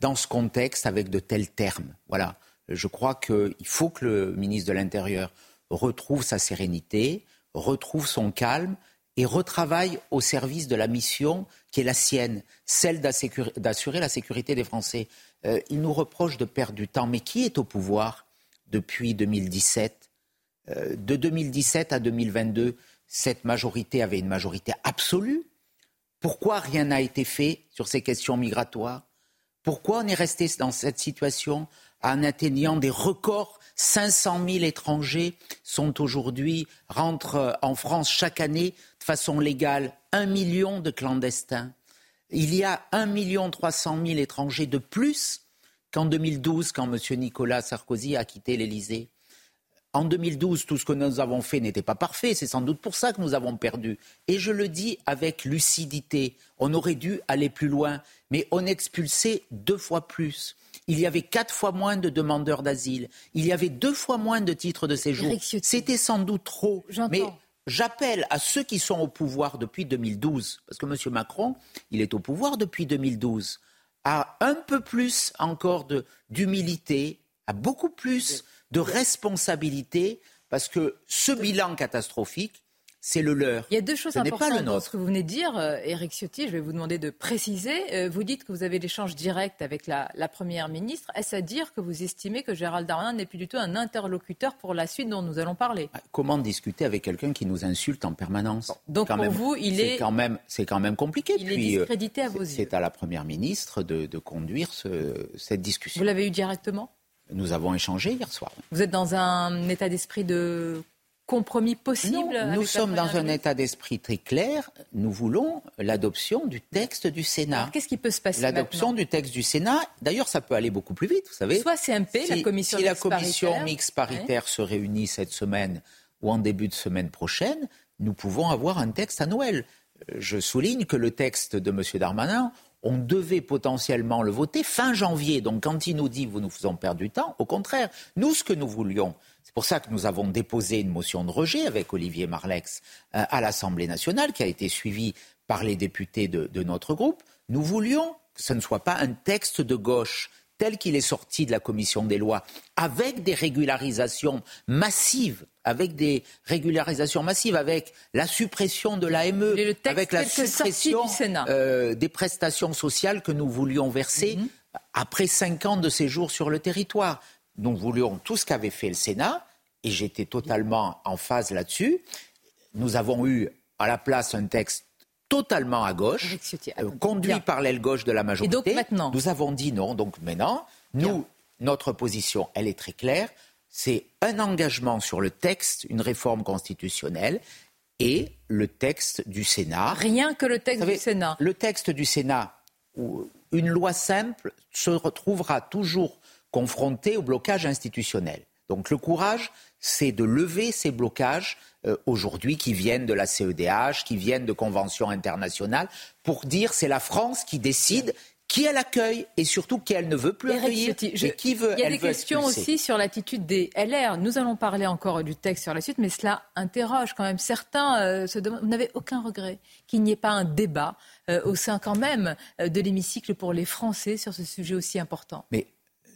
dans ce contexte avec de tels termes. Voilà. Je crois qu'il faut que le ministre de l'Intérieur retrouve sa sérénité, retrouve son calme et retravaille au service de la mission qui est la sienne, celle d'assurer la sécurité des Français. Euh, il nous reproche de perdre du temps, mais qui est au pouvoir depuis 2017. Euh, de 2017 à 2022, cette majorité avait une majorité absolue. Pourquoi rien n'a été fait sur ces questions migratoires? Pourquoi on est resté dans cette situation en atteignant des records 500 000 étrangers sont aujourd'hui rentrent en France chaque année de façon légale. Un million de clandestins. Il y a 1 million 300 000 étrangers de plus qu'en 2012, quand M. Nicolas Sarkozy a quitté l'Élysée. En 2012, tout ce que nous avons fait n'était pas parfait. C'est sans doute pour ça que nous avons perdu. Et je le dis avec lucidité. On aurait dû aller plus loin, mais on expulsait deux fois plus. Il y avait quatre fois moins de demandeurs d'asile. Il y avait deux fois moins de titres de séjour. C'était sans doute trop. Mais j'appelle à ceux qui sont au pouvoir depuis 2012, parce que M. Macron, il est au pouvoir depuis 2012, à un peu plus encore d'humilité, à beaucoup plus de responsabilité, parce que ce bilan catastrophique, c'est le leur. Il y a deux choses importantes dans ce que vous venez de dire, Eric euh, Ciotti. Je vais vous demander de préciser. Euh, vous dites que vous avez l'échange direct avec la, Première ministre. Est-ce à dire que vous estimez que Gérald Darmanin n'est plus du tout un interlocuteur pour la suite dont nous allons parler? Ah, Comment discuter avec quelqu'un qui nous insulte en permanence? Donc pour vous, il est... Quand même, c'est quand même compliqué. Il est discrédité à vos yeux. C'est à la Première ministre de, conduire cette discussion. Vous l'avez eu directement? Nous avons échangé hier soir. Vous êtes dans un état d'esprit de compromis possible Nous sommes dans un état d'esprit très clair. Nous voulons l'adoption du texte du Sénat. Qu'est-ce qui peut se passer L'adoption du texte du Sénat. D'ailleurs, ça peut aller beaucoup plus vite, vous savez. Soit CMP, la commission Si la commission mixte paritaire se réunit cette semaine ou en début de semaine prochaine, nous pouvons avoir un texte à Noël. Je souligne que le texte de M. Darmanin, on devait potentiellement le voter fin janvier. Donc quand il nous dit vous nous faisons perdre du temps, au contraire, nous ce que nous voulions, c'est pour ça que nous avons déposé une motion de rejet avec Olivier Marlex euh, à l'Assemblée nationale, qui a été suivie par les députés de, de notre groupe. Nous voulions que ce ne soit pas un texte de gauche tel qu'il est sorti de la commission des lois, avec des régularisations massives, avec des régularisations massives, avec la suppression de l'AME, avec la suppression euh, des prestations sociales que nous voulions verser mhm. après cinq ans de séjour sur le territoire. Nous voulions tout ce qu'avait fait le Sénat, et j'étais totalement en phase là-dessus. Nous avons eu à la place un texte totalement à gauche, euh, conduit par l'aile gauche de la majorité. Et donc maintenant Nous avons dit non. Donc maintenant, nous, notre position, elle est très claire. C'est un engagement sur le texte, une réforme constitutionnelle et le texte du Sénat. Rien que le texte du Sénat. Le texte du Sénat, où une loi simple se retrouvera toujours confrontée au blocage institutionnel. Donc le courage, c'est de lever ces blocages euh, aujourd'hui qui viennent de la CEDH, qui viennent de conventions internationales, pour dire c'est la France qui décide qui elle accueille et surtout qui elle ne veut plus accueillir et qui veut. Il y a des questions aussi sur l'attitude des LR. Nous allons parler encore du texte sur la suite, mais cela interroge quand même. Certains euh, se demandent. Vous n'avez aucun regret qu'il n'y ait pas un débat euh, au sein quand même de l'hémicycle pour les Français sur ce sujet aussi important? Mais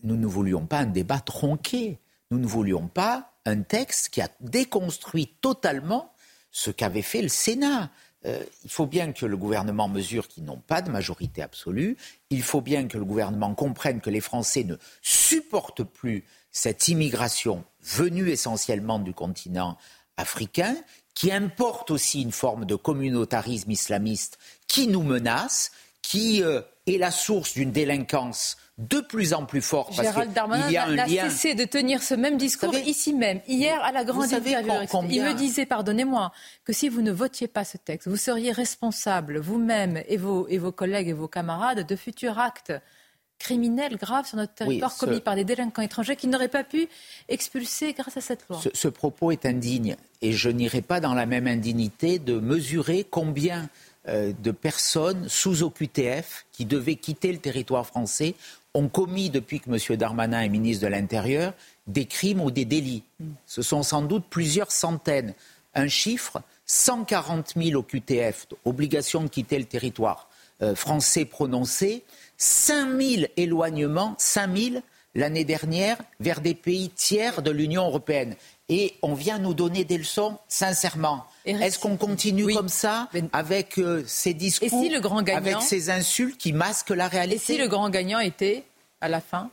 nous ne voulions pas un débat tronqué. Nous ne voulions pas un texte qui a déconstruit totalement ce qu'avait fait le Sénat. Euh, il faut bien que le gouvernement mesure qu'ils n'ont pas de majorité absolue. Il faut bien que le gouvernement comprenne que les Français ne supportent plus cette immigration venue essentiellement du continent africain, qui importe aussi une forme de communautarisme islamiste qui nous menace, qui euh, est la source d'une délinquance de plus en plus fort. Gérald Darmanin n'a cessé de tenir ce même discours ici même, hier à la grande interview. Il me disait, pardonnez-moi, que si vous ne votiez pas ce texte, vous seriez responsable, vous-même et vos, et vos collègues et vos camarades, de futurs actes criminels graves sur notre territoire commis par des délinquants étrangers qui n'auraient pas pu expulser grâce à cette loi. Ce, ce propos est indigne et je n'irai pas dans la même indignité de mesurer combien euh, de personnes sous OQTF qui devaient quitter le territoire français ont commis, depuis que M. Darmanin est ministre de l'Intérieur, des crimes ou des délits. Ce sont sans doute plusieurs centaines. Un chiffre, 140 000 OQTF, obligation de quitter le territoire euh, français prononcé, 5 000 éloignements, 5 000 l'année dernière vers des pays tiers de l'Union européenne. Et on vient nous donner des leçons, sincèrement. Est-ce qu'on continue comme ça avec euh, ces discours, le grand gagnant, avec ces insultes qui masquent la réalité Et si le grand gagnant était, à la fin,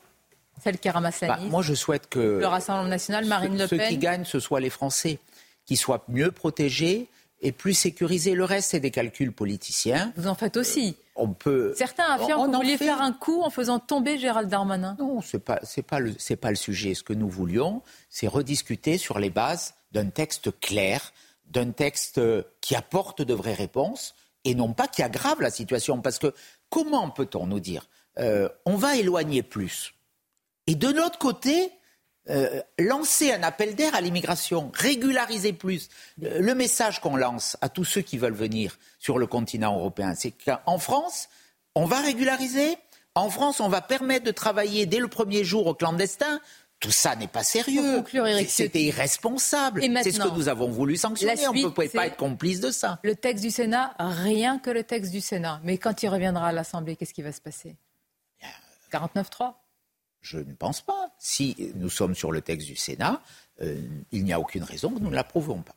Celle qui ramasse la bah, Moi, je souhaite que le Rassemblement national, Marine Le Pen. Ceux qui gagnent, ce soient les Français, qui soient mieux protégés et plus sécurisés. Le reste, c'est des calculs politiciens. Vous en faites aussi. on peut. Certains affirment qu'on voulait faire un coup en faisant tomber Gérald Darmanin. Non, c'est pas c'est pas le c'est pas le sujet. Ce que nous voulions, c'est rediscuter sur les bases d'un texte clair, d'un texte qui apporte de vraies réponses et non pas qui aggrave la situation. Parce que comment peut-on nous dire euh, on va éloigner plus? Et de l'autre côté, euh, lancer un appel d'air à l'immigration, régulariser plus. Euh, le message qu'on lance à tous ceux qui veulent venir sur le continent européen, c'est qu'en France, on va régulariser. En France, on va permettre de travailler dès le premier jour aux clandestins. Tout ça n'est pas sérieux. C'était irresponsable. C'est ce que nous avons voulu sanctionner. on ne peut pas être complice de ça. Le texte du Sénat, rien que le texte du Sénat. Mais quand il reviendra à l'Assemblée, qu'est-ce qui va se passer? 49-3 je ne pense pas. Si nous sommes sur le texte du Sénat, euh, il n'y a aucune raison que nous ne l'approuvons pas.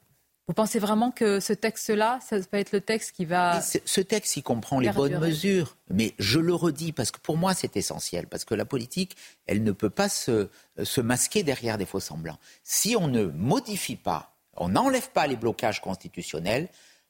Vous pensez vraiment que ce texte-là, ça va être le texte qui va... Ce texte, il comprend les bonnes mesures. Mais je le redis, parce que pour moi, c'est essentiel. Parce que la politique, elle ne peut pas se, se masquer derrière des faux semblants. Si on ne modifie pas, on n'enlève pas les blocages constitutionnels,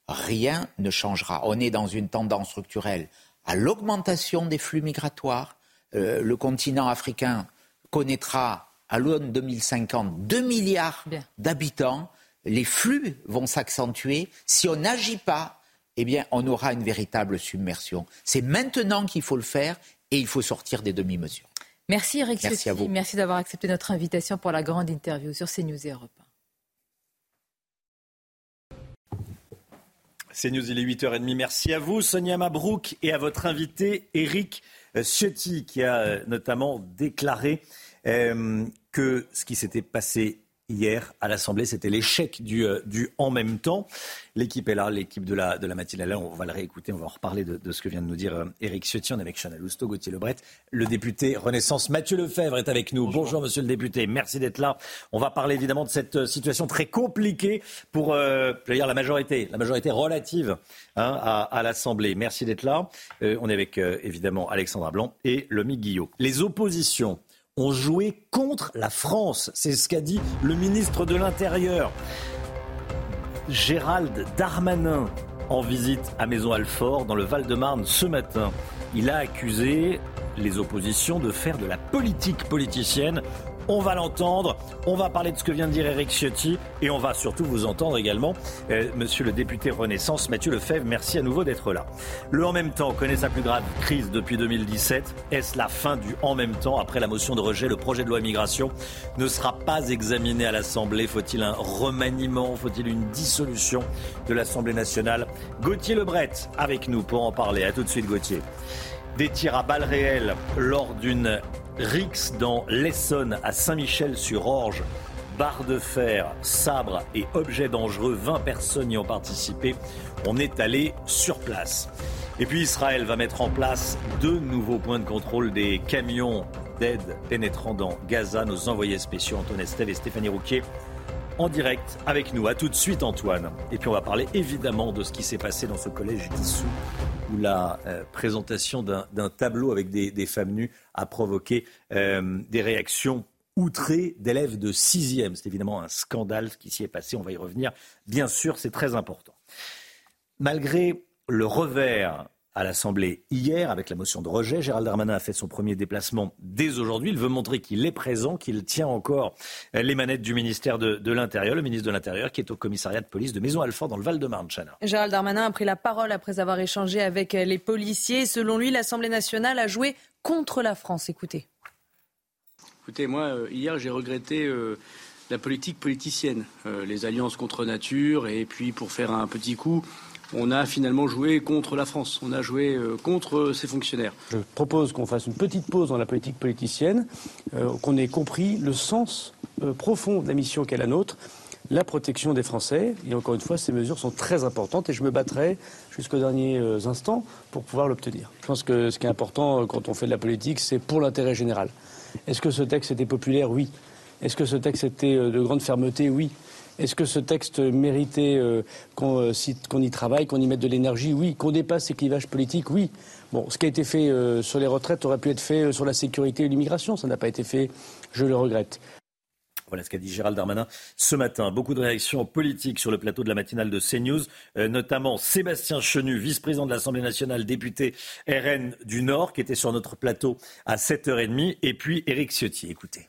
rien ne changera. On est dans une tendance structurelle à l'augmentation des flux migratoires, euh, le continent africain connaîtra à l'aune 2050 2 milliards d'habitants, les flux vont s'accentuer. Si on n'agit pas, eh bien, on aura une véritable submersion. C'est maintenant qu'il faut le faire et il faut sortir des demi-mesures. Merci Eric Merci, à vous. Merci d'avoir accepté notre invitation pour la grande interview sur CNews et Europe 1. CNews, il est 8h30. Merci à vous, Sonia Mabrouk, et à votre invité, Eric Ciotti, qui a euh, notamment déclaré euh, que ce qui s'était passé hier à l'Assemblée. C'était l'échec du, euh, du, en même temps. L'équipe est là, l'équipe de la, de la matinale. On va le réécouter, on va en reparler de, de ce que vient de nous dire euh, Éric Ciotti. On est avec Chanel Lousteau, Gauthier Lebret. Le député Renaissance Mathieu Lefebvre est avec nous. Bonjour, monsieur le député. Merci d'être là. On va parler évidemment de cette euh, situation très compliquée pour euh, dire la majorité, la majorité relative hein, à, à l'Assemblée. Merci d'être là. Euh, on est avec évidemment Alexandra Blanc et Lomi Guillot. Les oppositions ont joué contre la France. C'est ce qu'a dit le ministre de l'Intérieur. Gérald Darmanin, en visite à Maison-Alfort, dans le Val-de-Marne, ce matin. Il a accusé les oppositions de faire de la politique politicienne on va l'entendre. On va parler de ce que vient de dire Eric Ciotti et on va surtout vous entendre également, euh, monsieur le député Renaissance, Mathieu Lefebvre. Merci à nouveau d'être là. Le en même temps connaît sa plus grave crise depuis 2017. Est-ce la fin du en même temps Après la motion de rejet, le projet de loi immigration ne sera pas examiné à l'Assemblée? Faut-il un remaniement? Faut-il une dissolution de l'Assemblée nationale? Gauthier Lebret avec nous pour en parler. À tout de suite, Gauthier. Des tirs à balles réelles lors d'une Rix dans l'Essonne à Saint-Michel-sur-Orge. Barre de fer, sabre et objets dangereux, 20 personnes y ont participé. On est allé sur place. Et puis Israël va mettre en place deux nouveaux points de contrôle des camions d'aide pénétrant dans Gaza. Nos envoyés spéciaux Antoine Estelle et Stéphanie Rouquier en direct avec nous. A tout de suite Antoine. Et puis on va parler évidemment de ce qui s'est passé dans ce collège dissous où la euh, présentation d'un tableau avec des, femmes nues a provoqué euh, des réactions outrées d'élèves de sixième. C'est évidemment un scandale ce qui s'y est passé. On va y revenir. Bien sûr, c'est très important. Malgré le revers à l'Assemblée hier avec la motion de rejet. Gérald Darmanin a fait son premier déplacement dès aujourd'hui. Il veut montrer qu'il est présent, qu'il tient encore les manettes du ministère de, l'Intérieur, le ministre de l'Intérieur qui est au commissariat de police de Maison-Alfort dans le Val-de-Marne. Gérald Darmanin a pris la parole après avoir échangé avec les policiers. Selon lui, l'Assemblée nationale a joué contre la France. Écoutez. Écoutez, moi, euh, hier, j'ai regretté euh, la politique politicienne, euh, les alliances contre nature, et puis pour faire un petit coup, on a finalement joué contre la France, on a joué euh, contre ses fonctionnaires. Je propose qu'on fasse une petite pause dans la politique politicienne, euh, qu'on ait compris le sens euh, profond de la mission qu'est la nôtre, la protection des Français. Et encore une fois, ces mesures sont très importantes et je me battrai jusqu'aux derniers instants pour pouvoir l'obtenir. Je pense que ce qui est important quand on fait de la politique, c'est pour l'intérêt général. Est-ce que ce texte était populaire? Oui. Est-ce que ce texte était de grande fermeté? Oui. Est-ce que ce texte méritait euh, qu'on y travaille, qu'on y mette de l'énergie? Oui. Qu'on dépasse ces clivages politiques? Oui. Bon, ce qui a été fait sur les retraites aurait pu être fait sur la sécurité et l'immigration. Ça n'a pas été fait. Je le regrette. Voilà ce qu'a dit Gérald Darmanin ce matin. Beaucoup de réactions politiques sur le plateau de la matinale de CNews, euh, notamment Sébastien Chenu, vice-président de l'Assemblée nationale, député RN du Nord, qui était sur notre plateau à 7h30, et puis Éric Ciotti. Écoutez.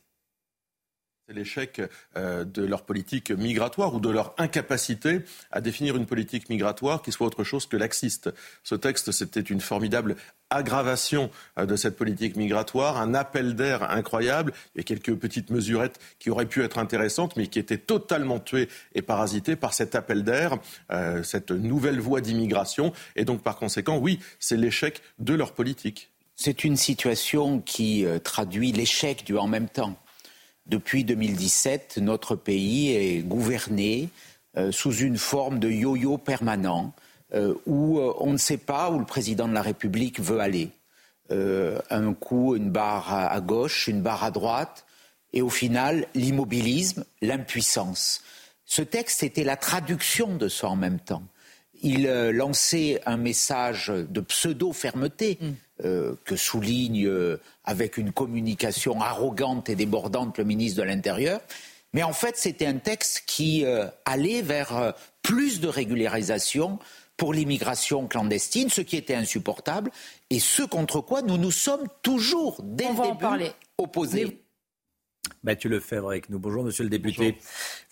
C'est l'échec euh, de leur politique migratoire ou de leur incapacité à définir une politique migratoire qui soit autre chose que laxiste. Ce texte, c'était une formidable aggravation euh, de cette politique migratoire, un appel d'air incroyable et quelques petites mesurettes qui auraient pu être intéressantes, mais qui étaient totalement tuées et parasitées par cet appel d'air, euh, cette nouvelle voie d'immigration. Et donc, par conséquent, oui, c'est l'échec de leur politique. C'est une situation qui traduit l'échec du en même temps. Depuis 2017, notre pays est gouverné euh, sous une forme de yo-yo permanent euh, où euh, on ne sait pas où le président de la République veut aller. un coup, une barre à, gauche, une barre à droite, et au final, l'immobilisme, l'impuissance. Ce texte était la traduction de ça en même temps. Il lançait un message de pseudo-fermeté. Mm. Euh, que souligne euh, avec une communication arrogante et débordante le ministre de l'Intérieur. Mais en fait, c'était un texte qui euh, allait vers plus de régularisation pour l'immigration clandestine, ce qui était insupportable et ce contre quoi nous nous sommes toujours dès le début opposés. Mathieu Lefebvre avec nous. Bonjour, monsieur le député.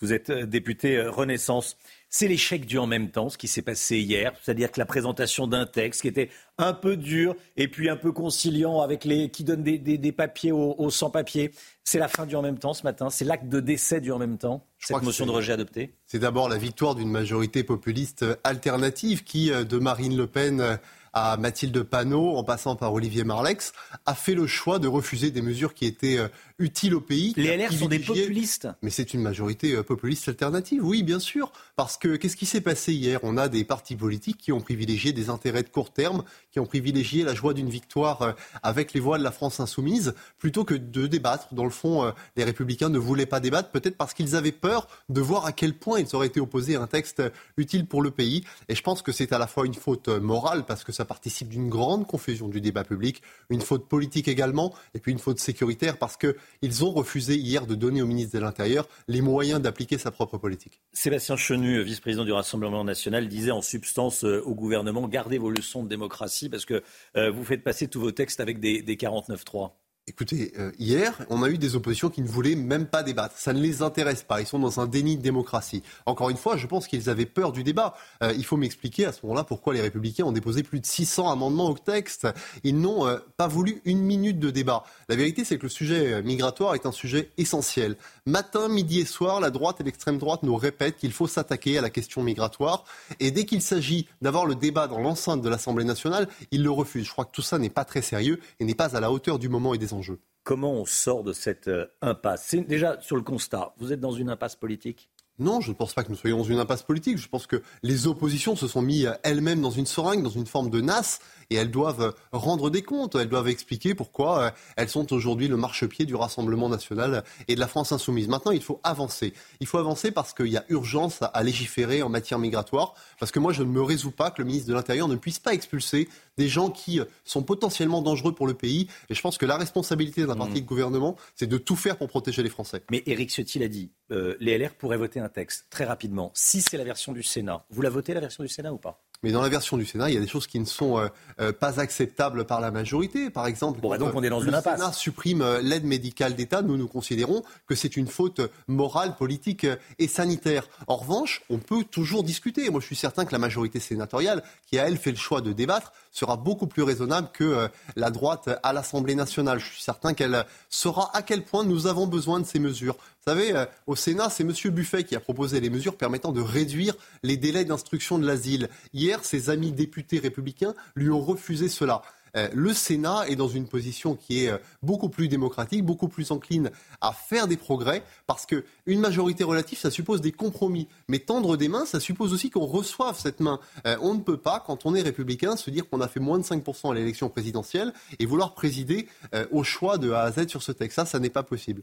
Vous êtes député Renaissance. C'est l'échec du en même temps, ce qui s'est passé hier, c'est-à-dire que la présentation d'un texte qui était un peu dur et puis un peu conciliant avec les qui donne des, papiers aux, sans-papiers. C'est la fin du en même temps ce matin, c'est l'acte de décès du en même temps, Je cette motion de rejet adoptée. C'est d'abord la victoire d'une majorité populiste alternative qui, euh, de Marine Le Pen euh, à Mathilde Panot, en passant par Olivier Marlex, a fait le choix de refuser des mesures qui étaient euh, utiles au pays. Les LR sont des populistes. Mais c'est une majorité euh, populiste alternative, oui, bien sûr. Parce que qu'est-ce qui s'est passé hier? On a des partis politiques qui ont privilégié des intérêts de court terme, qui ont privilégié la joie d'une victoire euh, avec les voix de la France insoumise, plutôt que de débattre. Dans le fond, les républicains ne voulaient pas débattre, peut-être parce qu'ils avaient peur de voir à quel point ils auraient été opposés à un texte utile pour le pays. Et je pense que c'est à la fois une faute morale, parce que ça participe d'une grande confusion du débat public, une faute politique également, et puis une faute sécuritaire parce qu'ils ont refusé hier de donner au ministre de l'Intérieur les moyens d'appliquer sa propre politique. Sébastien Chenu, vice-président du Rassemblement national, disait en substance euh, au gouvernement gardez vos leçons de démocratie parce que euh, vous faites passer tous vos textes avec des, des 49-3. Écoutez, euh, hier, on a eu des oppositions qui ne voulaient même pas débattre. Ça ne les intéresse pas. Ils sont dans un déni de démocratie. Encore une fois, je pense qu'ils avaient peur du débat. Euh, il faut m'expliquer à ce moment-là pourquoi les Républicains ont déposé plus de 600 amendements au texte. Ils n'ont euh, pas voulu une minute de débat. La vérité, c'est que le sujet migratoire est un sujet essentiel. Matin, midi et soir, la droite et l'extrême droite nous répètent qu'il faut s'attaquer à la question migratoire. Et dès qu'il s'agit d'avoir le débat dans l'enceinte de l'Assemblée nationale, ils le refusent. Je crois que tout ça n'est pas très sérieux et n'est pas à la hauteur du moment et des Comment on sort de cette euh, impasse? Déjà sur le constat. Vous êtes dans une impasse politique? Non, je ne pense pas que nous soyons dans une impasse politique. Je pense que les oppositions se sont mis elles-mêmes dans une seringue, dans une forme de nasse, et elles doivent rendre des comptes. Elles doivent expliquer pourquoi euh, elles sont aujourd'hui le marchepied du Rassemblement national et de la France insoumise. Maintenant, il faut avancer. Il faut avancer parce qu'il y a urgence à légiférer en matière migratoire. Parce que moi, je ne me résous pas que le ministre de l'Intérieur ne puisse pas expulser des gens qui sont potentiellement dangereux pour le pays. Et je pense que la responsabilité d'un parti mmh. de gouvernement, c'est de tout faire pour protéger les Français. Mais Éric Ciotti l'a dit, euh, les LR pourraient voter un texte très rapidement. Si c'est la version du Sénat, vous la votez la version du Sénat ou pas? Mais dans la version du Sénat, il y a des choses qui ne sont euh, euh, pas acceptables par la majorité. Par exemple, bon, donc on est dans le Sénat supprime l'aide médicale d'État. Nous, nous considérons que c'est une faute morale, politique et sanitaire. En revanche, on peut toujours discuter. Moi, je suis certain que la majorité sénatoriale, qui a elle fait le choix de débattre, sera beaucoup plus raisonnable que euh, la droite à l'Assemblée nationale. Je suis certain qu'elle saura à quel point nous avons besoin de ces mesures. Vous savez, euh, au Sénat, c'est M. Buffet qui a proposé les mesures permettant de réduire les délais d'instruction de l'asile. Hier, ses amis députés républicains lui ont refusé cela. Euh, le Sénat est dans une position qui est euh, beaucoup plus démocratique, beaucoup plus encline à faire des progrès, parce qu'une majorité relative, ça suppose des compromis. Mais tendre des mains, ça suppose aussi qu'on reçoive cette main. On ne peut pas, quand on est républicain, se dire qu'on a fait moins de 5% à l'élection présidentielle et vouloir présider au choix de A à Z sur ce texte. Ça, ça n'est pas possible.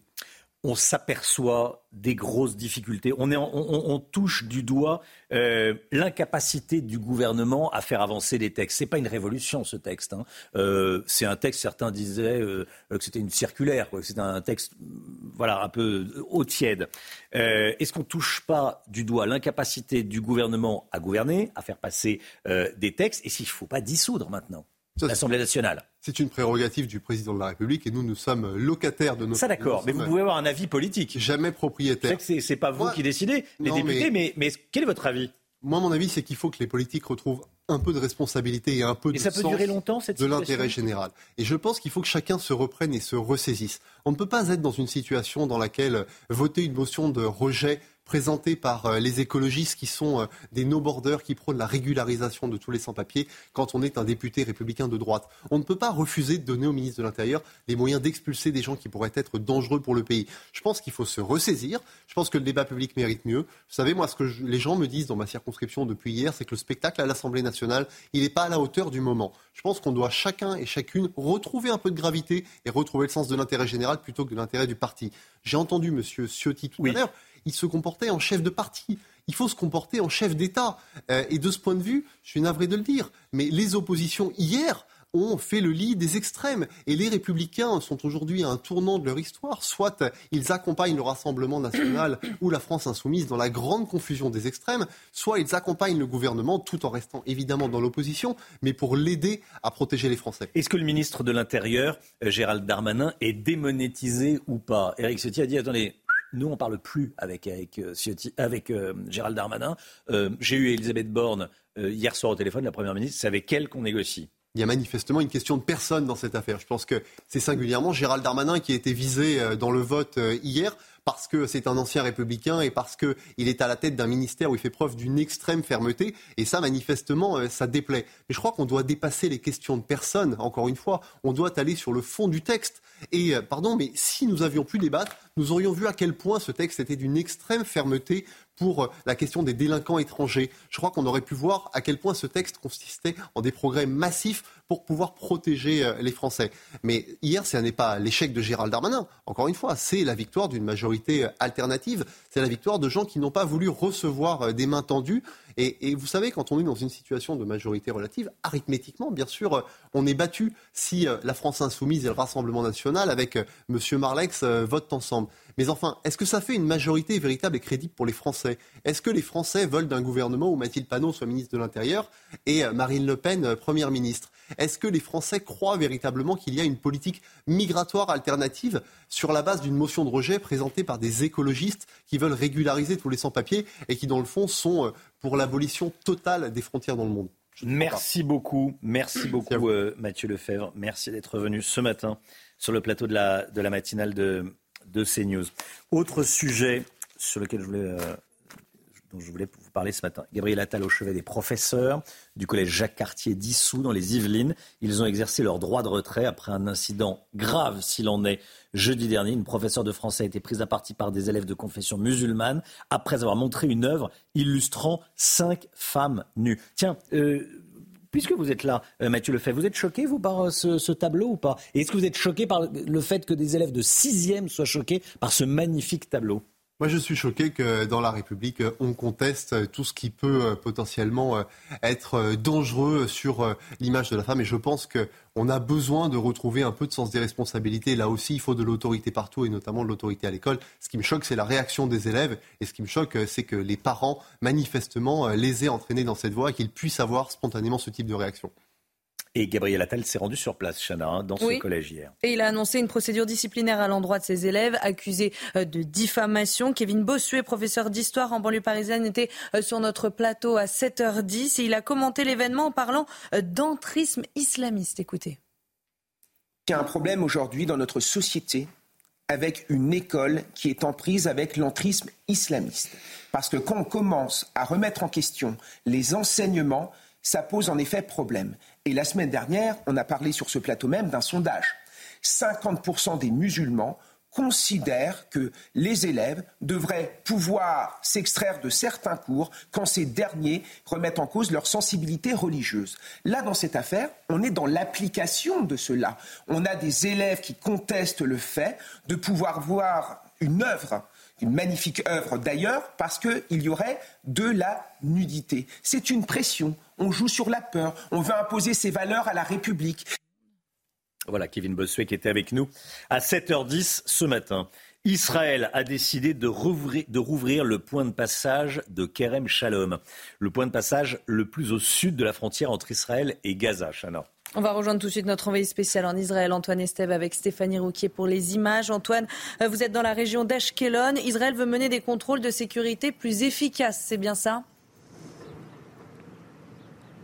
On s'aperçoit des grosses difficultés. On, touche du doigt euh, l'incapacité du gouvernement à faire avancer les textes. C'est pas une révolution ce texte. Hein. Euh, c'est un texte. Certains disaient euh, que c'était une circulaire, c'était un texte, voilà, un peu au tiède. Est-ce qu'on touche pas du doigt l'incapacité du gouvernement à gouverner, à faire passer des textes, et s'il ne faut pas dissoudre maintenant l'Assemblée nationale c'est une prérogative du président de la République et nous, nous sommes locataires de nos. Ça, d'accord. Mais vous pouvez avoir un avis politique. Jamais propriétaire. Je c'est pas vous qui décidez, les députés, mais, mais, quel est votre avis? Moi, mon avis, c'est qu'il faut que les politiques retrouvent un peu de responsabilité et un peu de ça peut durer longtemps, cette de l'intérêt général. Et je pense qu'il faut que chacun se reprenne et se ressaisisse. On ne peut pas être dans une situation dans laquelle voter une motion de rejet présenté par euh, les écologistes qui sont euh, des no-borders qui prônent la régularisation de tous les sans-papiers quand on est un député républicain de droite. On ne peut pas refuser de donner au ministre de l'Intérieur les moyens d'expulser des gens qui pourraient être dangereux pour le pays. Je pense qu'il faut se ressaisir. Je pense que le débat public mérite mieux. Vous savez, moi, ce que les gens me disent dans ma circonscription depuis hier, c'est que le spectacle à l'Assemblée nationale, il n'est pas à la hauteur du moment. Je pense qu'on doit chacun et chacune retrouver un peu de gravité et retrouver le sens de l'intérêt général plutôt que de l'intérêt du parti. J'ai entendu M. Ciotti tout à l'heure il se comportait en chef de parti. Il faut se comporter en chef d'État. Euh, et de ce point de vue, je suis navré de le dire, mais les oppositions hier ont fait le lit des extrêmes. Et les républicains sont aujourd'hui à un tournant de leur histoire. Soit ils accompagnent le Rassemblement national ou la France insoumise dans la grande confusion des extrêmes, soit ils accompagnent le gouvernement tout en restant évidemment dans l'opposition, mais pour l'aider à protéger les Français. Est-ce que le ministre de l'Intérieur, euh, Gérald Darmanin, est démonétisé ou pas? Eric Ciotti a dit, attendez, nous, on ne parle plus avec, avec, euh, euh, Gérald Darmanin. Euh, j'ai eu Elisabeth Borne hier soir au téléphone, la Première ministre. C'est avec elle qu'on négocie. Il y a manifestement une question de personne dans cette affaire. Je pense que c'est singulièrement Gérald Darmanin qui a été visé dans le vote hier parce que c'est un ancien républicain et parce qu'il est à la tête d'un ministère où il fait preuve d'une extrême fermeté. Et ça, manifestement, ça déplaît. Mais je crois qu'on doit dépasser les questions de personne, encore une fois. On doit aller sur le fond du texte. Et, pardon, mais si nous avions pu débattre, nous aurions vu à quel point ce texte était d'une extrême fermeté pour euh, la question des délinquants étrangers. Je crois qu'on aurait pu voir à quel point ce texte consistait en des progrès massifs pour pouvoir protéger euh, les Français. Mais hier, ce n'est pas l'échec de Gérald Darmanin. Encore une fois, c'est la victoire d'une majorité euh, alternative. C'est la victoire de gens qui n'ont pas voulu recevoir des mains tendues. Et, vous savez, quand on est dans une situation de majorité relative, arithmétiquement, bien sûr, on est battu si la France insoumise et le Rassemblement national, avec M. Marlex, votent ensemble. Mais enfin, est-ce que ça fait une majorité véritable et crédible pour les Français? Est-ce que les Français veulent d'un gouvernement où Mathilde Panot soit ministre de l'Intérieur et euh, Marine Le Pen euh, Première ministre? Est-ce que les Français croient véritablement qu'il y a une politique migratoire alternative sur la base d'une motion de rejet présentée par des écologistes qui veulent régulariser tous les sans-papiers et qui, dans le fond, sont euh, pour l'abolition totale des frontières dans le monde? Merci beaucoup, merci beaucoup Mathieu Lefebvre. Merci d'être venu ce matin sur le plateau de la, de la matinale de, de CNews. Autre sujet sur lequel je voulais, euh, dont je voulais vous parler ce matin. Gabriel Attal au chevet des professeurs du collège Jacques Cartier dissous dans les Yvelines. Ils ont exercé leur droit de retrait après un incident grave s'il en est. Jeudi dernier, une professeure de français a été prise à partie par des élèves de confession musulmane après avoir montré une œuvre illustrant cinq femmes nues. Tiens, euh, Puisque vous êtes là, euh, Mathieu Lefebvre, vous êtes choqué, vous, par euh, ce, tableau ou pas? Et est-ce que vous êtes choqué par le fait que des élèves de 6e soient choqués par ce magnifique tableau? Moi, je suis choqué que dans la République, on conteste tout ce qui peut euh, potentiellement euh, être euh, dangereux sur l'image de la femme. Et je pense qu'on a besoin de retrouver un peu de sens des responsabilités. Là aussi, il faut de l'autorité partout et notamment de l'autorité à l'école. Ce qui me choque, c'est la réaction des élèves. Et ce qui me choque, c'est que les parents, manifestement, les aient entraînés dans cette voie et qu'ils puissent avoir spontanément ce type de réaction. Et Gabriel Attal s'est rendu sur place, Chana, hein, dans ce collège hier. Et il a annoncé une procédure disciplinaire à l'endroit de ses élèves accusés euh, de diffamation. Kevin Bossuet, professeur d'histoire en banlieue parisienne, était euh, sur notre plateau à 7h10 et il a commenté l'événement en parlant euh, d'entrisme islamiste. Écoutez. Il y a un problème aujourd'hui dans notre société avec une école qui est en prise avec l'entrisme islamiste. Parce que quand on commence à remettre en question les enseignements, ça pose en effet problème. Et la semaine dernière, on a parlé sur ce plateau même d'un sondage. 50% des musulmans considèrent que les élèves devraient pouvoir s'extraire de certains cours quand ces derniers remettent en cause leur sensibilité religieuse. Là, dans cette affaire, on est dans l'application de cela. On a des élèves qui contestent le fait de pouvoir voir une œuvre une magnifique œuvre d'ailleurs, parce qu'il y aurait de la nudité. C'est une pression. On joue sur la peur. On veut imposer ses valeurs à la République. Voilà, Kevin Bossuet qui était avec nous à 7h10 ce matin. Israël a décidé de rouvrir, le point de passage de Kerem Shalom, le point de passage le plus au sud de la frontière entre Israël et Gaza. Chana. On va rejoindre tout de suite notre envoyé spécial en Israël, Antoine Estève, avec Stéphanie Rouquier pour les images. Antoine, euh, vous êtes dans la région d'Ashkelon. Israël veut mener des contrôles de sécurité plus efficaces, c'est bien ça?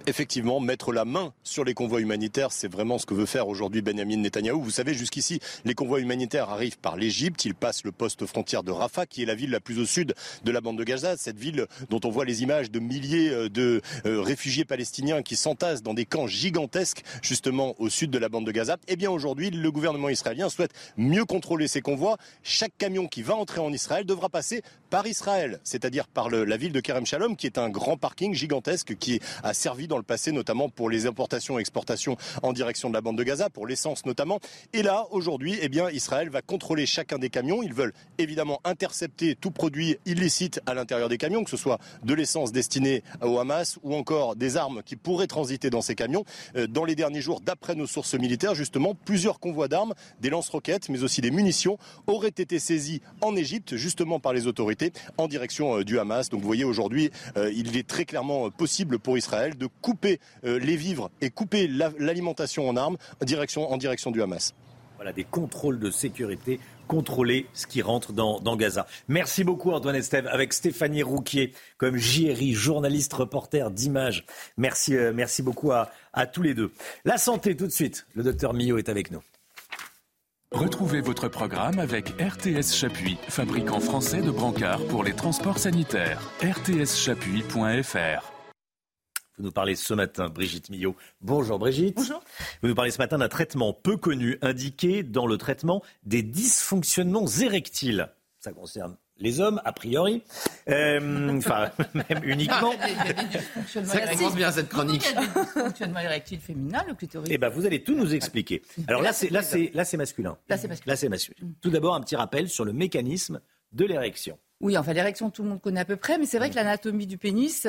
Effectivement mettre la main sur les convois humanitaires. C'est vraiment ce que veut faire aujourd'hui Benjamin Netanyahou. Vous savez, jusqu'ici, les convois humanitaires arrivent par l'Égypte. Ils passent le poste frontière de Rafah, qui est la ville la plus au sud de la bande de Gaza. Cette ville dont on voit les images de milliers euh, de euh, réfugiés palestiniens qui s'entassent dans des camps gigantesques, justement au sud de la bande de Gaza. Eh bien, aujourd'hui, le gouvernement israélien souhaite mieux contrôler ces convois. Chaque camion qui va entrer en Israël devra passer par Israël, c'est-à-dire par la ville de Kerem Shalom, qui est un grand parking gigantesque qui a servi dans le passé notamment pour les importations et exportations en direction de la bande de Gaza, pour l'essence notamment. Et là, aujourd'hui, eh bien, Israël va contrôler chacun des camions. Ils veulent évidemment intercepter tout produit illicite à l'intérieur des camions, que ce soit de l'essence destinée au Hamas ou encore des armes qui pourraient transiter dans ces camions. Euh, dans les derniers jours, d'après nos sources militaires, justement, plusieurs convois d'armes, des lance-roquettes, mais aussi des munitions, auraient été saisis en Égypte, justement par les autorités, en direction euh, du Hamas. Donc vous voyez, aujourd'hui, euh, il est très clairement possible pour Israël de couper euh, les vivres et couper l'alimentation en armes en direction, en direction du Hamas. Voilà, des contrôles de sécurité, contrôler ce qui rentre dans, Gaza. Merci beaucoup Antoine Estève, avec Stéphanie Rouquier comme JRI, journaliste, reporter d'images. Merci, euh, merci beaucoup à, à tous les deux. La santé tout de suite, le docteur Millot est avec nous. Retrouvez votre programme avec RTS Chapuis, fabricant français de brancards pour les transports sanitaires. rtschapuis.fr vous nous parlez ce matin, Brigitte Millot. Bonjour Brigitte. Bonjour. Vous nous parlez ce matin d'un traitement peu connu indiqué dans le traitement des dysfonctionnements érectiles. Ça concerne les hommes, a priori. Euh, enfin, même uniquement. Ça commence bien cette chronique. Il y a des dysfonctionnements érectiles féminins, le clitoris. Eh ben, vous allez tout nous expliquer. Alors là, c'est là, c'est là, c'est masculin. Là, c'est masculin. Là, c'est masculin. Tout d'abord, un petit rappel sur le mécanisme de l'érection. Oui, enfin l'érection, tout le monde connaît à peu près, mais c'est vrai que l'anatomie du pénis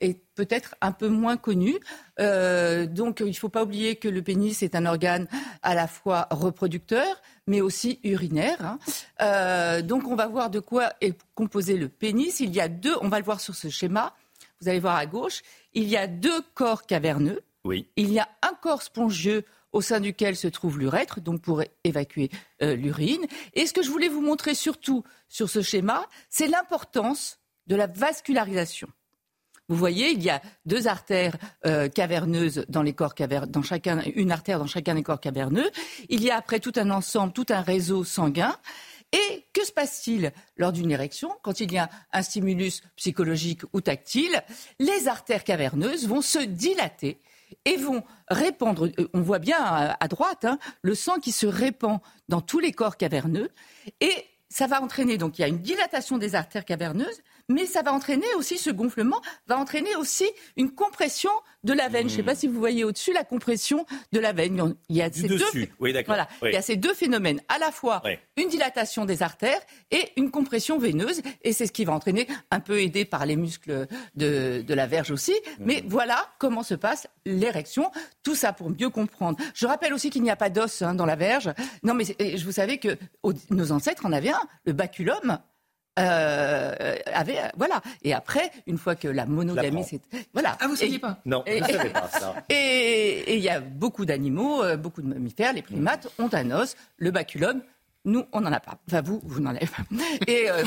est peut-être un peu moins connue. Euh, donc il ne faut pas oublier que le pénis est un organe à la fois reproducteur, mais aussi urinaire. Hein. Euh, donc on va voir de quoi est composé le pénis. Il y a deux, on va le voir sur ce schéma. Vous allez voir à gauche, il y a deux corps caverneux. Oui. Il y a un corps spongieux au sein duquel se trouve l'urètre, donc pour évacuer euh, l'urine. Et ce que je voulais vous montrer surtout sur ce schéma, c'est l'importance de la vascularisation. Vous voyez, il y a deux artères euh, caverneuses dans les corps caverneux, dans chacun, une artère dans chacun des corps caverneux. Il y a après tout un ensemble, tout un réseau sanguin. Et que se passe-t-il lors d'une érection quand il y a un stimulus psychologique ou tactile? Les artères caverneuses vont se dilater et vont répandre, euh, on voit bien à, droite, hein, le sang qui se répand dans tous les corps caverneux. Et ça va entraîner, donc il y a une dilatation des artères caverneuses, mais ça va entraîner aussi, ce gonflement va entraîner aussi une compression de la veine. Je ne sais pas si vous voyez au-dessus la compression de la veine. Il y a ces, deux, voilà, il y a ces deux phénomènes, à la fois une dilatation des artères et une compression veineuse, et c'est ce qui va entraîner, un peu aidé par les muscles de, la verge aussi, mmh. mais voilà comment se passe l'érection. Tout ça pour mieux comprendre. Je rappelle aussi qu'il n'y a pas d'os hein, dans la verge. Non, mais je vous savez que nos ancêtres en avaient un, le baculum. Euh, avait voilà. Et après une fois que la monogamie c'est voilà. Ah vous saviez pas non et, vous savez pas ça. Et il y a beaucoup d'animaux euh, beaucoup de mammifères. Les primates ont un os. Le baculum nous, on n'en a pas. Enfin, vous, vous n'en avez pas. Et, euh,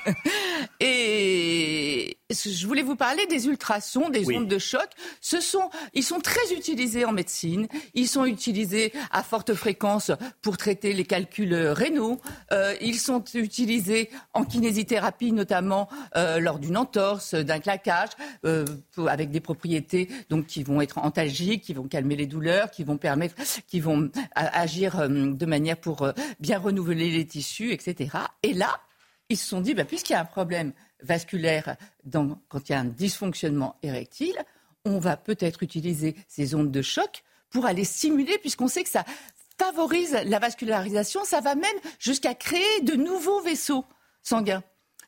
et je voulais vous parler des ultrasons, des ondes de choc. Ce sont, ils sont très utilisés en médecine. Ils sont utilisés à forte fréquence pour traiter les calculs rénaux. Euh, ils sont utilisés en kinésithérapie, notamment euh, lors d'une entorse, d'un claquage, euh, avec des propriétés donc qui vont être antalgiques, qui vont calmer les douleurs, qui vont permettre, qui vont agir euh, de manière pour euh, bien renouveler les tissus, etc. Et là, ils se sont dit, bah, puisqu'il y a un problème vasculaire dans, quand il y a un dysfonctionnement érectile, on va peut-être utiliser ces ondes de choc pour aller simuler, puisqu'on sait que ça favorise la vascularisation, ça va même jusqu'à créer de nouveaux vaisseaux sanguins.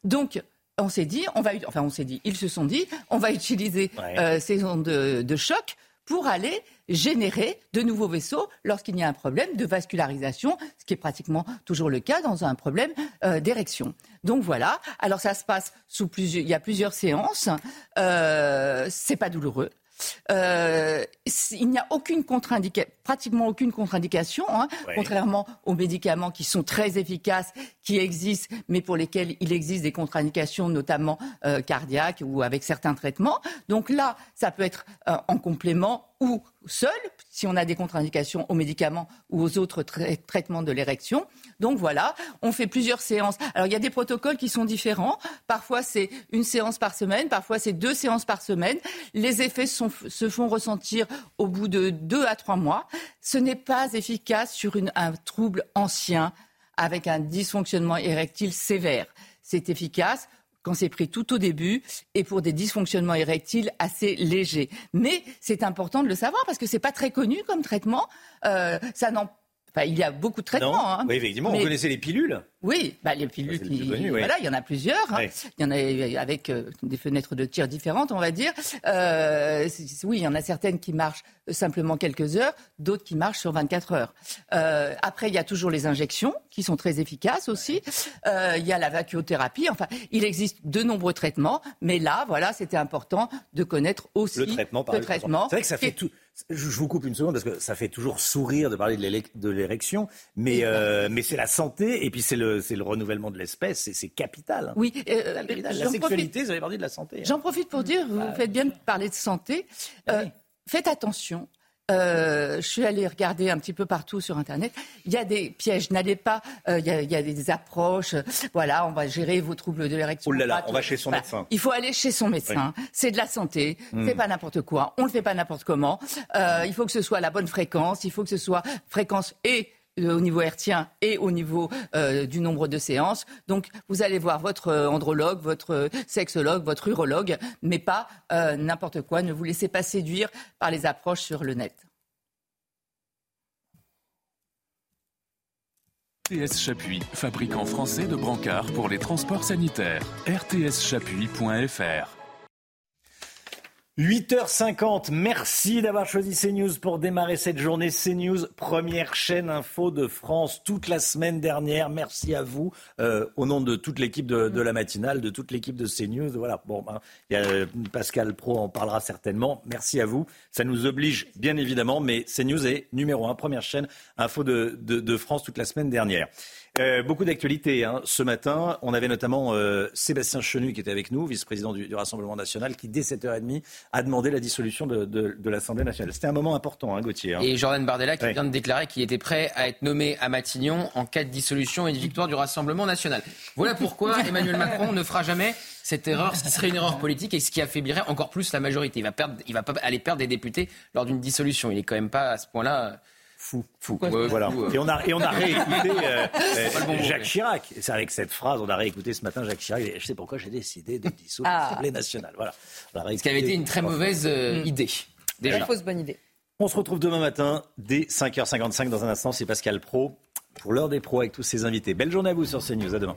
Donc, on s'est dit, on va, enfin on s'est dit, ils se sont dit, on va utiliser euh, ces ondes de, choc pour aller générer de nouveaux vaisseaux lorsqu'il y a un problème de vascularisation, ce qui est pratiquement toujours le cas dans un problème euh, d'érection. Donc voilà. Alors ça se passe sous plusieurs, il y a plusieurs séances. Euh, c'est pas douloureux. Euh, il n'y a aucune contre-indication, pratiquement aucune contre-indication, hein, contrairement aux médicaments qui sont très efficaces, qui existent, mais pour lesquels il existe des contre-indications, notamment euh, cardiaques ou avec certains traitements. Donc là, ça peut être euh, en complément ou seul, si on a des contre-indications aux médicaments ou aux autres traitements de l'érection. Donc voilà, on fait plusieurs séances. Alors il y a des protocoles qui sont différents. Parfois c'est une séance par semaine, parfois c'est deux séances par semaine. Les effets se font ressentir au bout de deux à trois mois. Ce n'est pas efficace sur un trouble ancien avec un dysfonctionnement érectile sévère. C'est efficace quand c'est pris tout au début et pour des dysfonctionnements érectiles assez légers. Mais c'est important de le savoir parce que c'est pas très connu comme traitement. Euh, ça n'en il y a beaucoup de traitements. Hein. Oui, effectivement, on connaissait les pilules. Oui, bah, les pilules, voilà, il y en a plusieurs. Hein. Il y en a avec euh, des fenêtres de tir différentes, on va dire. Euh, oui, il y en a certaines qui marchent simplement quelques heures, d'autres qui marchent sur 24 heures. Euh, après, il y a toujours les injections qui sont très efficaces aussi. Euh, il y a la vacuothérapie. Enfin, il existe de nombreux traitements, mais là, voilà, c'était important de connaître aussi le traitement. Par le traitement. C'est vrai que ça fait tout. Je vous coupe une seconde parce que ça fait toujours sourire de parler de l'érection, mais, euh, mais c'est la santé et puis c'est le, le renouvellement de l'espèce, c'est capital. Hein. Oui, euh, la, sexualité, vous avez parlé de la santé. Hein. J'en profite pour dire, vous bah, faites bien de parler de santé. Euh, faites attention. Euh, je suis allée regarder un petit peu partout sur Internet. Il y a des pièges. N'allez pas. Euh, il, y a, il, y a, des approches. voilà, on va gérer vos troubles de l'érection. Oh là là, on va chez son médecin. Il faut aller chez son médecin. C'est de la santé. C'est pas n'importe quoi. On le fait pas n'importe comment. Euh, il faut que ce soit la bonne fréquence. Il faut que ce soit fréquence et au niveau hertien et au niveau euh, du nombre de séances. Donc, vous allez voir votre euh, andrologue, votre euh, sexologue, votre urologue, mais pas n'importe quoi. Ne vous laissez pas séduire par les approches sur le net. RTS Chapuis, fabricant français de brancards pour les transports sanitaires. rtschapuis.fr 8h50, merci d'avoir choisi CNews pour démarrer cette journée. CNews, première chaîne info de France toute la semaine dernière. Merci à vous, euh, au nom de toute l'équipe de, la matinale, de toute l'équipe de CNews. Voilà, bon, ben, y a, euh, Pascal Pro en parlera certainement. Merci à vous. Ça nous oblige, bien évidemment, mais CNews est numéro un, première chaîne info de, de France toute la semaine dernière. Euh, beaucoup d'actualités hein. ce matin. On avait notamment euh, Sébastien Chenu qui était avec nous, vice-président du, Rassemblement national, qui dès 7h30 a demandé la dissolution de, l'Assemblée nationale. C'était un moment important, hein, Gauthier. Hein. Et Jordan Bardella qui vient de déclarer qu'il était prêt à être nommé à Matignon en cas de dissolution et de victoire du Rassemblement national. Voilà pourquoi Emmanuel Macron ne fera jamais cette erreur, ce qui serait une erreur politique et ce qui affaiblirait encore plus la majorité. Il va, perdre, il va pas aller perdre des députés lors d'une dissolution. Il est quand même pas à ce point-là fou. Fou. voilà. Et on a, et on a réécouté euh, euh, Jacques Chirac. C'est avec cette phrase, on a réécouté ce matin Jacques Chirac. je sais pourquoi j'ai décidé de dissoudre ah. l'Assemblée nationale. Voilà. Ce qui avait été une très mauvaise euh, mm. idée. Déjà. Une fausse bonne idée. On se retrouve demain matin dès 5h55 dans un instant. C'est Pascal Pro pour l'heure des pros avec tous ses invités. Belle journée à vous sur CNews. À demain.